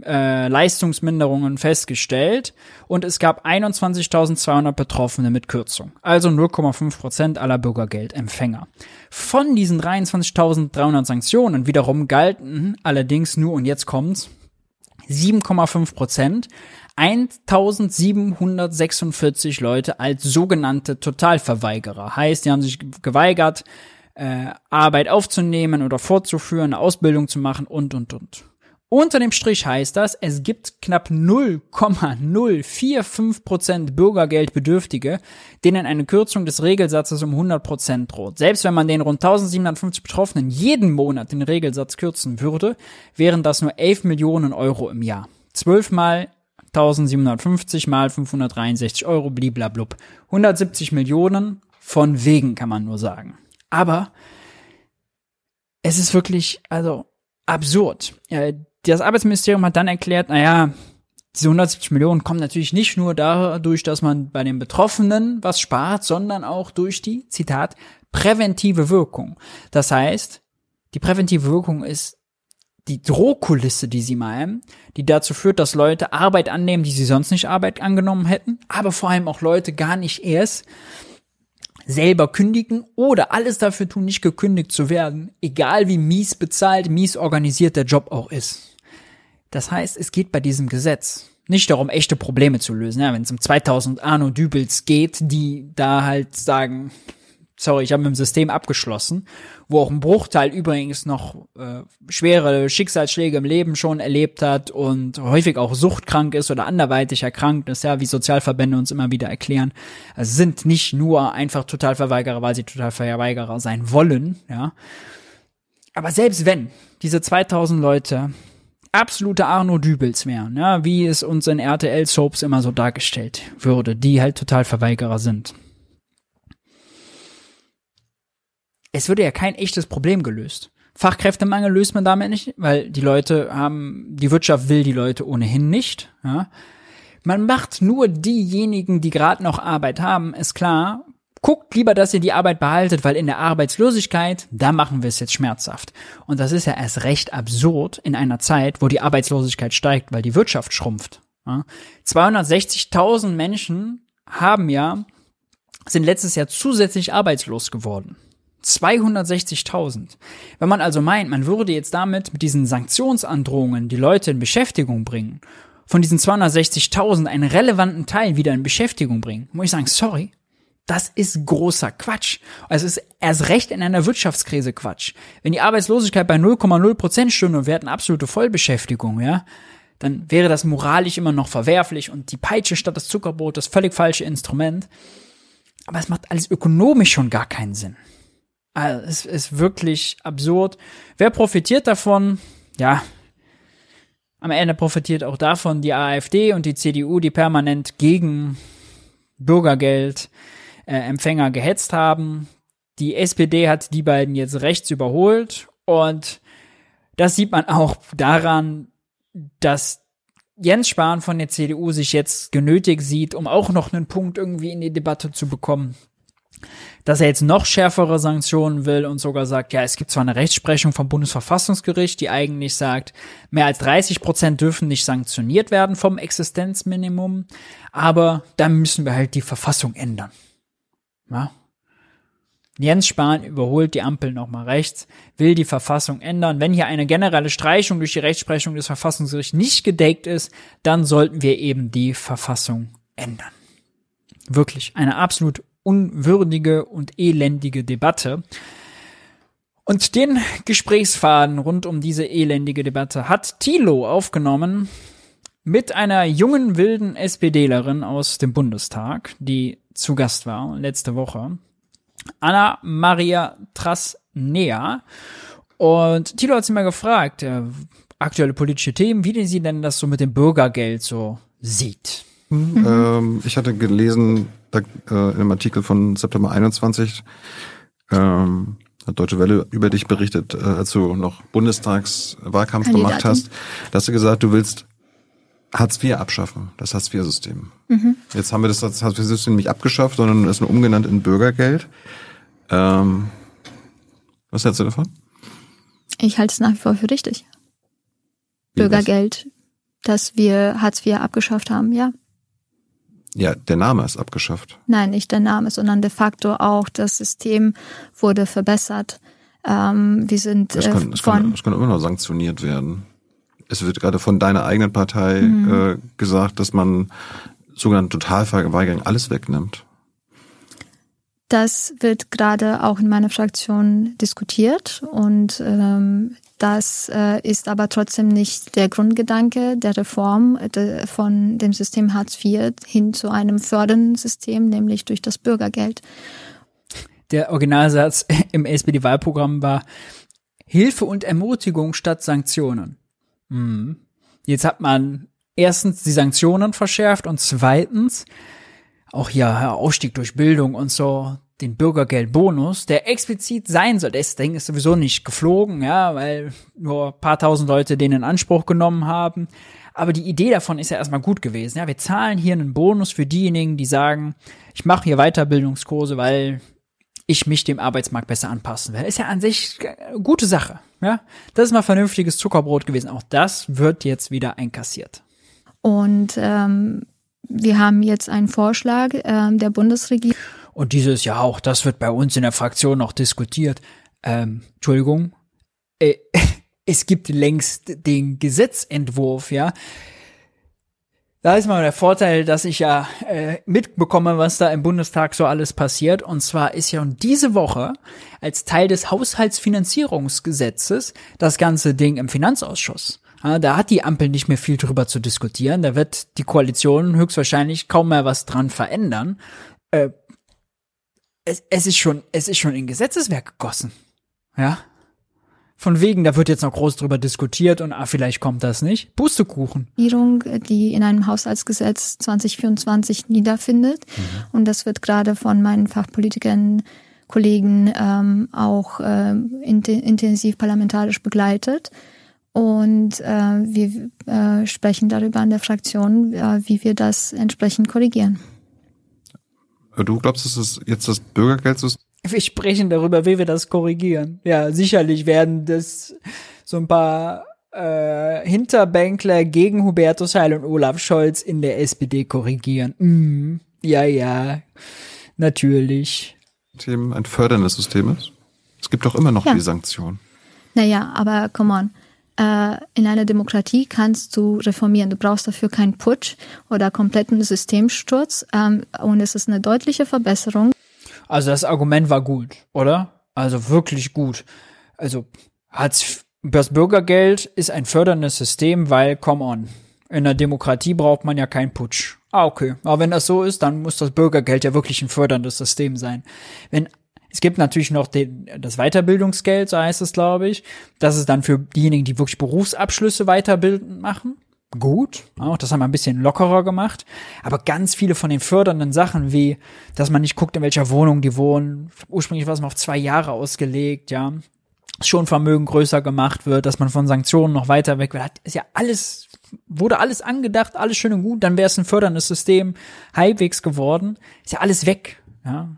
A: äh, Leistungsminderungen festgestellt und es gab 21.200 Betroffene mit Kürzung, also 0,5 Prozent aller Bürgergeldempfänger. Von diesen 23.300 Sanktionen wiederum galten allerdings nur, und jetzt kommt's, 7,5 Prozent, 1746 Leute als sogenannte Totalverweigerer. Heißt, die haben sich geweigert, äh, Arbeit aufzunehmen oder fortzuführen, eine Ausbildung zu machen und, und, und. Unter dem Strich heißt das, es gibt knapp 0,045% Bürgergeldbedürftige, denen eine Kürzung des Regelsatzes um 100% droht. Selbst wenn man den rund 1750 Betroffenen jeden Monat den Regelsatz kürzen würde, wären das nur 11 Millionen Euro im Jahr. 12 mal 1750 mal 563 Euro, bliblablub. 170 Millionen von wegen, kann man nur sagen. Aber es ist wirklich, also, absurd. Das Arbeitsministerium hat dann erklärt, naja, diese 170 Millionen kommen natürlich nicht nur dadurch, dass man bei den Betroffenen was spart, sondern auch durch die, Zitat, präventive Wirkung. Das heißt, die präventive Wirkung ist die Drohkulisse, die sie meinen, die dazu führt, dass Leute Arbeit annehmen, die sie sonst nicht Arbeit angenommen hätten, aber vor allem auch Leute gar nicht erst selber kündigen oder alles dafür tun, nicht gekündigt zu werden, egal wie mies bezahlt, mies organisiert der Job auch ist. Das heißt, es geht bei diesem Gesetz nicht darum, echte Probleme zu lösen. Ja, wenn es um 2000 Arno Dübels geht, die da halt sagen, sorry, ich habe mit dem System abgeschlossen, wo auch ein Bruchteil übrigens noch äh, schwere Schicksalsschläge im Leben schon erlebt hat und häufig auch suchtkrank ist oder anderweitig erkrankt ist, ja, wie Sozialverbände uns immer wieder erklären, also sind nicht nur einfach Totalverweigerer, weil sie Totalverweigerer sein wollen, ja. Aber selbst wenn diese 2000 Leute absolute Arno Dübels wären, ja, wie es uns in RTL-Soaps immer so dargestellt würde, die halt total Verweigerer sind. Es würde ja kein echtes Problem gelöst. Fachkräftemangel löst man damit nicht, weil die Leute haben, die Wirtschaft will die Leute ohnehin nicht. Ja. Man macht nur diejenigen, die gerade noch Arbeit haben, ist klar, guckt lieber, dass ihr die Arbeit behaltet, weil in der Arbeitslosigkeit, da machen wir es jetzt schmerzhaft. Und das ist ja erst recht absurd in einer Zeit, wo die Arbeitslosigkeit steigt, weil die Wirtschaft schrumpft. Ja. 260.000 Menschen haben ja, sind letztes Jahr zusätzlich arbeitslos geworden. 260.000. Wenn man also meint, man würde jetzt damit mit diesen Sanktionsandrohungen die Leute in Beschäftigung bringen, von diesen 260.000 einen relevanten Teil wieder in Beschäftigung bringen, muss ich sagen, sorry, das ist großer Quatsch. Also es ist erst recht in einer Wirtschaftskrise Quatsch. Wenn die Arbeitslosigkeit bei 0,0 Prozent stünde und wir hätten absolute Vollbeschäftigung, ja, dann wäre das moralisch immer noch verwerflich und die Peitsche statt das Zuckerbrot das völlig falsche Instrument. Aber es macht alles ökonomisch schon gar keinen Sinn. Also es ist wirklich absurd. Wer profitiert davon? Ja, am Ende profitiert auch davon die AfD und die CDU, die permanent gegen Bürgergeld äh, Empfänger gehetzt haben. Die SPD hat die beiden jetzt rechts überholt und das sieht man auch daran, dass Jens Spahn von der CDU sich jetzt genötigt sieht, um auch noch einen Punkt irgendwie in die Debatte zu bekommen, dass er jetzt noch schärfere Sanktionen will und sogar sagt, ja, es gibt zwar eine Rechtsprechung vom Bundesverfassungsgericht, die eigentlich sagt, mehr als 30 Prozent dürfen nicht sanktioniert werden vom Existenzminimum, aber dann müssen wir halt die Verfassung ändern. Ja? Jens Spahn überholt die Ampel nochmal rechts, will die Verfassung ändern. Wenn hier eine generelle Streichung durch die Rechtsprechung des Verfassungsgerichts nicht gedeckt ist, dann sollten wir eben die Verfassung ändern. Wirklich eine absolut unwürdige und elendige Debatte. Und den Gesprächsfaden rund um diese elendige Debatte hat Thilo aufgenommen mit einer jungen wilden SPDlerin aus dem Bundestag, die zu Gast war letzte Woche. Anna Maria Trasnea. Und Tilo hat sie mal gefragt, äh, aktuelle politische Themen, wie sie denn das so mit dem Bürgergeld so sieht.
B: Mhm. Ähm, ich hatte gelesen, da, äh, in einem Artikel von September 21, ähm, hat Deutsche Welle über dich berichtet, äh, als du noch Bundestagswahlkampf gemacht hast. Da hast du gesagt, du willst Hartz IV abschaffen, das Hartz IV-System. Mhm. Jetzt haben wir das Hartz IV-System nicht abgeschafft, sondern es nur umgenannt in Bürgergeld. Ähm, was hältst du davon?
N: Ich halte es nach wie vor für richtig. Wie Bürgergeld, das? dass wir Hartz IV abgeschafft haben, ja.
B: Ja, der Name ist abgeschafft.
N: Nein, nicht der Name, sondern de facto auch das System wurde verbessert. Ähm, wir sind
B: es kann, es kann, es kann immer noch sanktioniert werden es wird gerade von deiner eigenen Partei mhm. äh, gesagt, dass man sogenannte Totalverweigerung alles wegnimmt.
N: Das wird gerade auch in meiner Fraktion diskutiert und ähm, das äh, ist aber trotzdem nicht der Grundgedanke der Reform de, von dem System Hartz IV hin zu einem fördernden System, nämlich durch das Bürgergeld.
A: Der Originalsatz im SPD-Wahlprogramm war Hilfe und Ermutigung statt Sanktionen. Mhm. Jetzt hat man erstens die Sanktionen verschärft und zweitens auch hier Aufstieg durch Bildung und so den Bürgergeldbonus, der explizit sein soll. Das Ding ist sowieso nicht geflogen, ja, weil nur paar tausend Leute den in Anspruch genommen haben. Aber die Idee davon ist ja erstmal gut gewesen. Ja, wir zahlen hier einen Bonus für diejenigen, die sagen, ich mache hier Weiterbildungskurse, weil ich mich dem Arbeitsmarkt besser anpassen will. Ist ja an sich eine gute Sache. Ja, das ist mal vernünftiges Zuckerbrot gewesen. Auch das wird jetzt wieder einkassiert.
N: Und ähm, wir haben jetzt einen Vorschlag ähm, der Bundesregierung.
A: Und dieses ja auch, das wird bei uns in der Fraktion noch diskutiert. Ähm, Entschuldigung, äh, es gibt längst den Gesetzentwurf, ja. Da ist mal der Vorteil, dass ich ja äh, mitbekomme, was da im Bundestag so alles passiert. Und zwar ist ja diese Woche als Teil des Haushaltsfinanzierungsgesetzes das ganze Ding im Finanzausschuss. Ja, da hat die Ampel nicht mehr viel drüber zu diskutieren. Da wird die Koalition höchstwahrscheinlich kaum mehr was dran verändern. Äh, es, es ist schon, es ist schon in Gesetzeswerk gegossen. Ja. Von wegen, da wird jetzt noch groß drüber diskutiert und ah, vielleicht kommt das nicht. Pustekuchen.
N: Regierung, die in einem Haushaltsgesetz 2024 niederfindet. Mhm. Und das wird gerade von meinen Fachpolitikern, Kollegen ähm, auch äh, intensiv parlamentarisch begleitet. Und äh, wir äh, sprechen darüber in der Fraktion, äh, wie wir das entsprechend korrigieren.
B: Du glaubst, dass es jetzt das Bürgergeldsystem
A: wir sprechen darüber, wie wir das korrigieren. Ja, sicherlich werden das so ein paar äh, Hinterbänkler gegen Hubertus Heil und Olaf Scholz in der SPD korrigieren. Mm, ja, ja, natürlich.
B: Ein förderndes System ist? Es gibt doch immer noch ja. die Sanktionen.
N: Naja, aber come on. Äh, in einer Demokratie kannst du reformieren. Du brauchst dafür keinen Putsch oder kompletten Systemsturz. Ähm, und es ist eine deutliche Verbesserung.
A: Also das Argument war gut, oder? Also wirklich gut. Also Hartz, das Bürgergeld ist ein förderndes System, weil, come on, in der Demokratie braucht man ja keinen Putsch. Ah, okay. Aber wenn das so ist, dann muss das Bürgergeld ja wirklich ein förderndes System sein. Wenn es gibt natürlich noch den, das Weiterbildungsgeld, so heißt es, glaube ich. Das ist dann für diejenigen, die wirklich Berufsabschlüsse weiterbilden machen gut. Auch das haben wir ein bisschen lockerer gemacht. Aber ganz viele von den fördernden Sachen, wie, dass man nicht guckt, in welcher Wohnung die wohnen. Ursprünglich war es mal auf zwei Jahre ausgelegt, ja. Schon Vermögen größer gemacht wird, dass man von Sanktionen noch weiter weg will. Ist ja alles, wurde alles angedacht, alles schön und gut. Dann wäre es ein förderndes System halbwegs geworden. Ist ja alles weg, ja.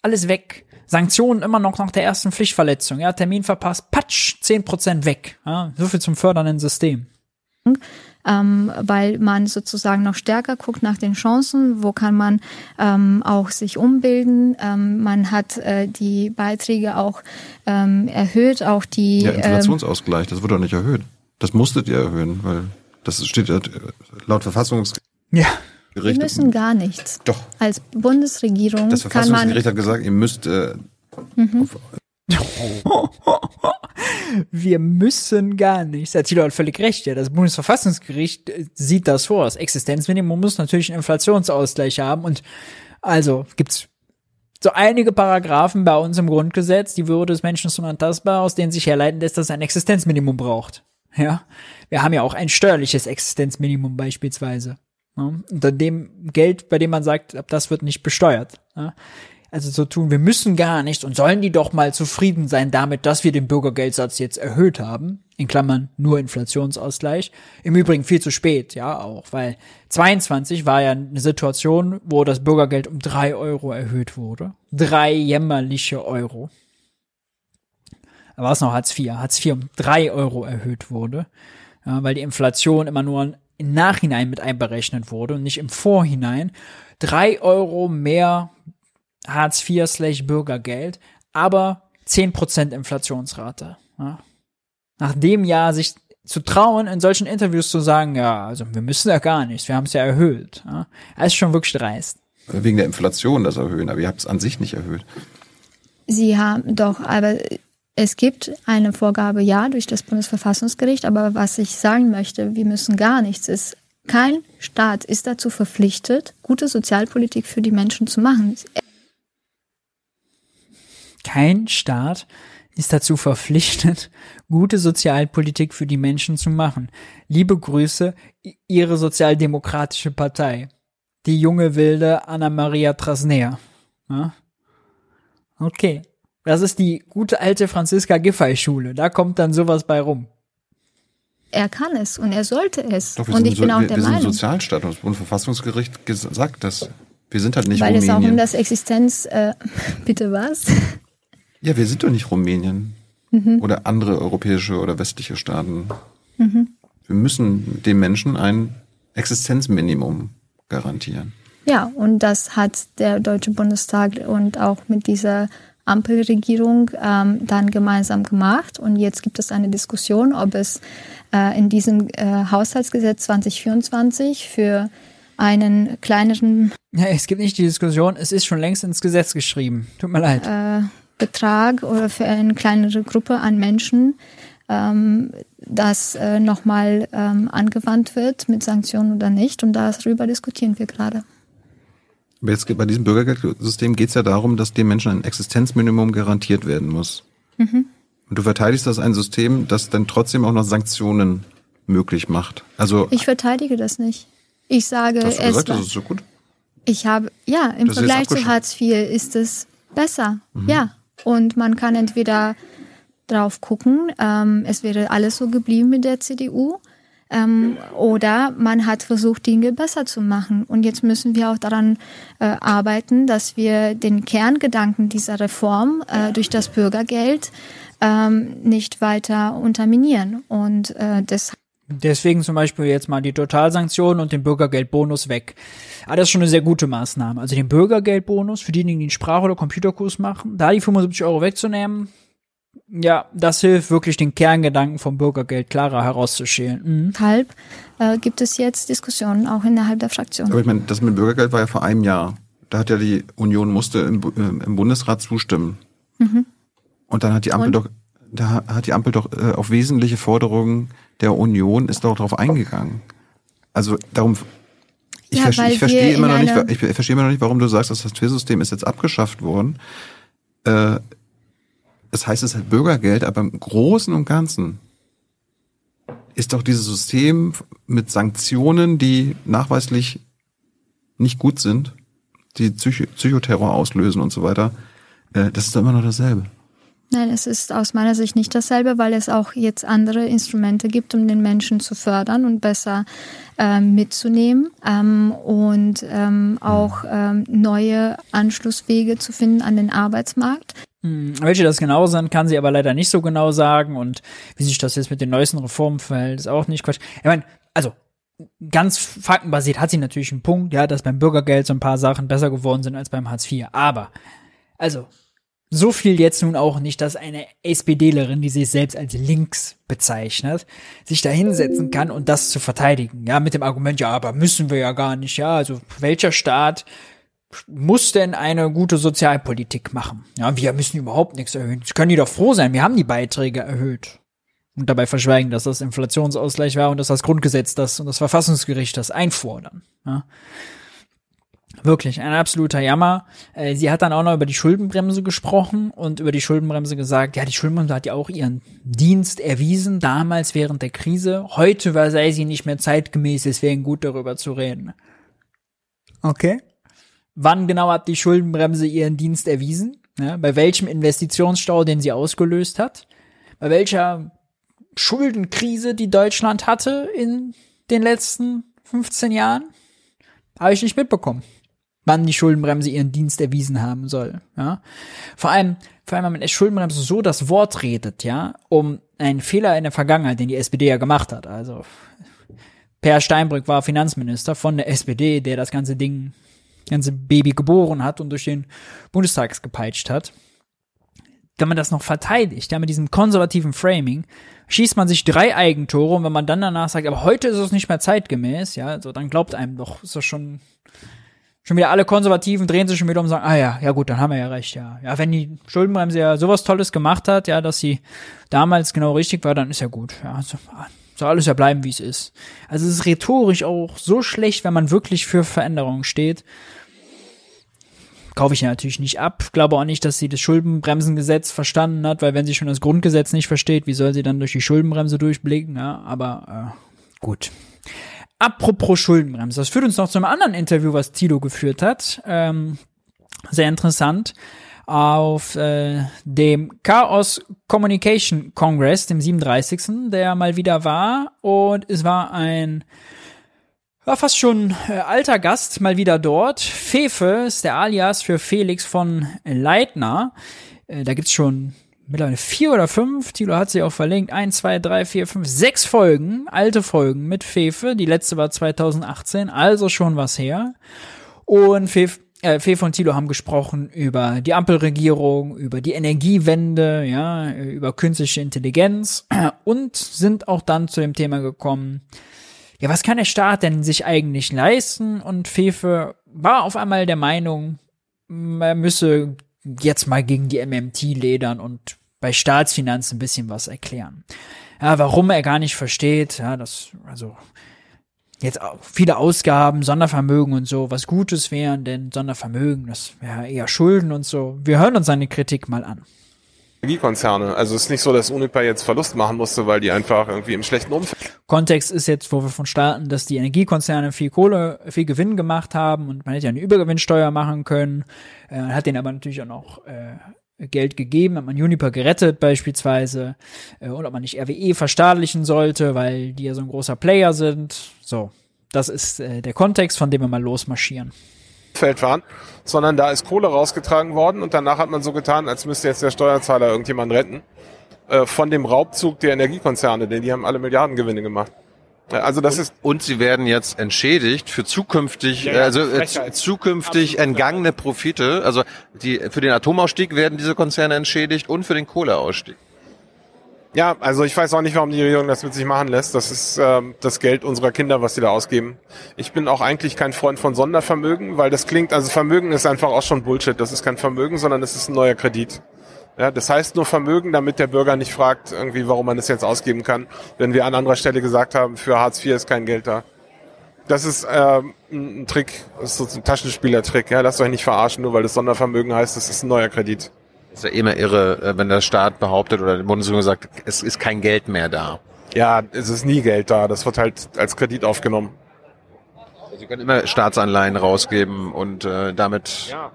A: Alles weg. Sanktionen immer noch nach der ersten Pflichtverletzung, ja. Termin verpasst, patsch, zehn Prozent weg, ja. So viel zum fördernden System
N: ähm, weil man sozusagen noch stärker guckt nach den Chancen, wo kann man ähm, auch sich umbilden. Ähm, man hat äh, die Beiträge auch ähm, erhöht, auch die.
B: Ja, ähm, Inflationsausgleich, das wurde doch nicht erhöht. Das musstet ihr erhöhen, weil das steht laut Verfassungs.
N: Ja. Gericht. Wir müssen gar nichts.
B: Doch.
N: Als Bundesregierung
B: das Verfassungsgericht hat gesagt, ihr müsst äh, mhm.
A: Wir müssen gar nichts. Herr Thieler hat völlig recht. Ja, das Bundesverfassungsgericht äh, sieht das vor. Das Existenzminimum muss natürlich einen Inflationsausgleich haben. Und also gibt's so einige Paragraphen bei uns im Grundgesetz, die Würde des Menschen ist unantastbar, aus denen sich herleiten lässt, dass es ein Existenzminimum braucht. Ja, wir haben ja auch ein steuerliches Existenzminimum beispielsweise. Ja? Unter dem Geld, bei dem man sagt, das wird nicht besteuert. Ja? Also so tun, wir müssen gar nicht und sollen die doch mal zufrieden sein damit, dass wir den Bürgergeldsatz jetzt erhöht haben, in Klammern nur Inflationsausgleich. Im Übrigen viel zu spät, ja auch, weil 22 war ja eine Situation, wo das Bürgergeld um drei Euro erhöht wurde. Drei jämmerliche Euro. Da war es noch Hartz IV. Hartz IV um drei Euro erhöht wurde, ja, weil die Inflation immer nur im Nachhinein mit einberechnet wurde und nicht im Vorhinein. Drei Euro mehr Hartz IV slash Bürgergeld, aber 10% Inflationsrate. Ja. Nach dem Jahr sich zu trauen, in solchen Interviews zu sagen, ja, also wir müssen ja gar nichts, wir haben es ja erhöht. Ja. Das ist schon wirklich dreist.
B: Wegen der Inflation das erhöhen, aber ihr habt es an sich nicht erhöht.
N: Sie haben doch, aber es gibt eine Vorgabe, ja, durch das Bundesverfassungsgericht, aber was ich sagen möchte, wir müssen gar nichts, ist, kein Staat ist dazu verpflichtet, gute Sozialpolitik für die Menschen zu machen.
A: Kein Staat ist dazu verpflichtet, gute Sozialpolitik für die Menschen zu machen. Liebe Grüße, Ihre Sozialdemokratische Partei. Die junge wilde Anna-Maria Trasner. Ja? Okay. Das ist die gute alte Franziska Giffey-Schule. Da kommt dann sowas bei rum.
N: Er kann es und er sollte es.
B: Doch, und ich bin so, auch der wir Meinung. Wir sind Sozialstaat und das Bundesverfassungsgericht sagt das. Wir sind halt nicht
N: Weil
B: Rumänien.
N: es auch um das Existenz, äh, bitte was?
B: Ja, wir sind doch nicht Rumänien mhm. oder andere europäische oder westliche Staaten. Mhm. Wir müssen den Menschen ein Existenzminimum garantieren.
N: Ja, und das hat der Deutsche Bundestag und auch mit dieser Ampelregierung ähm, dann gemeinsam gemacht. Und jetzt gibt es eine Diskussion, ob es äh, in diesem äh, Haushaltsgesetz 2024 für einen kleineren.
A: Ja, es gibt nicht die Diskussion, es ist schon längst ins Gesetz geschrieben. Tut mir leid.
N: Äh, Betrag oder für eine kleinere Gruppe an Menschen ähm, das äh, nochmal ähm, angewandt wird mit Sanktionen oder nicht. Und darüber diskutieren wir gerade.
B: Jetzt bei diesem Bürgergeldsystem geht es ja darum, dass den Menschen ein Existenzminimum garantiert werden muss. Mhm. Und du verteidigst das ein System, das dann trotzdem auch noch Sanktionen möglich macht. Also
N: Ich verteidige das nicht. Ich sage,
B: hast du
N: es
B: gesagt,
N: war-
B: das ist so gut.
N: Ich habe, ja, im
B: Das
N: Vergleich zu. Hartz IV ist es besser.
B: Mhm.
N: Ja. Und man kann entweder drauf gucken, ähm, es wäre alles so geblieben mit der CDU. Ähm, oder man hat versucht, Dinge besser zu machen. Und jetzt müssen wir auch daran äh, arbeiten, dass wir den Kerngedanken dieser Reform äh, durch das Bürgergeld ähm, nicht weiter unterminieren. Und äh, das
A: Deswegen zum Beispiel jetzt mal die Totalsanktionen und den Bürgergeldbonus weg. Aber das ist schon eine sehr gute Maßnahme. Also den Bürgergeldbonus für diejenigen, die einen Sprach- oder Computerkurs machen, da die 75 Euro wegzunehmen, ja, das hilft wirklich den Kerngedanken vom Bürgergeld klarer herauszuschälen. Mhm.
N: Deshalb äh, gibt es jetzt Diskussionen auch innerhalb der Fraktion.
B: Aber ich meine, das mit Bürgergeld war ja vor einem Jahr. Da hat ja die Union musste im, äh, im Bundesrat zustimmen.
N: Mhm.
B: Und dann hat die Ampel
N: Und?
B: doch, da hat die Ampel doch äh, auf wesentliche Forderungen der Union ist doch darauf eingegangen. Also darum, ich,
N: Ja,
B: verste-
N: weil
B: ich verstehe immer noch nicht, ich verstehe immer noch nicht, warum du sagst, das Transfersystem ist jetzt abgeschafft worden. Äh, das heißt, es halt Bürgergeld, aber im Großen und Ganzen ist doch dieses System mit Sanktionen, die nachweislich nicht gut sind, die Psycho Psychoterror auslösen und so weiter, äh, das ist doch immer noch dasselbe.
N: Nein, es ist aus meiner Sicht nicht dasselbe, weil es auch jetzt andere Instrumente gibt, um den Menschen zu fördern und besser ähm, mitzunehmen ähm, und ähm, auch ähm, neue Anschlusswege zu finden an den Arbeitsmarkt.
A: Hm, Welche das genau sind, kann sie aber leider nicht so genau sagen und wie sich das jetzt mit den neuesten Reformen verhält, ist auch nicht Quatsch. Ich meine, also ganz faktenbasiert hat sie natürlich einen Punkt, ja, dass beim Bürgergeld so ein paar Sachen besser geworden sind als beim Hartz IV. Aber, also, so viel jetzt nun auch nicht, dass eine SPDlerin, die sich selbst als links bezeichnet, sich da hinsetzen kann und das zu verteidigen. Ja, mit dem Argument, ja, aber müssen wir ja gar nicht. Ja, also welcher Staat muss denn eine gute Sozialpolitik machen? Ja, wir müssen überhaupt nichts erhöhen. Das können die doch froh sein. Wir haben die Beiträge erhöht. Und dabei verschweigen, dass das Inflationsausgleich war und dass das Grundgesetz das und das Verfassungsgericht das einfordern. Ja. Wirklich, ein absoluter Jammer. Äh, Sie hat dann auch noch über die Schuldenbremse gesprochen und über die Schuldenbremse gesagt, ja, die Schuldenbremse hat ja auch ihren Dienst erwiesen, damals während der Krise. Heute war sei sie nicht mehr zeitgemäß, deswegen gut darüber zu reden. Okay. Wann genau hat die Schuldenbremse ihren Dienst erwiesen? Ja, bei welchem Investitionsstau, den sie ausgelöst hat? Bei welcher Schuldenkrise, die Deutschland hatte in den letzten 15 Jahren? Habe ich nicht mitbekommen, wann die Schuldenbremse ihren Dienst erwiesen haben soll. Ja? Vor allem, vor allem, wenn man der Schuldenbremse so das Wort redet, ja, um einen Fehler in der Vergangenheit, den die SPD ja gemacht hat. Also Per Steinbrück war Finanzminister von der SPD, der das ganze Ding, ganze Baby geboren hat und durch den Bundestag gepeitscht hat. Wenn man das noch verteidigt, ja, mit diesem konservativen Framing, schießt man sich drei Eigentore und wenn man dann danach sagt, aber heute ist es nicht mehr zeitgemäß, ja, so dann glaubt einem doch, ist das schon, schon wieder alle Konservativen drehen sich schon wieder um und sagen, ah ja, ja gut, dann haben wir ja recht, ja. Ja, wenn die Schuldenbremse ja sowas Tolles gemacht hat, ja, dass sie damals genau richtig war, dann ist ja gut, ja. So, soll alles ja bleiben, wie es ist. Also es ist rhetorisch auch so schlecht, wenn man wirklich für Veränderungen steht. Kaufe ich ja natürlich nicht ab. Glaube auch nicht, dass sie das Schuldenbremsengesetz verstanden hat, weil wenn sie schon das Grundgesetz nicht versteht, wie soll sie dann durch die Schuldenbremse durchblicken? Ja, aber äh, gut. Apropos Schuldenbremse, das führt uns noch zu einem anderen Interview, was Tilo geführt hat. Ähm, sehr interessant. Auf äh, dem Chaos Communication Congress, dem 37., der mal wieder war. Und es war ein war fast schon äh, alter Gast mal wieder dort. Fefe ist der Alias für Felix von Leitner. Äh, da gibt's schon mittlerweile vier oder fünf. Tilo hat sie auch verlinkt. Eins, zwei, drei, vier, fünf, sechs Folgen, alte Folgen mit Fefe. Die letzte war 2018, also schon was her. Und Fefe äh, Fefe und Thilo haben gesprochen über die Ampelregierung, über die Energiewende, ja, über künstliche Intelligenz und sind auch dann zu dem Thema gekommen, ja, was kann der Staat denn sich eigentlich leisten? Und Fefe war auf einmal der Meinung, er müsse jetzt mal gegen die MMT ledern und bei Staatsfinanzen ein bisschen was erklären. Ja, warum er gar nicht versteht, ja, das, also, jetzt auch viele Ausgaben, Sondervermögen und so, was Gutes wären, denn Sondervermögen, das wäre eher Schulden und so. Wir hören uns seine Kritik mal an.
O: Energiekonzerne. Also es ist nicht so, dass Uniper jetzt Verlust machen musste, weil die einfach irgendwie im schlechten Umfeld.
A: Kontext ist jetzt, wo wir von starten, dass die Energiekonzerne viel Kohle, viel Gewinn gemacht haben und man hätte ja eine Übergewinnsteuer machen können, äh, hat denen aber natürlich auch noch äh, Geld gegeben, hat man Uniper gerettet beispielsweise äh, und ob man nicht RWE verstaatlichen sollte, weil die ja so ein großer Player sind. So, das ist äh, der Kontext, von dem wir mal losmarschieren.
O: Feld waren, sondern da ist Kohle rausgetragen worden und danach hat man so getan, als müsste jetzt der Steuerzahler irgendjemanden retten äh, von dem Raubzug der Energiekonzerne, denn die haben alle Milliardengewinne gemacht. Also das
P: und,
O: ist
P: und sie werden jetzt entschädigt für zukünftig,
O: Ja, ja,
P: also äh,
O: Frechheit.
P: zukünftig entgangene Profite. Also die für den Atomausstieg werden diese Konzerne entschädigt und für den Kohleausstieg.
O: Ja, also ich weiß auch nicht, warum die Regierung das mit sich machen lässt. Das ist ähm, das Geld unserer Kinder, was sie da ausgeben. Ich bin auch eigentlich kein Freund von Sondervermögen, weil das klingt, also Vermögen ist einfach auch schon Bullshit. Das ist kein Vermögen, sondern das ist ein neuer Kredit. Ja, das heißt nur Vermögen, damit der Bürger nicht fragt, irgendwie, warum man das jetzt ausgeben kann, wenn wir an anderer Stelle gesagt haben, für Hartz IV ist kein Geld da. Das ist ähm, ein Trick, das ist so ein Taschenspielertrick. Ja, lasst euch nicht verarschen, nur weil das Sondervermögen heißt, das ist ein neuer Kredit.
P: ist ja immer irre, äh, wenn der Staat behauptet oder die Bundesregierung sagt, es ist kein Geld mehr da.
O: Ja, es ist nie Geld da. Das wird halt als Kredit aufgenommen.
P: Sie können immer Staatsanleihen rausgeben und äh, damit.
O: Ja.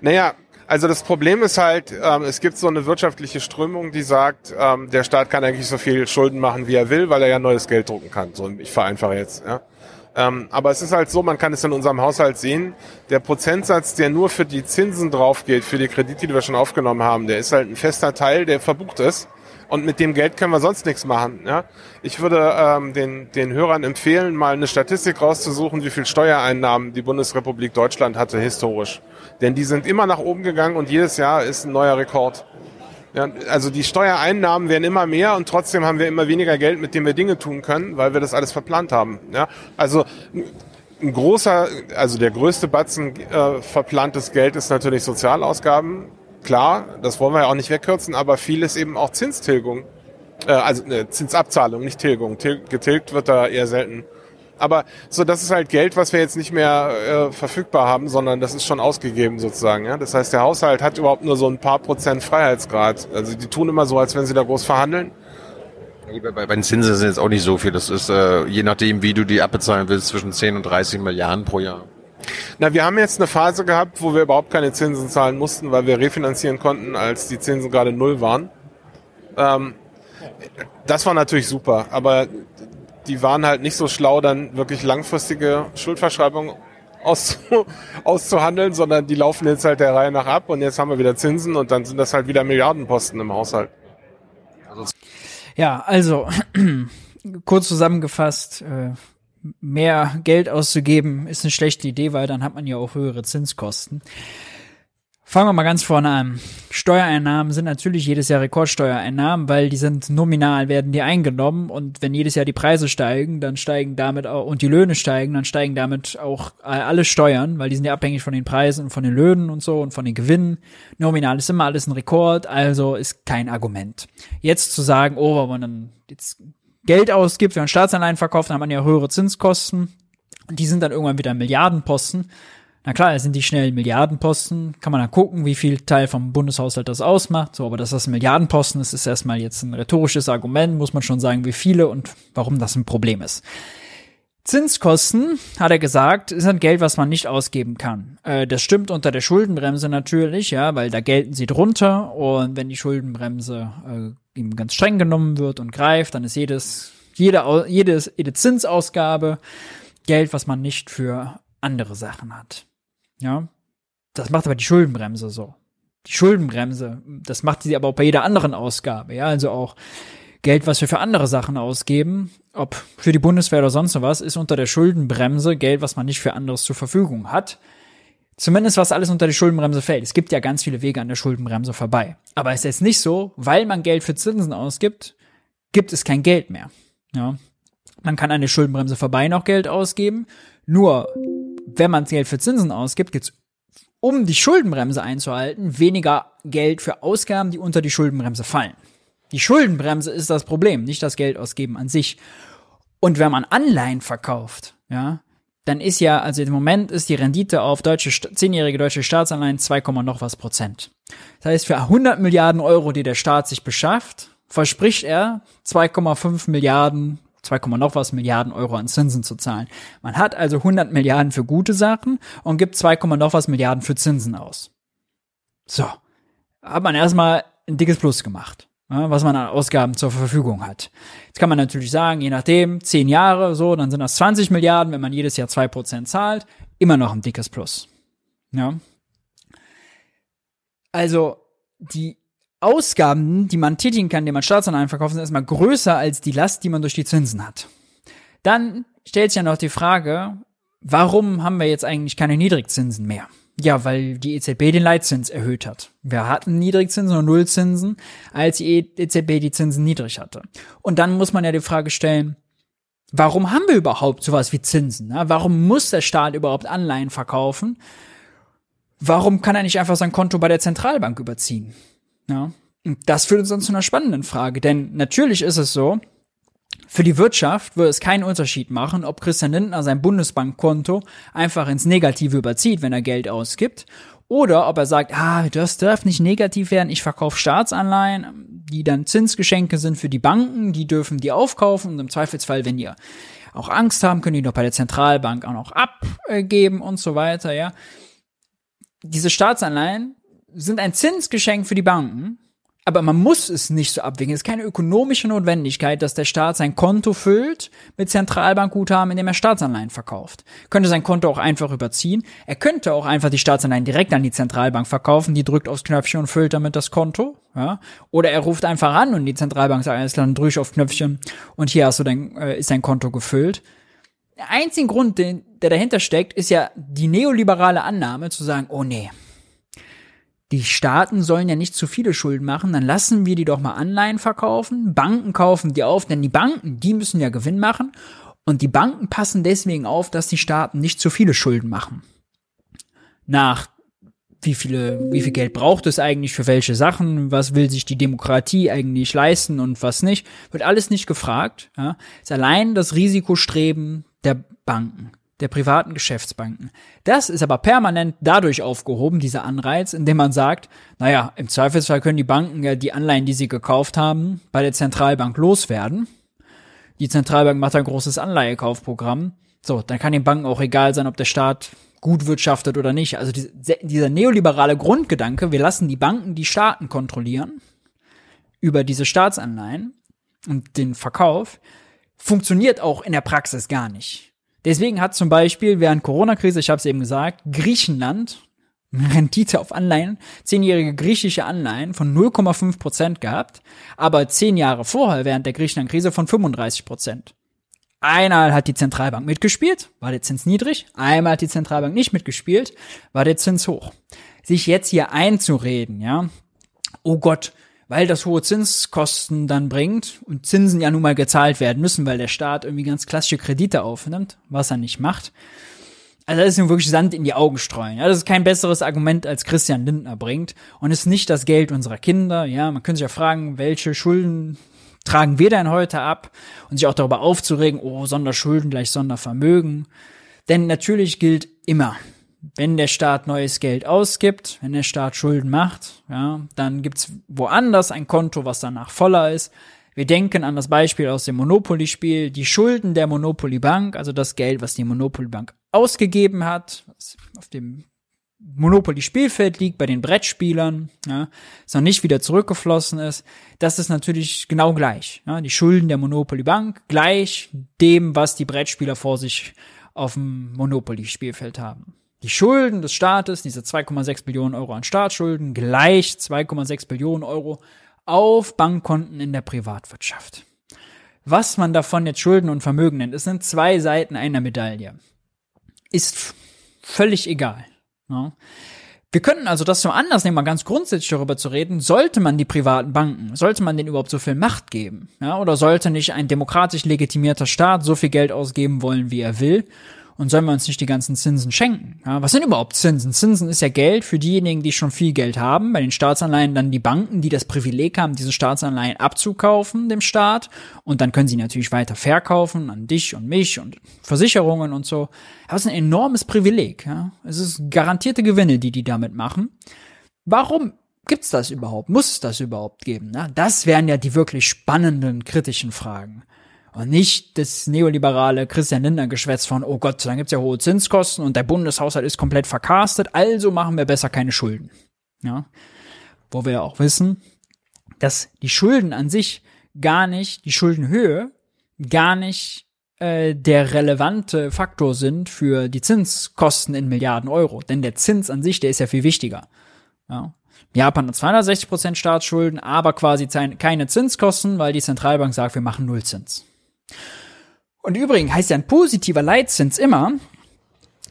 O: Naja, also das Problem ist halt, ähm, es gibt so eine wirtschaftliche Strömung, die sagt, ähm, der Staat kann eigentlich so viel Schulden machen, wie er will, weil er ja neues Geld drucken kann. So, ich vereinfache jetzt. Ja. Ähm, aber es ist halt so, man kann es in unserem Haushalt sehen, der Prozentsatz, der nur für die Zinsen drauf geht, für die Kredite, die wir schon aufgenommen haben, der ist halt ein fester Teil, der verbucht ist. Und mit dem Geld können wir sonst nichts machen. Ja? Ich würde ähm, den, den Hörern empfehlen, mal eine Statistik rauszusuchen, wie viel Steuereinnahmen die Bundesrepublik Deutschland hatte historisch. Denn die sind immer nach oben gegangen und jedes Jahr ist ein neuer Rekord. Ja, also die Steuereinnahmen werden immer mehr und trotzdem haben wir immer weniger Geld, mit dem wir Dinge tun können, weil wir das alles verplant haben. Ja, also ein großer, also der größte Batzen äh, verplantes Geld ist natürlich Sozialausgaben. Klar, das wollen wir ja auch nicht wegkürzen, aber viel ist eben auch Zinstilgung. Äh, also ne, Zinsabzahlung, nicht Tilgung. Til getilgt wird da eher selten. Aber so, das ist halt Geld, was wir jetzt nicht mehr äh, verfügbar haben, sondern das ist schon ausgegeben sozusagen. Ja? Das heißt, der Haushalt hat überhaupt nur so ein paar Prozent Freiheitsgrad. Also die tun immer so, als wenn sie da groß verhandeln.
P: Bei den Zinsen sind jetzt auch nicht so viel. Das ist, äh, je nachdem, wie du die abbezahlen willst, zwischen 10 und 30 Milliarden pro Jahr.
O: Na, wir haben jetzt eine Phase gehabt, wo wir überhaupt keine Zinsen zahlen mussten, weil wir refinanzieren konnten, als die Zinsen gerade null waren. Ähm, das war natürlich super, aber die waren halt nicht so schlau, dann wirklich langfristige Schuldverschreibungen auszu auszuhandeln, sondern die laufen jetzt halt der Reihe nach ab und jetzt haben wir wieder Zinsen und dann sind das halt wieder Milliardenposten im Haushalt.
A: Ja, also kurz zusammengefasst, äh, mehr Geld auszugeben ist eine schlechte Idee, weil dann hat man ja auch höhere Zinskosten. Fangen wir mal ganz vorne an. Steuereinnahmen sind natürlich jedes Jahr Rekordsteuereinnahmen, weil die sind nominal, werden die eingenommen und wenn jedes Jahr die Preise steigen, dann steigen damit auch, und die Löhne steigen, dann steigen damit auch alle Steuern, weil die sind ja abhängig von den Preisen und von den Löhnen und so und von den Gewinnen. Nominal ist immer alles ein Rekord, also ist kein Argument. Jetzt zu sagen, oh, wenn man dann jetzt Geld ausgibt, wenn man Staatsanleihen verkauft, dann hat man ja höhere Zinskosten. Die sind dann irgendwann wieder Milliardenposten. Na klar, es sind die schnellen Milliardenposten. Kann man dann gucken, wie viel Teil vom Bundeshaushalt das ausmacht. So, aber dass das ein Milliardenposten ist, ist erstmal jetzt ein rhetorisches Argument. Muss man schon sagen, wie viele und warum das ein Problem ist. Zinskosten, hat er gesagt, ist ein Geld, was man nicht ausgeben kann. Äh, das stimmt unter der Schuldenbremse natürlich, ja, weil da gelten sie drunter und wenn die Schuldenbremse äh, eben ganz streng genommen wird und greift, dann ist jedes, jede, jedes, jede Zinsausgabe Geld, was man nicht für andere Sachen hat. Ja, das macht aber die Schuldenbremse so. Die Schuldenbremse, das macht sie aber auch bei jeder anderen Ausgabe, ja, also auch Geld, was wir für andere Sachen ausgeben, ob für die Bundeswehr oder sonst was, ist unter der Schuldenbremse Geld, was man nicht für anderes zur Verfügung hat. Zumindest was alles unter die Schuldenbremse fällt. Es gibt ja ganz viele Wege an der Schuldenbremse vorbei. Aber es ist jetzt nicht so, weil man Geld für Zinsen ausgibt, gibt es kein Geld mehr. Ja. Man kann an der Schuldenbremse vorbei noch Geld ausgeben. Nur, wenn man Geld für Zinsen ausgibt, gibt es, um die Schuldenbremse einzuhalten, weniger Geld für Ausgaben, die unter die Schuldenbremse fallen. Die Schuldenbremse ist das Problem, nicht das Geld ausgeben an sich. Und wenn man Anleihen verkauft, ja, dann ist ja, also im Moment ist die Rendite auf deutsche, zehnjährige deutsche Staatsanleihen 2, noch was Prozent. Das heißt, für 100 Milliarden Euro, die der Staat sich beschafft, verspricht er 2,5 Milliarden 2, noch was Milliarden Euro an Zinsen zu zahlen. Man hat also 100 Milliarden für gute Sachen und gibt 2, noch was Milliarden für Zinsen aus. So. Hat man erstmal ein dickes Plus gemacht, ja, was man an Ausgaben zur Verfügung hat. Jetzt kann man natürlich sagen, je nachdem, 10 Jahre, so, dann sind das 20 Milliarden, wenn man jedes Jahr 2% zahlt, immer noch ein dickes Plus. Ja. Also, die Ausgaben, die man tätigen kann, indem man Staatsanleihen verkauft, sind erstmal größer als die Last, die man durch die Zinsen hat. Dann stellt sich ja noch die Frage, warum haben wir jetzt eigentlich keine Niedrigzinsen mehr? Ja, weil die EZB den Leitzins erhöht hat. Wir hatten Niedrigzinsen und Nullzinsen, als die EZB die Zinsen niedrig hatte. Und dann muss man ja die Frage stellen, warum haben wir überhaupt sowas wie Zinsen? Warum muss der Staat überhaupt Anleihen verkaufen? Warum kann er nicht einfach sein Konto bei der Zentralbank überziehen? Ja. Und das führt uns dann zu einer spannenden Frage, denn natürlich ist es so, für die Wirtschaft würde es keinen Unterschied machen, ob Christian Lindner sein Bundesbankkonto einfach ins Negative überzieht, wenn er Geld ausgibt, oder ob er sagt, ah, das darf nicht negativ werden, ich verkaufe Staatsanleihen, die dann Zinsgeschenke sind für die Banken, die dürfen die aufkaufen und im Zweifelsfall, wenn die auch Angst haben, können die noch bei der Zentralbank auch noch abgeben und so weiter, ja. Diese Staatsanleihen sind ein Zinsgeschenk für die Banken, aber man muss es nicht so abwägen. Es ist keine ökonomische Notwendigkeit, dass der Staat sein Konto füllt mit Zentralbankguthaben, indem er Staatsanleihen verkauft. Könnte sein Konto auch einfach überziehen. Er könnte auch einfach die Staatsanleihen direkt an die Zentralbank verkaufen, die drückt aufs Knöpfchen und füllt damit das Konto. Ja? Oder er ruft einfach an und die Zentralbank sagt, alles dann ich auf Knöpfchen und hier hast du dein, äh, ist dein Konto gefüllt. Der einzige Grund, den, der dahinter steckt, ist ja die neoliberale Annahme zu sagen, oh nee, die Staaten sollen ja nicht zu viele Schulden machen, dann lassen wir die doch mal Anleihen verkaufen, Banken kaufen die auf, denn die Banken, die müssen ja Gewinn machen und die Banken passen deswegen auf, dass die Staaten nicht zu viele Schulden machen. Nach wie viele, wie viel Geld braucht es eigentlich für welche Sachen, was will sich die Demokratie eigentlich leisten und was nicht, wird alles nicht gefragt. Ja. Ist allein das Risikostreben der Banken der privaten Geschäftsbanken. Das ist aber permanent dadurch aufgehoben, dieser Anreiz, indem man sagt, naja, im Zweifelsfall können die Banken ja die Anleihen, die sie gekauft haben, bei der Zentralbank loswerden. Die Zentralbank macht ein großes Anleihekaufprogramm. So, dann kann den Banken auch egal sein, ob der Staat gut wirtschaftet oder nicht. Also dieser neoliberale Grundgedanke, wir lassen die Banken die Staaten kontrollieren über diese Staatsanleihen und den Verkauf, funktioniert auch in der Praxis gar nicht. Deswegen hat zum Beispiel während Corona-Krise, ich habe es eben gesagt, Griechenland Rendite auf Anleihen, zehnjährige griechische Anleihen von 0,5 Prozent gehabt, aber zehn Jahre vorher während der Griechenland-Krise von 35 Prozent. Einmal hat die Zentralbank mitgespielt, war der Zins niedrig, einmal hat die Zentralbank nicht mitgespielt, war der Zins hoch. Sich jetzt hier einzureden, ja, oh Gott, weil das hohe Zinskosten dann bringt und Zinsen ja nun mal gezahlt werden müssen, weil der Staat irgendwie ganz klassische Kredite aufnimmt, was er nicht macht. Also das ist nun wirklich Sand in die Augen streuen. Ja, das ist kein besseres Argument, als Christian Lindner bringt und ist nicht das Geld unserer Kinder. Ja, man könnte sich ja fragen, welche Schulden tragen wir denn heute ab und sich auch darüber aufzuregen, oh, Sonderschulden gleich Sondervermögen. Denn natürlich gilt immer, wenn der Staat neues Geld ausgibt, wenn der Staat Schulden macht, ja, dann gibt's woanders ein Konto, was danach voller ist. Wir denken an das Beispiel aus dem Monopoly-Spiel, die Schulden der Monopoly Bank, also das Geld, was die Monopoly Bank ausgegeben hat, was auf dem Monopoly-Spielfeld liegt bei den Brettspielern, ja, es noch nicht wieder zurückgeflossen ist, das ist natürlich genau gleich. Ja, die Schulden der Monopoly Bank gleich dem, was die Brettspieler vor sich auf dem Monopoly-Spielfeld haben. Die Schulden des Staates, diese 2,6 Billionen Euro an Staatsschulden, gleich 2,6 Billionen Euro auf Bankkonten in der Privatwirtschaft. Was man davon jetzt Schulden und Vermögen nennt, es sind zwei Seiten einer Medaille. Ist völlig egal. Ja. Wir könnten also das zum Anlass nehmen, mal ganz grundsätzlich darüber zu reden, sollte man die privaten Banken, sollte man denen überhaupt so viel Macht geben? Ja, oder sollte nicht ein demokratisch legitimierter Staat so viel Geld ausgeben wollen, wie er will? Und sollen wir uns nicht die ganzen Zinsen schenken? Ja, was sind überhaupt Zinsen? Zinsen ist ja Geld für diejenigen, die schon viel Geld haben. Bei den Staatsanleihen dann die Banken, die das Privileg haben, diese Staatsanleihen abzukaufen dem Staat. Und dann können sie natürlich weiter verkaufen an dich und mich und Versicherungen und so. Aber es ist ein enormes Privileg. Ja? Es ist garantierte Gewinne, die die damit machen. Warum gibt's das überhaupt? Muss es das überhaupt geben? Ja? Das wären ja die wirklich spannenden, kritischen Fragen. Und nicht das neoliberale Christian Lindner Geschwätz von, oh Gott, dann gibt's ja hohe Zinskosten und der Bundeshaushalt ist komplett verkastet, also machen wir besser keine Schulden. Ja. Wo wir ja auch wissen, dass die Schulden an sich gar nicht, die Schuldenhöhe gar nicht äh, der relevante Faktor sind für die Zinskosten in Milliarden Euro. Denn der Zins an sich, der ist ja viel wichtiger. Ja. Japan hat 260 Prozent Staatsschulden, aber quasi keine Zinskosten, weil die Zentralbank sagt, wir machen Nullzins. Und übrigens heißt ja ein positiver Leitzins immer,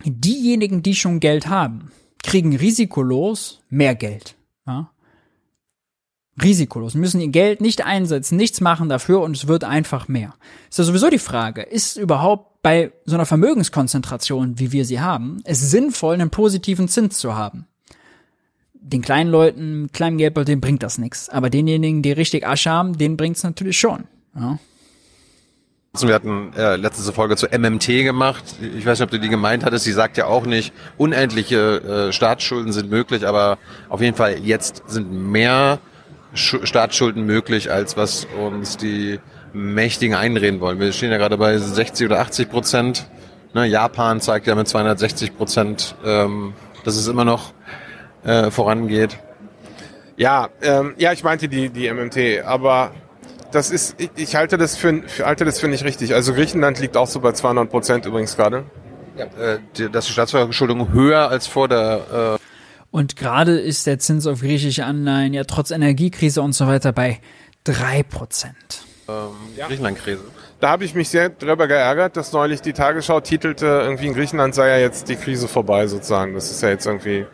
A: diejenigen, die schon Geld haben, kriegen risikolos mehr Geld. Ja? Risikolos, müssen ihr Geld nicht einsetzen, nichts machen dafür und es wird einfach mehr. Ist ja sowieso die Frage, ist überhaupt bei so einer Vermögenskonzentration, wie wir sie haben, es sinnvoll, einen positiven Zins zu haben? Den kleinen Leuten, kleinen Geldbeutel, denen bringt das nichts. Aber denjenigen, die richtig Asche haben, denen bringt es natürlich schon. Ja?
P: Wir hatten äh, letzte Folge zu MMT gemacht. Ich weiß nicht, ob du die gemeint hattest. Sie sagt ja auch nicht, unendliche äh, Staatsschulden sind möglich, aber auf jeden Fall jetzt sind mehr Sch Staatsschulden möglich, als was uns die Mächtigen einreden wollen. Wir stehen ja gerade bei 60 oder 80 Prozent. Ne, Japan zeigt ja mit 260 Prozent, ähm, dass es immer noch äh, vorangeht.
O: Ja, ähm, ja, ich meinte die, die MMT, aber das ist, ich, ich halte das für, für halte das für nicht richtig. Also Griechenland liegt auch so bei 200 Prozent übrigens gerade.
P: Ja, äh, die, dass die Staatsverschuldung höher als vor der. Äh
A: und gerade ist der Zins auf griechische Anleihen ja trotz Energiekrise und so weiter bei drei Prozent.
P: Ähm, ja. Griechenland-Krise.
O: Da habe ich mich sehr darüber geärgert, dass neulich die Tagesschau titelte, irgendwie in Griechenland sei ja jetzt die Krise vorbei sozusagen. Das ist ja jetzt irgendwie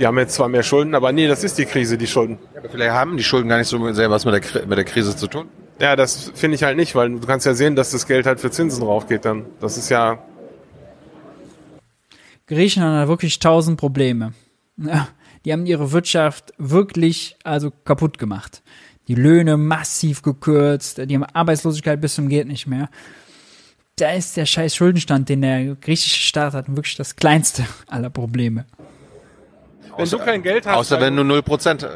O: die haben jetzt zwar mehr Schulden, aber nee, das ist die Krise, die Schulden.
P: Ja, aber vielleicht haben die Schulden gar nicht so sehr was mit der, mit der Krise zu tun.
O: Ja, das finde ich halt nicht, weil du kannst ja sehen, dass das Geld halt für Zinsen raufgeht dann. Das ist ja.
A: Griechenland hat wirklich tausend Probleme. Ja, die haben ihre Wirtschaft wirklich also kaputt gemacht. Die Löhne massiv gekürzt, die haben Arbeitslosigkeit bis zum geht nicht mehr. Da ist der scheiß Schuldenstand, den der griechische Staat hat, wirklich das kleinste aller Probleme.
O: Wenn außer, du kein Geld hast.
P: Außer wenn du 0%. Äh,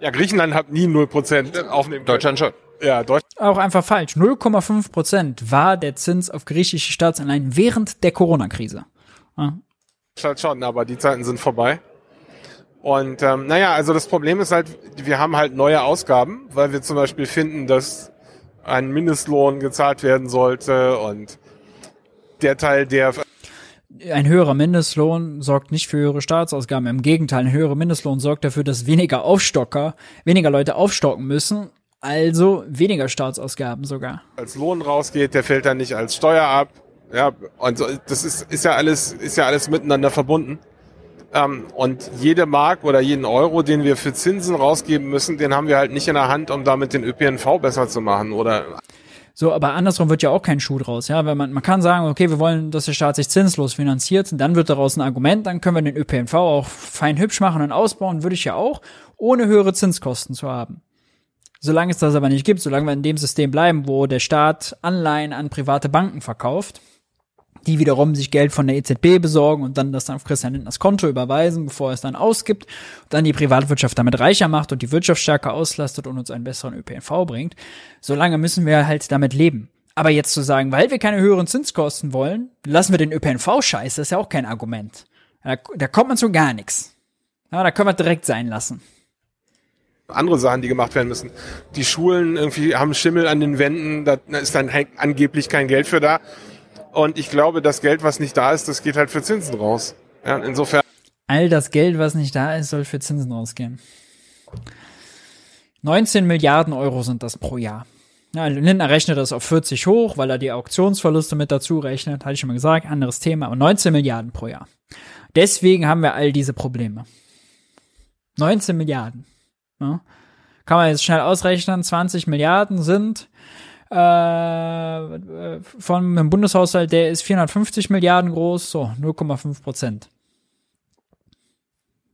O: ja, Griechenland hat nie 0% aufnehmen
P: Deutschland schon.
O: Ja.
A: Auch einfach falsch. 0,5 Prozent war der Zins auf griechische Staatsanleihen während der Corona-Krise.
O: Ja. Schon, aber die Zeiten sind vorbei. Und ähm, naja, also das Problem ist halt, wir haben halt neue Ausgaben, weil wir zum Beispiel finden, dass ein Mindestlohn gezahlt werden sollte und der Teil, der
A: ein höherer Mindestlohn sorgt nicht für höhere Staatsausgaben. Im Gegenteil, ein höherer Mindestlohn sorgt dafür, dass weniger Aufstocker, weniger Leute aufstocken müssen, also weniger Staatsausgaben sogar.
O: Als Lohn rausgeht, der fällt dann nicht als Steuer ab. Ja, und das ist, ist ja alles, ist ja alles miteinander verbunden. Ähm, und jede Mark oder jeden Euro, den wir für Zinsen rausgeben müssen, den haben wir halt nicht in der Hand, um damit den ÖPNV besser zu machen oder
A: so, aber andersrum wird ja auch kein Schuh draus, ja, weil man, man kann sagen, okay, wir wollen, dass der Staat sich zinslos finanziert, dann wird daraus ein Argument, dann können wir den ÖPNV auch fein hübsch machen und ausbauen, würde ich ja auch, ohne höhere Zinskosten zu haben. Solange es das aber nicht gibt, solange wir in dem System bleiben, wo der Staat Anleihen an private Banken verkauft, die wiederum sich Geld von der EZB besorgen und dann das dann auf Christian Lindners Konto überweisen, bevor er es dann ausgibt, und dann die Privatwirtschaft damit reicher macht und die Wirtschaft stärker auslastet und uns einen besseren ÖPNV bringt. Solange müssen wir halt damit leben. Aber jetzt zu sagen, weil wir keine höheren Zinskosten wollen, lassen wir den ÖPNV scheiße, ist ja auch kein Argument. Da, da kommt man zu gar nichts. Ja, da können wir direkt sein lassen
O: andere Sachen, die gemacht werden müssen. Die Schulen irgendwie haben Schimmel an den Wänden, da ist dann angeblich kein Geld für da. Und ich glaube, das Geld, was nicht da ist, das geht halt für Zinsen raus. Ja, insofern.
A: All das Geld, was nicht da ist, soll für Zinsen rausgehen. 19 Milliarden Euro sind das pro Jahr. Ja, Lindner rechnet das auf 40 hoch, weil er die Auktionsverluste mit dazu rechnet. Hatte ich schon mal gesagt, anderes Thema, aber 19 Milliarden pro Jahr. Deswegen haben wir all diese Probleme. 19 Milliarden. Ja. Kann man jetzt schnell ausrechnen, 20 Milliarden sind äh, von einem Bundeshaushalt, der ist 450 Milliarden groß, so 0,5 Prozent.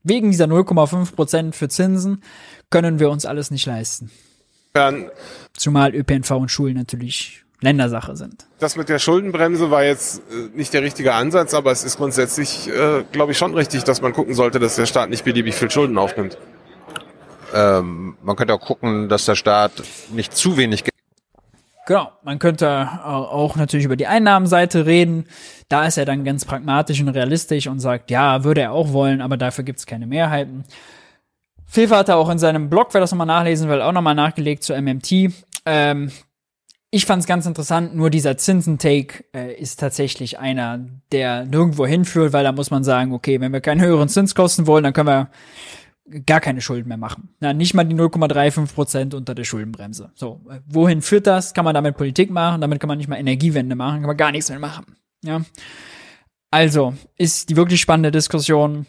A: Wegen dieser 0,5 Prozent für Zinsen können wir uns alles nicht leisten.
O: Ja,
A: Zumal ÖPNV und Schulen natürlich Ländersache sind.
O: das mit der Schuldenbremse war jetzt äh, nicht der richtige Ansatz, aber es ist grundsätzlich, äh, glaube ich, schon richtig, dass man gucken sollte, dass der Staat nicht beliebig viel Schulden aufnimmt.
P: Ähm, man könnte auch gucken, dass der Staat nicht zu wenig Geld
A: Genau, man könnte auch natürlich über die Einnahmenseite reden. Da ist er dann ganz pragmatisch und realistisch und sagt, ja, würde er auch wollen, aber dafür gibt es keine Mehrheiten. Fefe hat er auch in seinem Blog, wer das nochmal nachlesen will, auch nochmal nachgelegt zu MMT. Ähm, ich fand es ganz interessant, nur dieser Zinsentake äh, ist tatsächlich einer, der nirgendwo hinführt, weil da muss man sagen, okay, wenn wir keinen höheren Zins kosten wollen, dann können wir gar keine Schulden mehr machen. Na, nicht mal die 0,35 Prozent unter der Schuldenbremse. So, äh, wohin führt das? Kann man damit Politik machen? Damit kann man nicht mal Energiewende machen, kann man gar nichts mehr machen. Ja. Also, ist die wirklich spannende Diskussion,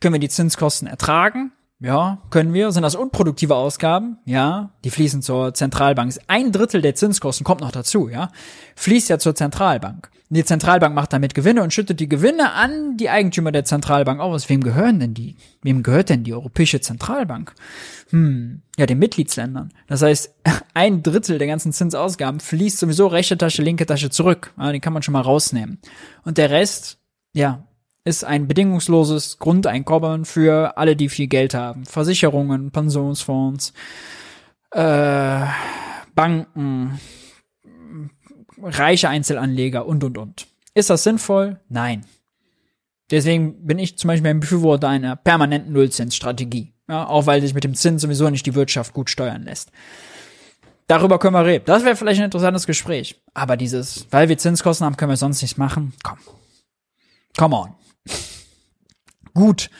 A: können wir die Zinskosten ertragen? Ja, können wir. Sind das unproduktive Ausgaben? Ja, die fließen zur Zentralbank. Ein Drittel der Zinskosten kommt noch dazu, ja. Fließt ja zur Zentralbank. Die Zentralbank macht damit Gewinne und schüttet die Gewinne an die Eigentümer der Zentralbank aus. Wem gehören denn die? Wem gehört denn die Europäische Zentralbank? Hm, ja, den Mitgliedsländern. Das heißt, ein Drittel der ganzen Zinsausgaben fließt sowieso rechte Tasche, linke Tasche zurück. Ja, den kann man schon mal rausnehmen. Und der Rest, ja, ist ein bedingungsloses Grundeinkommen für alle, die viel Geld haben. Versicherungen, Pensionsfonds, äh, Banken, reiche Einzelanleger und, und, und. Ist das sinnvoll? Nein. Deswegen bin ich zum Beispiel ein Befürworter einer permanenten Nullzinsstrategie. Ja, auch weil sich mit dem Zins sowieso nicht die Wirtschaft gut steuern lässt. Darüber können wir reden. Das wäre vielleicht ein interessantes Gespräch. Aber dieses, weil wir Zinskosten haben, können wir sonst nichts machen. Komm. Come on. Gut.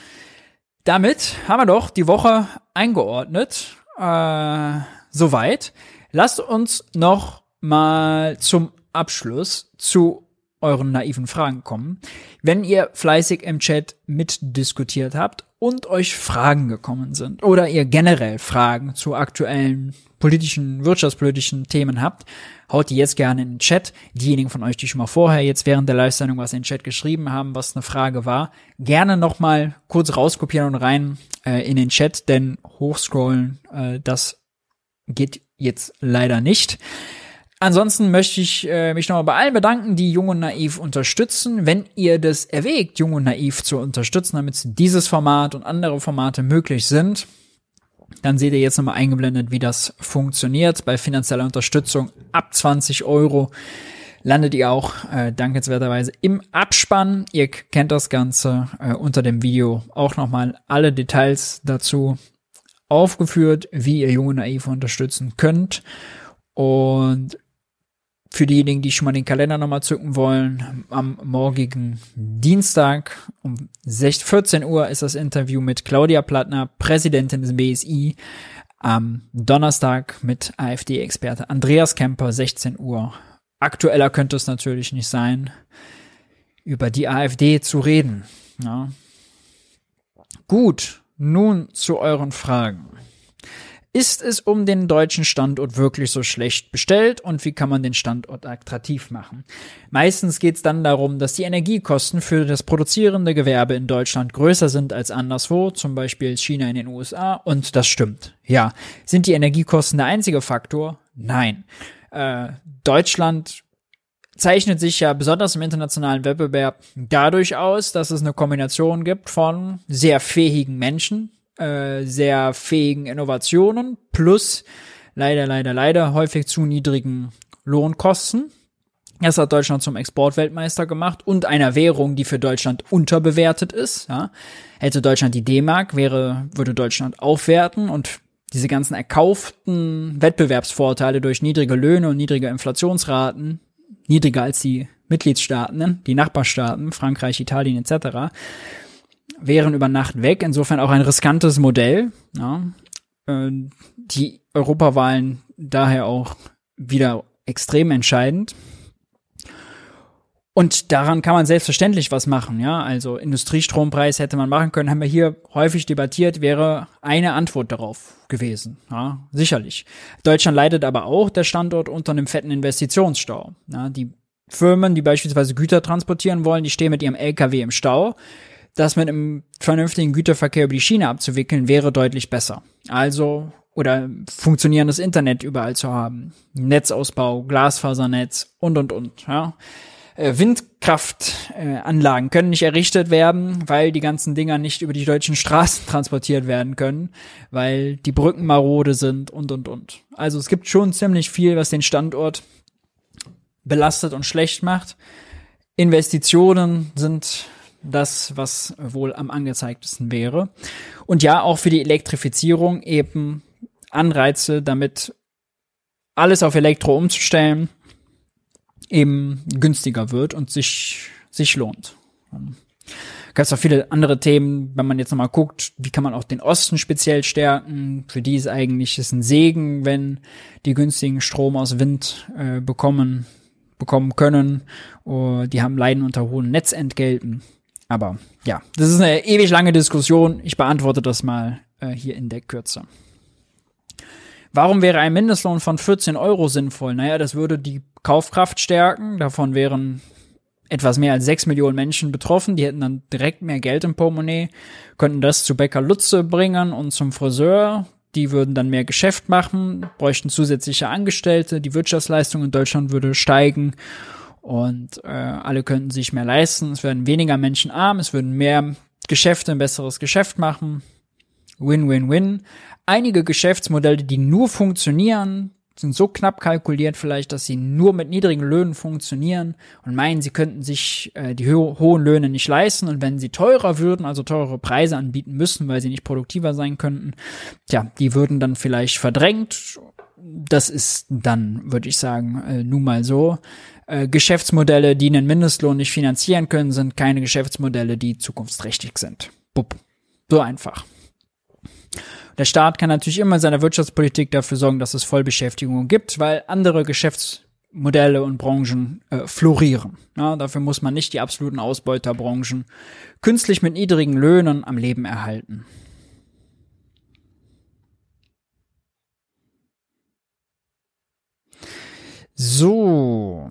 A: Damit haben wir doch die Woche eingeordnet. Äh, soweit. Lasst uns noch mal zum Abschluss zu euren naiven Fragen kommen. Wenn ihr fleißig im Chat mitdiskutiert habt und euch Fragen gekommen sind oder ihr generell Fragen zu aktuellen politischen, wirtschaftspolitischen Themen habt, haut die jetzt gerne in den Chat. Diejenigen von euch, die schon mal vorher jetzt während der Live-Sendung was in den Chat geschrieben haben, was eine Frage war, gerne noch mal kurz rauskopieren und rein äh, in den Chat, denn hochscrollen, äh, das geht jetzt leider nicht. Ansonsten möchte ich äh, mich nochmal bei allen bedanken, die Jung und Naiv unterstützen. Wenn ihr das erwägt, Jung und Naiv zu unterstützen, damit dieses Format und andere Formate möglich sind, dann seht ihr jetzt nochmal eingeblendet, wie das funktioniert. Bei finanzieller Unterstützung ab 20 Euro landet ihr auch äh, dankenswerterweise im Abspann. Ihr kennt das Ganze äh, unter dem Video auch nochmal alle Details dazu aufgeführt, wie ihr Junge Naiv unterstützen könnt. Und für diejenigen, die schon mal den Kalender nochmal zücken wollen, am morgigen Dienstag um 14 Uhr ist das Interview mit Claudia Plattner, Präsidentin des BSI. Am Donnerstag mit AfD-Experte Andreas Kemper, 16 Uhr. Aktueller könnte es natürlich nicht sein, über die AfD zu reden. Ja. Gut, nun zu euren Fragen. Ist es um den deutschen Standort wirklich so schlecht bestellt und wie kann man den Standort attraktiv machen? Meistens geht es dann darum, dass die Energiekosten für das produzierende Gewerbe in Deutschland größer sind als anderswo, zum Beispiel China in den USA, und das stimmt. Ja, sind die Energiekosten der einzige Faktor? Nein. Äh, Deutschland zeichnet sich ja besonders im internationalen Wettbewerb dadurch aus, dass es eine Kombination gibt von sehr fähigen Menschen, äh, sehr fähigen Innovationen plus leider, leider, leider häufig zu niedrigen Lohnkosten. Das hat Deutschland zum Exportweltmeister gemacht und einer Währung, die für Deutschland unterbewertet ist. Ja. Hätte Deutschland die D-Mark, wäre, würde Deutschland aufwerten und diese ganzen erkauften Wettbewerbsvorteile durch niedrige Löhne und niedrige Inflationsraten, niedriger als die Mitgliedstaaten, die Nachbarstaaten, Frankreich, Italien etc., wären über Nacht weg. Insofern auch ein riskantes Modell. Ja. Äh, die Europawahlen daher auch wieder extrem entscheidend. Und daran kann man selbstverständlich was machen, ja. Also Industriestrompreis hätte man machen können, haben wir hier häufig debattiert, wäre eine Antwort darauf gewesen, ja, sicherlich. Deutschland leidet aber auch der Standort unter einem fetten Investitionsstau. Ja, die Firmen, die beispielsweise Güter transportieren wollen, die stehen mit ihrem LKW im Stau. Das mit einem vernünftigen Güterverkehr über die Schiene abzuwickeln, wäre deutlich besser. Also oder funktionierendes Internet überall zu haben, Netzausbau, Glasfasernetz und und und, ja. Äh, Windkraftanlagen können nicht errichtet werden, weil die ganzen Dinger nicht über die deutschen Straßen transportiert werden können, weil die Brücken marode sind und, und, und. Also es gibt schon ziemlich viel, was den Standort belastet und schlecht macht. Investitionen sind das, was wohl am angezeigtesten wäre. Und ja, auch für die Elektrifizierung eben Anreize, damit alles auf Elektro umzustellen eben günstiger wird und sich, sich lohnt. Gab es auch viele andere Themen, wenn man jetzt nochmal guckt, wie kann man auch den Osten speziell stärken. Für die ist eigentlich ist ein Segen, wenn die günstigen Strom aus Wind äh, bekommen, bekommen können. Oh, die haben Leiden unter hohen Netzentgelten. Aber ja, das ist eine ewig lange Diskussion. Ich beantworte das mal äh, hier in der Kürze. Warum wäre ein Mindestlohn von 14 Euro sinnvoll? Naja, das würde die Kaufkraft stärken. Davon wären etwas mehr als 6 Millionen Menschen betroffen. Die hätten dann direkt mehr Geld im Portemonnaie, könnten das zu Bäcker Lutze bringen und zum Friseur. Die würden dann mehr Geschäft machen, bräuchten zusätzliche Angestellte. Die Wirtschaftsleistung in Deutschland würde steigen und äh, alle könnten sich mehr leisten. Es werden weniger Menschen arm, es würden mehr Geschäfte ein besseres Geschäft machen. Win, win, win. Einige Geschäftsmodelle, die nur funktionieren, sind so knapp kalkuliert vielleicht, dass sie nur mit niedrigen Löhnen funktionieren und meinen, sie könnten sich äh, die ho hohen Löhne nicht leisten und wenn sie teurer würden, also teurere Preise anbieten müssen, weil sie nicht produktiver sein könnten, tja, die würden dann vielleicht verdrängt. Das ist dann, würde ich sagen, äh, nun mal so. Äh, Geschäftsmodelle, die einen Mindestlohn nicht finanzieren können, sind keine Geschäftsmodelle, die zukunftsträchtig sind. Bupp. So einfach. Der Staat kann natürlich immer in seiner Wirtschaftspolitik dafür sorgen, dass es Vollbeschäftigung gibt, weil andere Geschäftsmodelle und Branchen äh, florieren. Ja, dafür muss man nicht die absoluten Ausbeuterbranchen künstlich mit niedrigen Löhnen am Leben erhalten. So.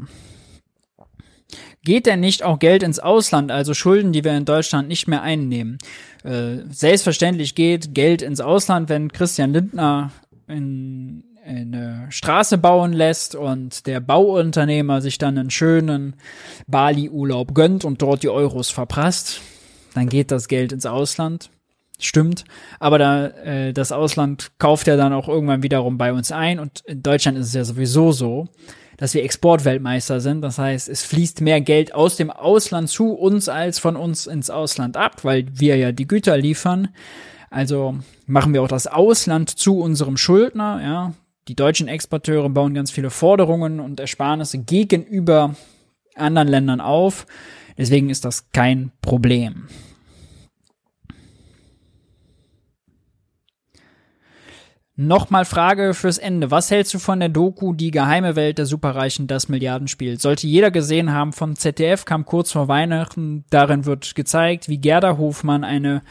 A: Geht denn nicht auch Geld ins Ausland, also Schulden, die wir in Deutschland nicht mehr einnehmen? Äh, selbstverständlich geht Geld ins Ausland, wenn Christian Lindner in, in eine Straße bauen lässt und der Bauunternehmer sich dann einen schönen Bali-Urlaub gönnt und dort die Euros verprasst, dann geht das Geld ins Ausland. Stimmt, aber da äh, das Ausland kauft ja dann auch irgendwann wiederum bei uns ein und in Deutschland ist es ja sowieso so, dass wir Exportweltmeister sind. Das heißt, es fließt mehr Geld aus dem Ausland zu uns als von uns ins Ausland ab, weil wir ja die Güter liefern. Also machen wir auch das Ausland zu unserem Schuldner, ja. Die deutschen Exporteure bauen ganz viele Forderungen und Ersparnisse gegenüber anderen Ländern auf. Deswegen ist das kein Problem. Nochmal Frage fürs Ende. Was hältst du von der Doku Die geheime Welt der Superreichen, das Milliardenspiel? Sollte jeder gesehen haben. Von ZDF kam kurz vor Weihnachten. Darin wird gezeigt, wie Gerda Hofmann, eine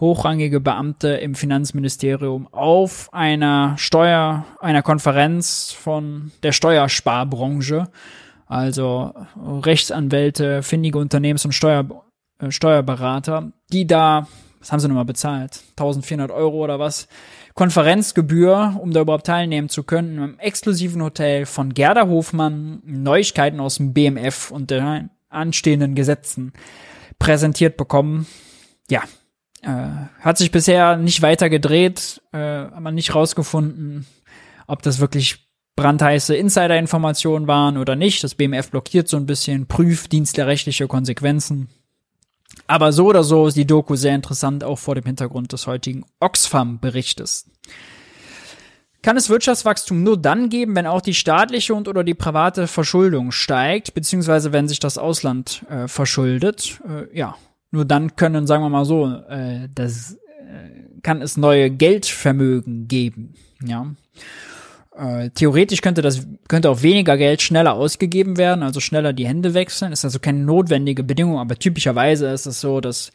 A: hochrangige Beamte im Finanzministerium, auf einer Steuer, einer Konferenz von der Steuersparbranche, also Rechtsanwälte, findige Unternehmens- und Steuer, äh, Steuerberater, die da, was haben sie nochmal bezahlt? 1400 Euro oder was? Konferenzgebühr, um da überhaupt teilnehmen zu können, im exklusiven Hotel von Gerda Hofmann Neuigkeiten aus dem BMF und den anstehenden Gesetzen präsentiert bekommen. Ja, äh, hat sich bisher nicht weiter gedreht, äh, hat man nicht rausgefunden, ob das wirklich brandheiße Insider-Informationen waren oder nicht. Das BMF blockiert so ein bisschen, prüft dienstlerrechtliche Konsequenzen. Aber so oder so ist die Doku sehr interessant, auch vor dem Hintergrund des heutigen Oxfam-Berichtes. Kann es Wirtschaftswachstum nur dann geben, wenn auch die staatliche und oder die private Verschuldung steigt, beziehungsweise wenn sich das Ausland äh, verschuldet? Äh, ja, nur dann können, sagen wir mal so, äh, das äh, kann es neue Geldvermögen geben. Ja. Äh, theoretisch könnte das könnte auch weniger Geld schneller ausgegeben werden, also schneller die Hände wechseln. Ist also keine notwendige Bedingung, aber typischerweise ist es so, dass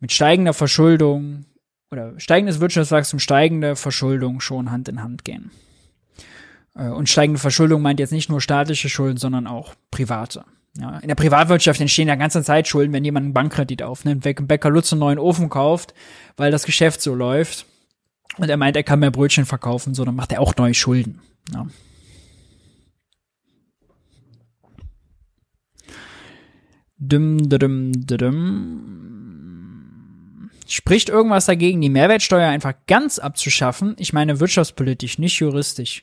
A: mit steigender Verschuldung oder steigendes Wirtschaftswachstum, steigende Verschuldung schon Hand in Hand gehen. Äh, und steigende Verschuldung meint jetzt nicht nur staatliche Schulden, sondern auch private. Ja, in der Privatwirtschaft entstehen ja ganze Zeit Schulden, wenn jemand einen Bankkredit aufnimmt, wenn Bäcker Lutz einen neuen Ofen kauft, weil das Geschäft so läuft und er meint, er kann mehr Brötchen verkaufen, so, dann macht er auch neue Schulden. Ja. Dum, dum, dum, Spricht irgendwas dagegen, die Mehrwertsteuer einfach ganz abzuschaffen? Ich meine wirtschaftspolitisch, nicht juristisch.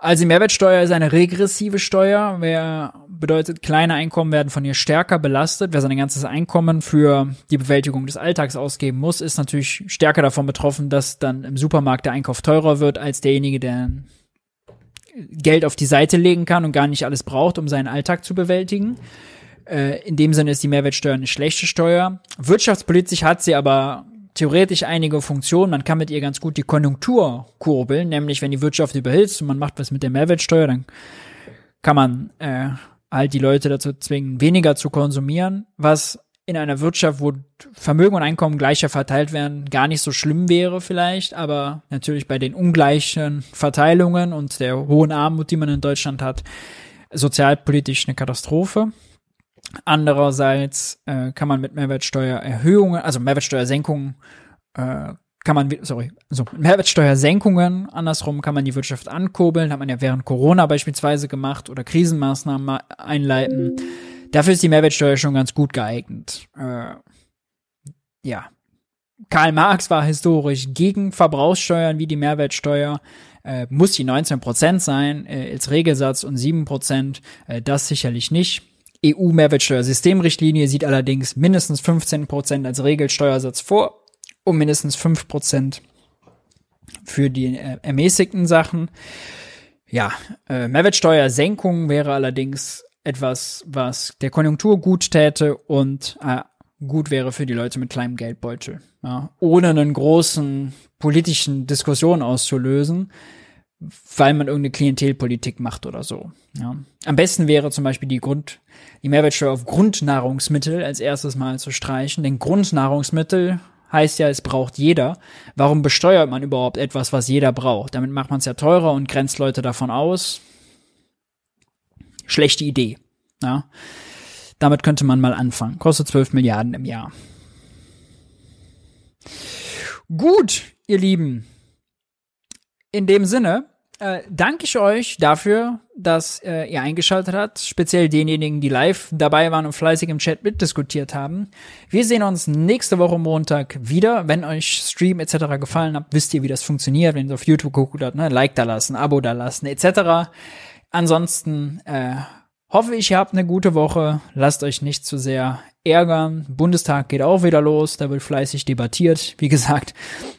A: Also die Mehrwertsteuer ist eine regressive Steuer. Wer bedeutet, kleine Einkommen werden von ihr stärker belastet. Wer sein ganzes Einkommen für die Bewältigung des Alltags ausgeben muss, ist natürlich stärker davon betroffen, dass dann im Supermarkt der Einkauf teurer wird als derjenige, der Geld auf die Seite legen kann und gar nicht alles braucht, um seinen Alltag zu bewältigen. Äh, in dem Sinne ist die Mehrwertsteuer eine schlechte Steuer. Wirtschaftspolitisch hat sie aber theoretisch einige Funktionen. Man kann mit ihr ganz gut die Konjunktur kurbeln, nämlich wenn die Wirtschaft überhitzt und man macht was mit der Mehrwertsteuer, dann kann man äh, halt die Leute dazu zwingen, weniger zu konsumieren, was in einer Wirtschaft, wo Vermögen und Einkommen gleicher verteilt werden, gar nicht so schlimm wäre vielleicht, aber natürlich bei den ungleichen Verteilungen und der hohen Armut, die man in Deutschland hat, sozialpolitisch eine Katastrophe. Andererseits äh, kann man mit Mehrwertsteuererhöhungen, also Mehrwertsteuersenkungen, äh, kann man, sorry, also Mehrwertsteuersenkungen, andersrum kann man die Wirtschaft ankurbeln, hat man ja während Corona beispielsweise gemacht oder Krisenmaßnahmen einleiten. Dafür ist die Mehrwertsteuer schon ganz gut geeignet. Äh, ja. Karl Marx war historisch gegen Verbrauchssteuern wie die Mehrwertsteuer. Äh, muss die 19% sein äh, als Regelsatz und 7%, äh, das sicherlich nicht. EU-Mehrwertsteuersystemrichtlinie sieht allerdings mindestens 15% als Regelsteuersatz vor und mindestens 5% für die äh, ermäßigten Sachen. Ja, äh, Mehrwertsteuersenkung wäre allerdings etwas, was der Konjunktur gut täte und äh, gut wäre für die Leute mit kleinem Geldbeutel. Ja, ohne einen großen politischen Diskussion auszulösen, weil man irgendeine Klientelpolitik macht oder so. Ja. Am besten wäre zum Beispiel die Grund, die Mehrwertsteuer auf Grundnahrungsmittel als erstes mal zu streichen. Denn Grundnahrungsmittel heißt ja, es braucht jeder. Warum besteuert man überhaupt etwas, was jeder braucht? Damit macht man es ja teurer und grenzt Leute davon aus. Schlechte Idee. Ja. Damit könnte man mal anfangen. Kostet 12 Milliarden im Jahr. Gut, ihr Lieben. In dem Sinne, äh, danke ich euch dafür, dass äh, ihr eingeschaltet habt, speziell denjenigen, die live dabei waren und fleißig im Chat mitdiskutiert haben. Wir sehen uns nächste Woche Montag wieder. Wenn euch Stream etc. gefallen hat, wisst ihr, wie das funktioniert. Wenn ihr auf YouTube guckt, ne, Like da lassen, Abo da lassen etc. Ansonsten äh, hoffe ich, ihr habt eine gute Woche. Lasst euch nicht zu sehr ärgern. Bundestag geht auch wieder los, da wird fleißig debattiert. Wie gesagt,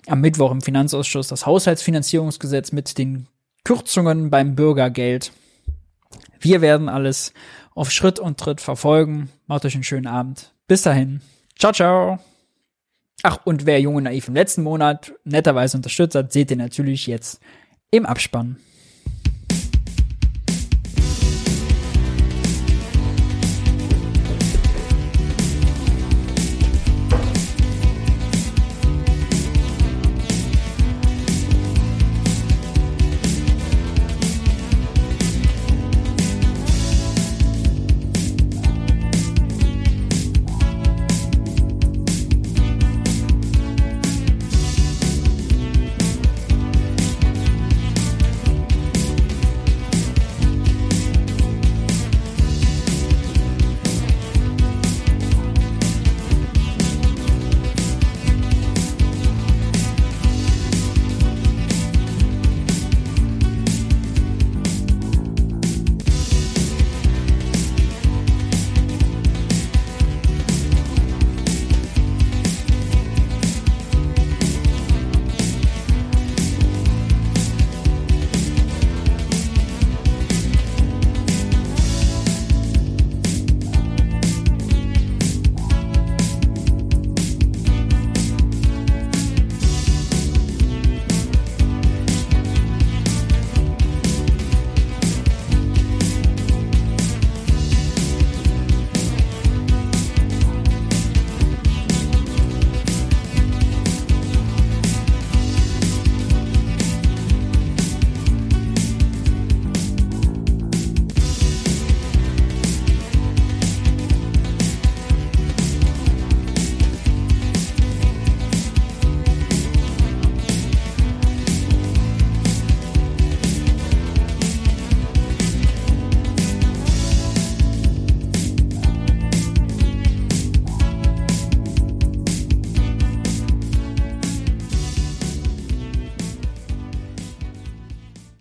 A: am Mittwoch im Finanzausschuss das Haushaltsfinanzierungsgesetz mit den Kürzungen beim Bürgergeld. Wir werden alles auf Schritt und Tritt verfolgen. Macht euch einen schönen Abend. Bis dahin. Ciao, ciao. Ach, und wer Junge Naiv im letzten Monat netterweise unterstützt hat, seht ihr natürlich jetzt im Abspann.